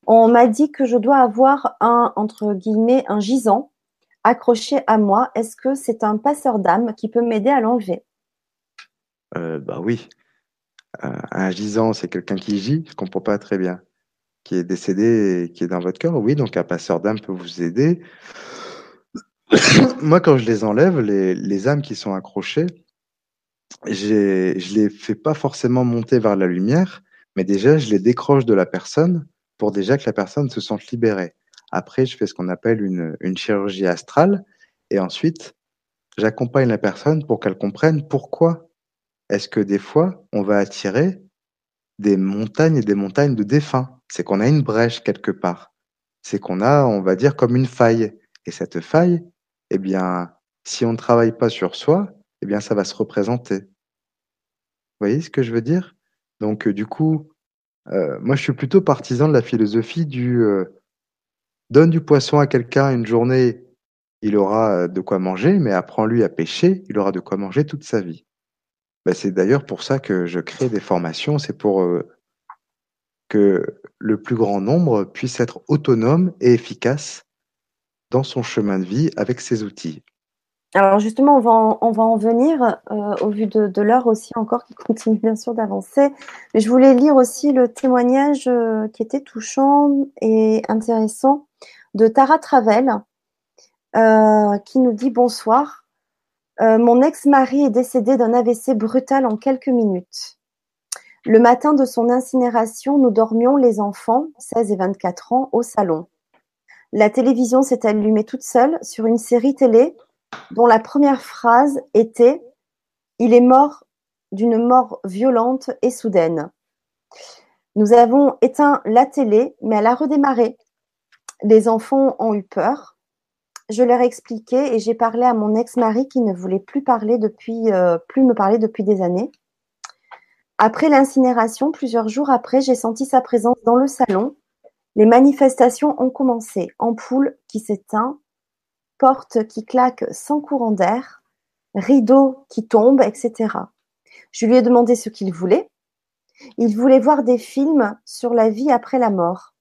On m'a dit que je dois avoir un, entre guillemets, un gisant accroché à moi. Est-ce que c'est un passeur d'âme qui peut m'aider à l'enlever? Euh, Bah oui. Euh, un gisant, c'est quelqu'un qui gît, je comprends pas très bien, qui est décédé et qui est dans votre cœur. Oui, donc un passeur d'âme peut vous aider. *coughs* Moi, quand je les enlève, les, âmes qui sont accrochées, je les fais pas forcément monter vers la lumière, mais déjà, je les décroche de la personne pour déjà que la personne se sente libérée. Après, je fais ce qu'on appelle une, une chirurgie astrale et ensuite, j'accompagne la personne pour qu'elle comprenne pourquoi est-ce que des fois, on va attirer des montagnes et des montagnes de défunts. C'est qu'on a une brèche quelque part. C'est qu'on a, on va dire, comme une faille. Et cette faille, eh bien, si on ne travaille pas sur soi, eh bien, ça va se représenter. Vous voyez ce que je veux dire? Donc, euh, du coup, euh, moi, je suis plutôt partisan de la philosophie du euh, donne du poisson à quelqu'un une journée, il aura de quoi manger, mais apprends-lui à pêcher, il aura de quoi manger toute sa vie. Ben, c'est d'ailleurs pour ça que je crée des formations, c'est pour que le plus grand nombre puisse être autonome et efficace dans son chemin de vie avec ses outils. Alors justement, on va en, on va en venir euh, au vu de, de l'heure aussi encore qui *laughs* continue bien sûr d'avancer. Je voulais lire aussi le témoignage euh, qui était touchant et intéressant de Tara Travel euh, qui nous dit bonsoir. Mon ex-mari est décédé d'un AVC brutal en quelques minutes. Le matin de son incinération, nous dormions les enfants, 16 et 24 ans, au salon. La télévision s'est allumée toute seule sur une série télé dont la première phrase était Il est mort d'une mort violente et soudaine. Nous avons éteint la télé, mais elle a redémarré. Les enfants ont eu peur. Je leur ai expliqué et j'ai parlé à mon ex-mari qui ne voulait plus parler depuis, euh, plus me parler depuis des années. Après l'incinération, plusieurs jours après, j'ai senti sa présence dans le salon. Les manifestations ont commencé. Ampoule qui s'éteint, porte qui claque sans courant d'air, rideau qui tombe, etc. Je lui ai demandé ce qu'il voulait. Il voulait voir des films sur la vie après la mort.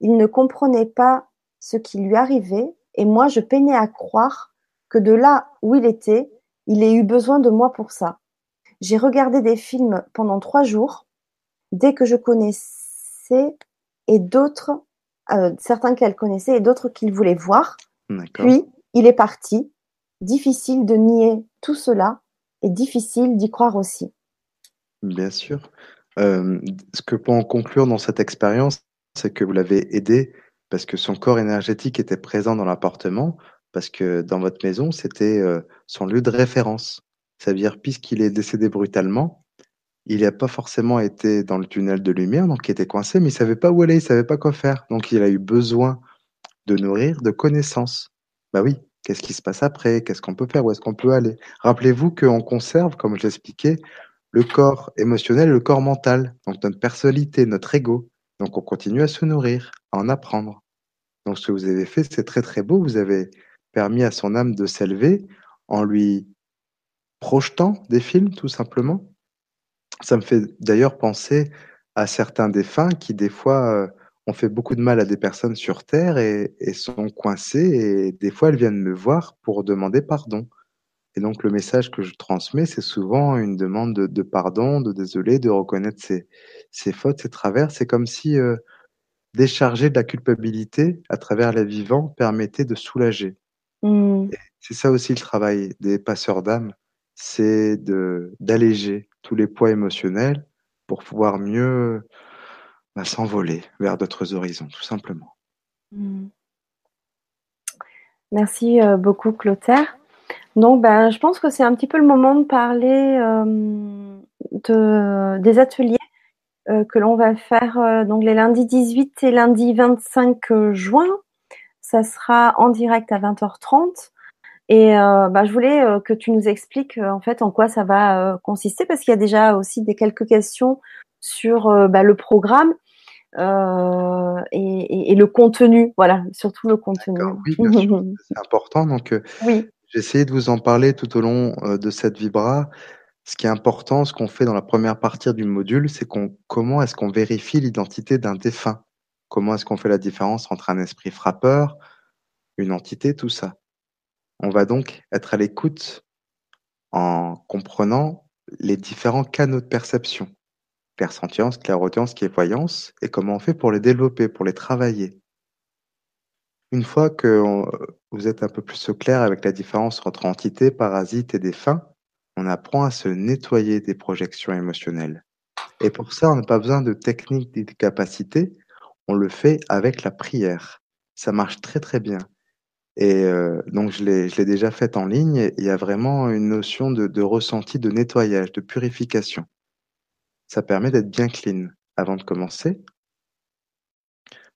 Il ne comprenait pas ce qui lui arrivait et moi je peinais à croire que de là où il était, il ait eu besoin de moi pour ça. J'ai regardé des films pendant trois jours, dès que je connaissais et d'autres, euh, certains qu'elle connaissait et d'autres qu'il voulait voir. Puis, il est parti. Difficile de nier tout cela et difficile d'y croire aussi. Bien sûr. Euh, ce que peut en conclure dans cette expérience, c'est que vous l'avez aidé parce que son corps énergétique était présent dans l'appartement, parce que dans votre maison, c'était euh, son lieu de référence. Ça veut dire, puisqu'il est décédé brutalement, il n'a pas forcément été dans le tunnel de lumière, donc il était coincé, mais il savait pas où aller, il savait pas quoi faire. Donc il a eu besoin de nourrir de connaissances. Bah oui, qu'est-ce qui se passe après? Qu'est-ce qu'on peut faire? Où est-ce qu'on peut aller? Rappelez-vous qu'on conserve, comme je l'expliquais, le corps émotionnel le corps mental, donc notre personnalité, notre ego. Donc on continue à se nourrir, à en apprendre. Donc ce que vous avez fait, c'est très très beau. Vous avez permis à son âme de s'élever en lui projetant des films, tout simplement. Ça me fait d'ailleurs penser à certains défunts qui, des fois, euh, ont fait beaucoup de mal à des personnes sur Terre et, et, sont coincés. Et des fois, elles viennent me voir pour demander pardon. Et donc, le message que je transmets, c'est souvent une demande de, de, pardon, de désolé, de reconnaître ses, ses fautes, ses travers. C'est comme si euh, décharger de la culpabilité à travers les vivants permettait de soulager. Mmh. C'est ça aussi le travail des passeurs d'âme c'est d'alléger tous les poids émotionnels pour pouvoir mieux bah, s'envoler vers d'autres horizons, tout simplement. Mmh. Merci euh, beaucoup, Clotaire. Donc, ben, je pense que c'est un petit peu le moment de parler euh, de, des ateliers euh, que l'on va faire donc les lundis 18 et lundi 25 juin. Ça sera en direct à 20h30. Et euh, bah, je voulais euh, que tu nous expliques euh, en fait en quoi ça va euh, consister, parce qu'il y a déjà aussi des quelques questions sur euh, bah, le programme et, et, et, le contenu, voilà, surtout le contenu. Oui, bien sûr, *laughs* c'est important. Donc, oui. j'ai essayé de vous en parler tout au long de cette vibra. Ce qui est important, ce qu'on fait dans la première partie du module, c'est qu'on comment est-ce qu'on vérifie l'identité d'un défunt? Comment est-ce qu'on fait la différence entre un esprit frappeur, une entité, tout ça? On va donc être à l'écoute en comprenant les différents canaux de perception, clairsentience, clairaudience, clairvoyance, et comment on fait pour les développer, pour les travailler. Une fois que vous êtes un peu plus clair avec la différence entre entité, parasite et défunt, on apprend à se nettoyer des projections émotionnelles. Et pour ça, on n'a pas besoin de techniques ni de capacités, on le fait avec la prière. Ça marche très très bien. Et euh, donc je l'ai, déjà fait en ligne. Il y a vraiment une notion de, de ressenti de nettoyage, de purification. Ça permet d'être bien clean avant de commencer.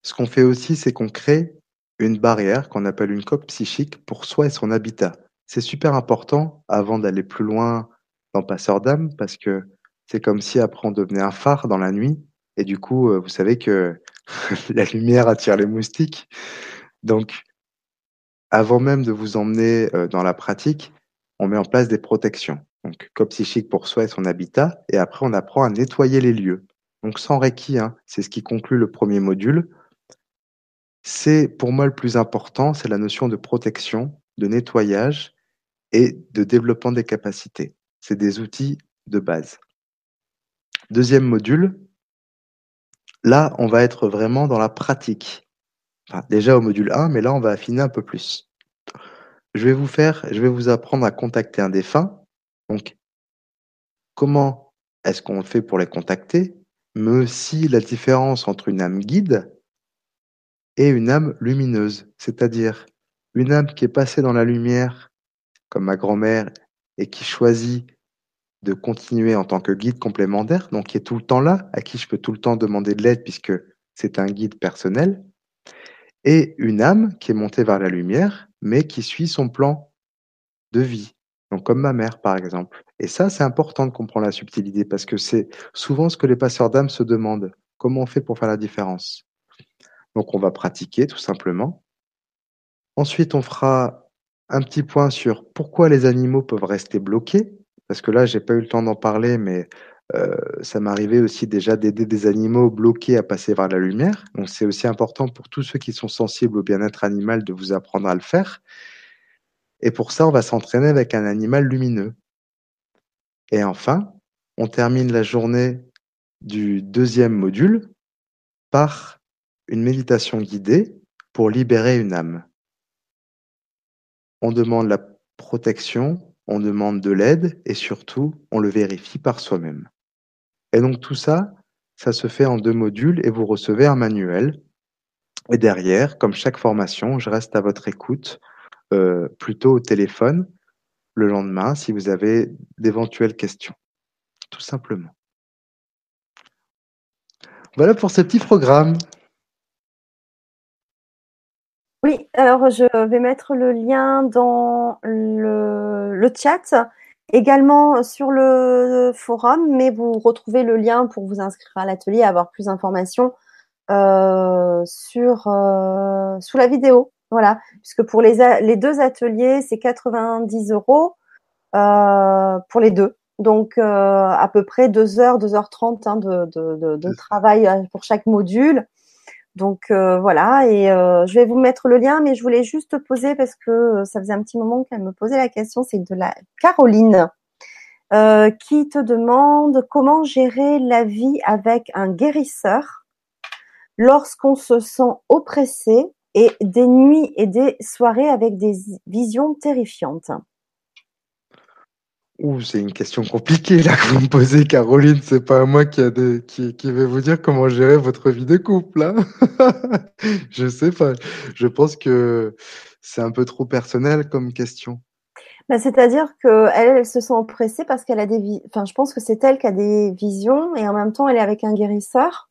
Ce qu'on fait aussi, c'est qu'on crée une barrière qu'on appelle une coque psychique pour soi et son habitat. C'est super important avant d'aller plus loin dans Passeur d'âme parce que c'est comme si après on devenait un phare dans la nuit et du coup, euh, vous savez que *laughs* la lumière attire les moustiques. Donc, avant même de vous emmener euh, dans la pratique, on met en place des protections. Donc, coque psychique pour soi et son habitat, et après on apprend à nettoyer les lieux. Donc sans Reiki, hein, c'est ce qui conclut le premier module. C'est pour moi le plus important, c'est la notion de protection, de nettoyage et de développement des capacités. C'est des outils de base. Deuxième module, là on va être vraiment dans la pratique. Enfin, déjà au module 1, mais là on va affiner un peu plus. Je vais vous faire, je vais vous apprendre à contacter un défunt. Donc, comment est-ce qu'on fait pour les contacter? Mais aussi la différence entre une âme guide et une âme lumineuse, c'est-à-dire une âme qui est passée dans la lumière, comme ma grand-mère, et qui choisit de continuer en tant que guide complémentaire, donc qui est tout le temps là, à qui je peux tout le temps demander de l'aide puisque c'est un guide personnel, et une âme qui est montée vers la lumière, mais qui suit son plan de vie, donc comme ma mère par exemple. Et ça, c'est important de comprendre la subtilité parce que c'est souvent ce que les passeurs d'âme se demandent. Comment on fait pour faire la différence? Donc on va pratiquer tout simplement. Ensuite, on fera un petit point sur pourquoi les animaux peuvent rester bloqués. Parce que là, j'ai pas eu le temps d'en parler, mais euh, ça m'arrivait aussi déjà d'aider des animaux bloqués à passer vers la lumière. Donc c'est aussi important pour tous ceux qui sont sensibles au bien-être animal de vous apprendre à le faire. Et pour ça, on va s'entraîner avec un animal lumineux. Et enfin, on termine la journée du deuxième module par une méditation guidée pour libérer une âme. On demande la protection, on demande de l'aide et surtout, on le vérifie par soi-même. Et donc tout ça, ça se fait en deux modules et vous recevez un manuel. Et derrière, comme chaque formation, je reste à votre écoute, euh, plutôt au téléphone, le lendemain si vous avez d'éventuelles questions. Tout simplement. Voilà pour ce petit programme. Oui, alors je vais mettre le lien dans le, chat, également sur le forum, mais vous retrouvez le lien pour vous inscrire à l'atelier, avoir plus d'informations euh, sur euh, sous la vidéo. Voilà, puisque pour les, les deux ateliers, c'est 90 euros euh, pour les deux. Donc euh, à peu près 2 heures, 2h30 hein, de, de, de, travail euh, pour chaque module. Donc voilà, et je vais vous mettre le lien, mais je voulais juste poser parce que ça faisait un petit moment qu'elle me posait la question, c'est de la Caroline qui te demande comment gérer la vie avec un guérisseur lorsqu'on se sent oppressé et des nuits et des soirées avec des visions terrifiantes. Ouh, c'est une question compliquée là que vous me posez, Caroline. C'est pas moi qui, a qui, qui vais vous dire comment gérer votre vie de couple. Hein *laughs* je sais pas. Je pense que c'est un peu trop personnel comme question. Bah, c'est-à-dire qu'elle elle se sent oppressée parce qu'elle a des, enfin, je pense que c'est elle qui a des visions et en même temps elle est avec un guérisseur.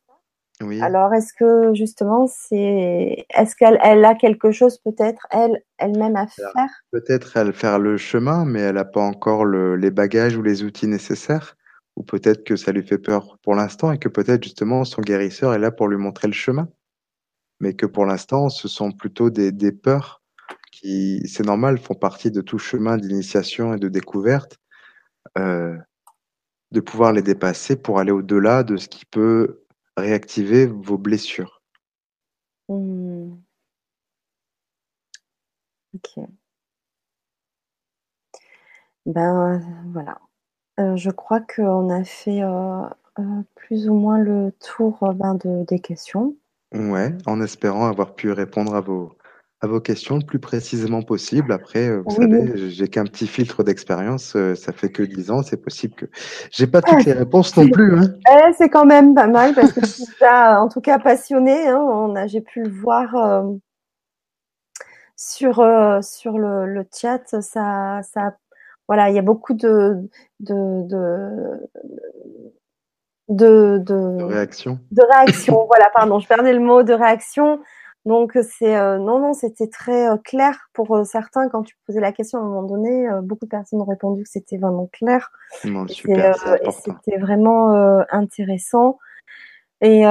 Alors, est-ce que justement, c'est, est-ce qu'elle elle a quelque chose peut-être elle elle-même à faire? Peut-être elle faire le chemin, mais elle n'a pas encore le, les bagages ou les outils nécessaires. Ou peut-être que ça lui fait peur pour l'instant et que peut-être justement son guérisseur est là pour lui montrer le chemin. Mais que pour l'instant, ce sont plutôt des, des peurs qui, c'est normal, font partie de tout chemin d'initiation et de découverte. Euh, de pouvoir les dépasser pour aller au-delà de ce qui peut réactiver vos blessures. Mmh. Ok. Ben voilà. Euh, je crois qu'on a fait euh, euh, plus ou moins le tour ben, de, des questions. Ouais, en espérant avoir pu répondre à vos, à vos questions le plus précisément possible. Après, vous savez, j'ai qu'un petit filtre d'expérience, ça fait que 10 ans, c'est possible que j'ai pas toutes les réponses non plus. Hein. Eh, c'est quand même pas mal parce que je suis en tout cas passionné. Hein, j'ai pu le voir sur sur le, le, chat. Ça, ça, voilà, il y a beaucoup de de, de de, de, réaction. De réaction, voilà, pardon, je perdais le mot de réaction. Donc c'est euh, non non c'était très euh, clair pour euh, certains quand tu posais la question. À un moment donné beaucoup de personnes ont répondu que c'était vraiment clair. Non, super, et c'était vraiment intéressant. Et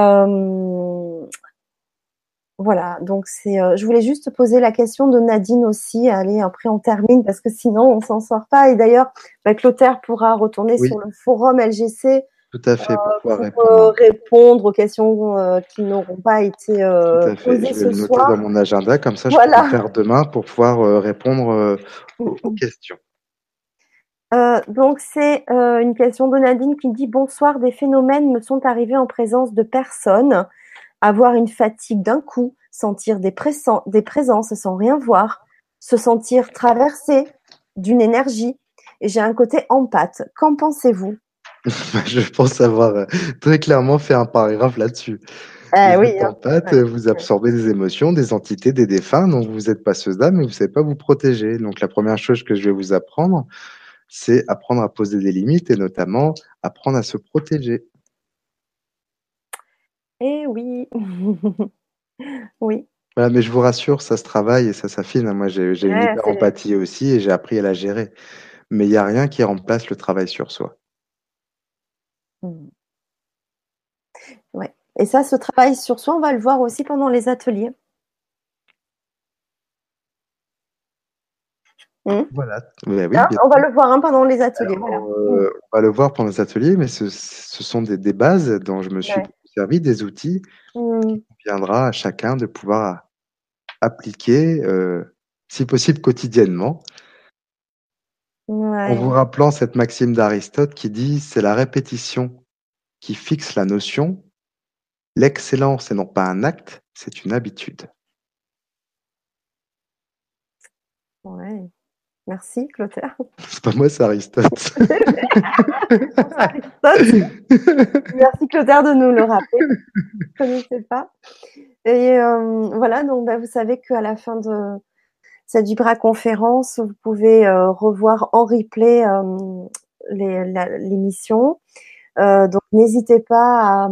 voilà. Donc c'est je voulais juste poser la question de Nadine aussi. Allez après on termine parce que sinon on s'en sort pas. Et d'ailleurs bah, Clotaire pourra retourner sur le forum LGC tout à fait, pour pouvoir euh, répondre. aux questions euh, qui n'auront pas été euh, posées je vais le noter dans mon agenda, comme ça je peux le faire demain pour pouvoir répondre aux, questions. *laughs* donc c'est une question de Nadine qui dit bonsoir, des phénomènes me sont arrivés en présence de personnes, avoir une fatigue d'un coup, sentir des, des présences sans rien voir, se sentir traversé d'une énergie. J'ai un côté empathe. Qu'en pensez-vous? *laughs* je pense avoir euh, très clairement fait un paragraphe là-dessus. Ah, oui, hein. vous absorbez des émotions, des entités, des défunts, donc vous êtes passeuse d'âme, mais vous ne savez pas vous protéger. Donc la première chose que je vais vous apprendre, c'est apprendre à poser des limites et notamment apprendre à se protéger. Eh oui, *laughs* oui. Voilà, mais je vous rassure, ça se travaille et ça s'affine. Moi, j'ai une hyper empathie aussi et j'ai appris à la gérer. Mais il n'y a rien qui remplace le travail sur soi. Mmh. Ouais. Et ça, ce travail sur soi, on va le voir aussi pendant les ateliers. Mmh. Voilà. Ah, on va le voir hein, pendant les ateliers. Euh, on va le voir pendant les ateliers, mais ce, sont des, bases dont je me suis servi, des outils mmh. qui viendra à chacun de pouvoir appliquer, euh, si possible quotidiennement, en vous rappelant cette maxime d'Aristote qui dit c'est la répétition qui fixe la notion. L'excellence n'est non pas un acte, c'est une habitude. Ouais. Merci, Clotaire. *laughs* C'est pas moi, c'est Aristote. *laughs* Merci, Clotaire, de nous le rappeler. Je ne connaissais pas. Et euh, voilà, donc bah, vous savez qu'à la fin de, cette Vibra conférence, vous pouvez euh, revoir en replay euh, l'émission. Euh, donc n'hésitez pas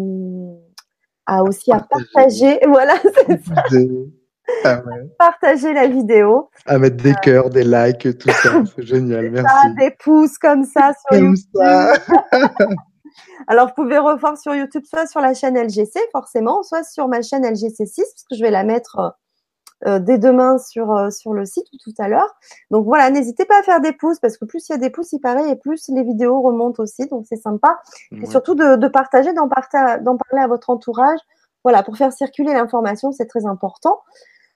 à, aussi à partager, *laughs* voilà, ah Partager la vidéo. À mettre des cœurs, des likes, tout ça. *laughs* C'est génial, merci. des pouces comme ça sur YouTube. *laughs* Alors, vous pouvez revoir sur YouTube, soit sur la chaîne LGC, forcément, soit sur ma chaîne LGC6, parce que je vais la mettre dès demain sur, euh, sur le site ou tout à l'heure. Donc voilà, n'hésitez pas à faire des pouces parce que plus il y a des pouces, il paraît, et plus les vidéos remontent aussi. Donc c'est sympa. Et surtout de, de partager, d'en parler à votre entourage. Voilà, pour faire circuler l'information, c'est très important.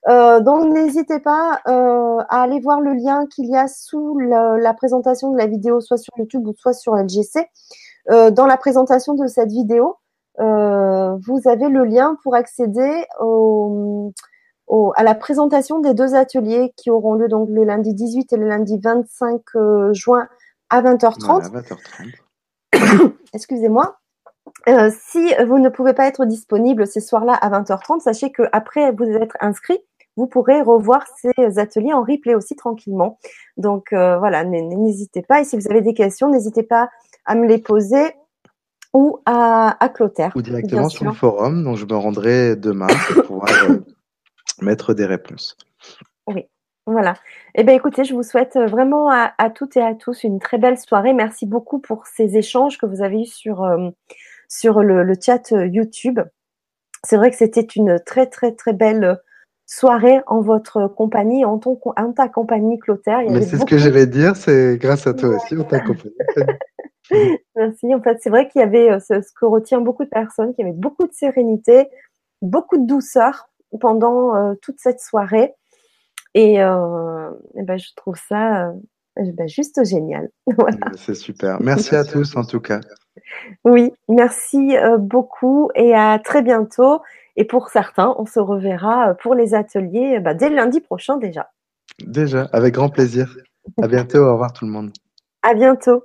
Euh, donc n'hésitez pas euh, à aller voir le lien qu'il y a sous la, la, présentation de la vidéo, soit sur YouTube ou soit sur LGC. Euh, dans la présentation de cette vidéo, euh, vous avez le lien pour accéder au, à la présentation des deux ateliers qui auront lieu donc le lundi 18 et le lundi 25 euh, juin à 20h30. 20h30. *coughs* Excusez-moi. Euh, si vous ne pouvez pas être disponible ces soirs-là à 20h30, sachez que après vous êtes inscrit, vous pourrez revoir ces ateliers en replay aussi tranquillement. Donc euh, voilà, n'hésitez pas. Et si vous avez des questions, n'hésitez pas à me les poser ou à, à Clotaire. Ou directement sur le forum, dont je me rendrai demain pour pouvoir mettre des réponses. Oui, voilà. Eh bien, écoutez, je vous souhaite euh, vraiment à, toutes et à tous une très belle soirée. Merci beaucoup pour ces échanges que vous avez eus sur, euh, sur le, chat euh, YouTube. C'est vrai que c'était une très, très, très belle soirée en votre compagnie, en, ton, en ta compagnie, Clotaire. Mais c'est ce que j'allais dire, c'est grâce à toi aussi, en ta compagnie. *laughs* Merci. En fait, c'est vrai qu'il y avait ce, ce, que retient beaucoup de personnes, qu'il y avait beaucoup de sérénité, beaucoup de douceur pendant euh, toute cette soirée. Et, euh, ben, je trouve ça euh, ben, juste génial. *laughs* C'est super. Merci à tous en tout cas. Oui, merci beaucoup et à très bientôt. Et pour certains, on se reverra pour les ateliers bah, dès le lundi prochain déjà. Déjà, avec grand plaisir. À bientôt. Au revoir tout le monde. À bientôt.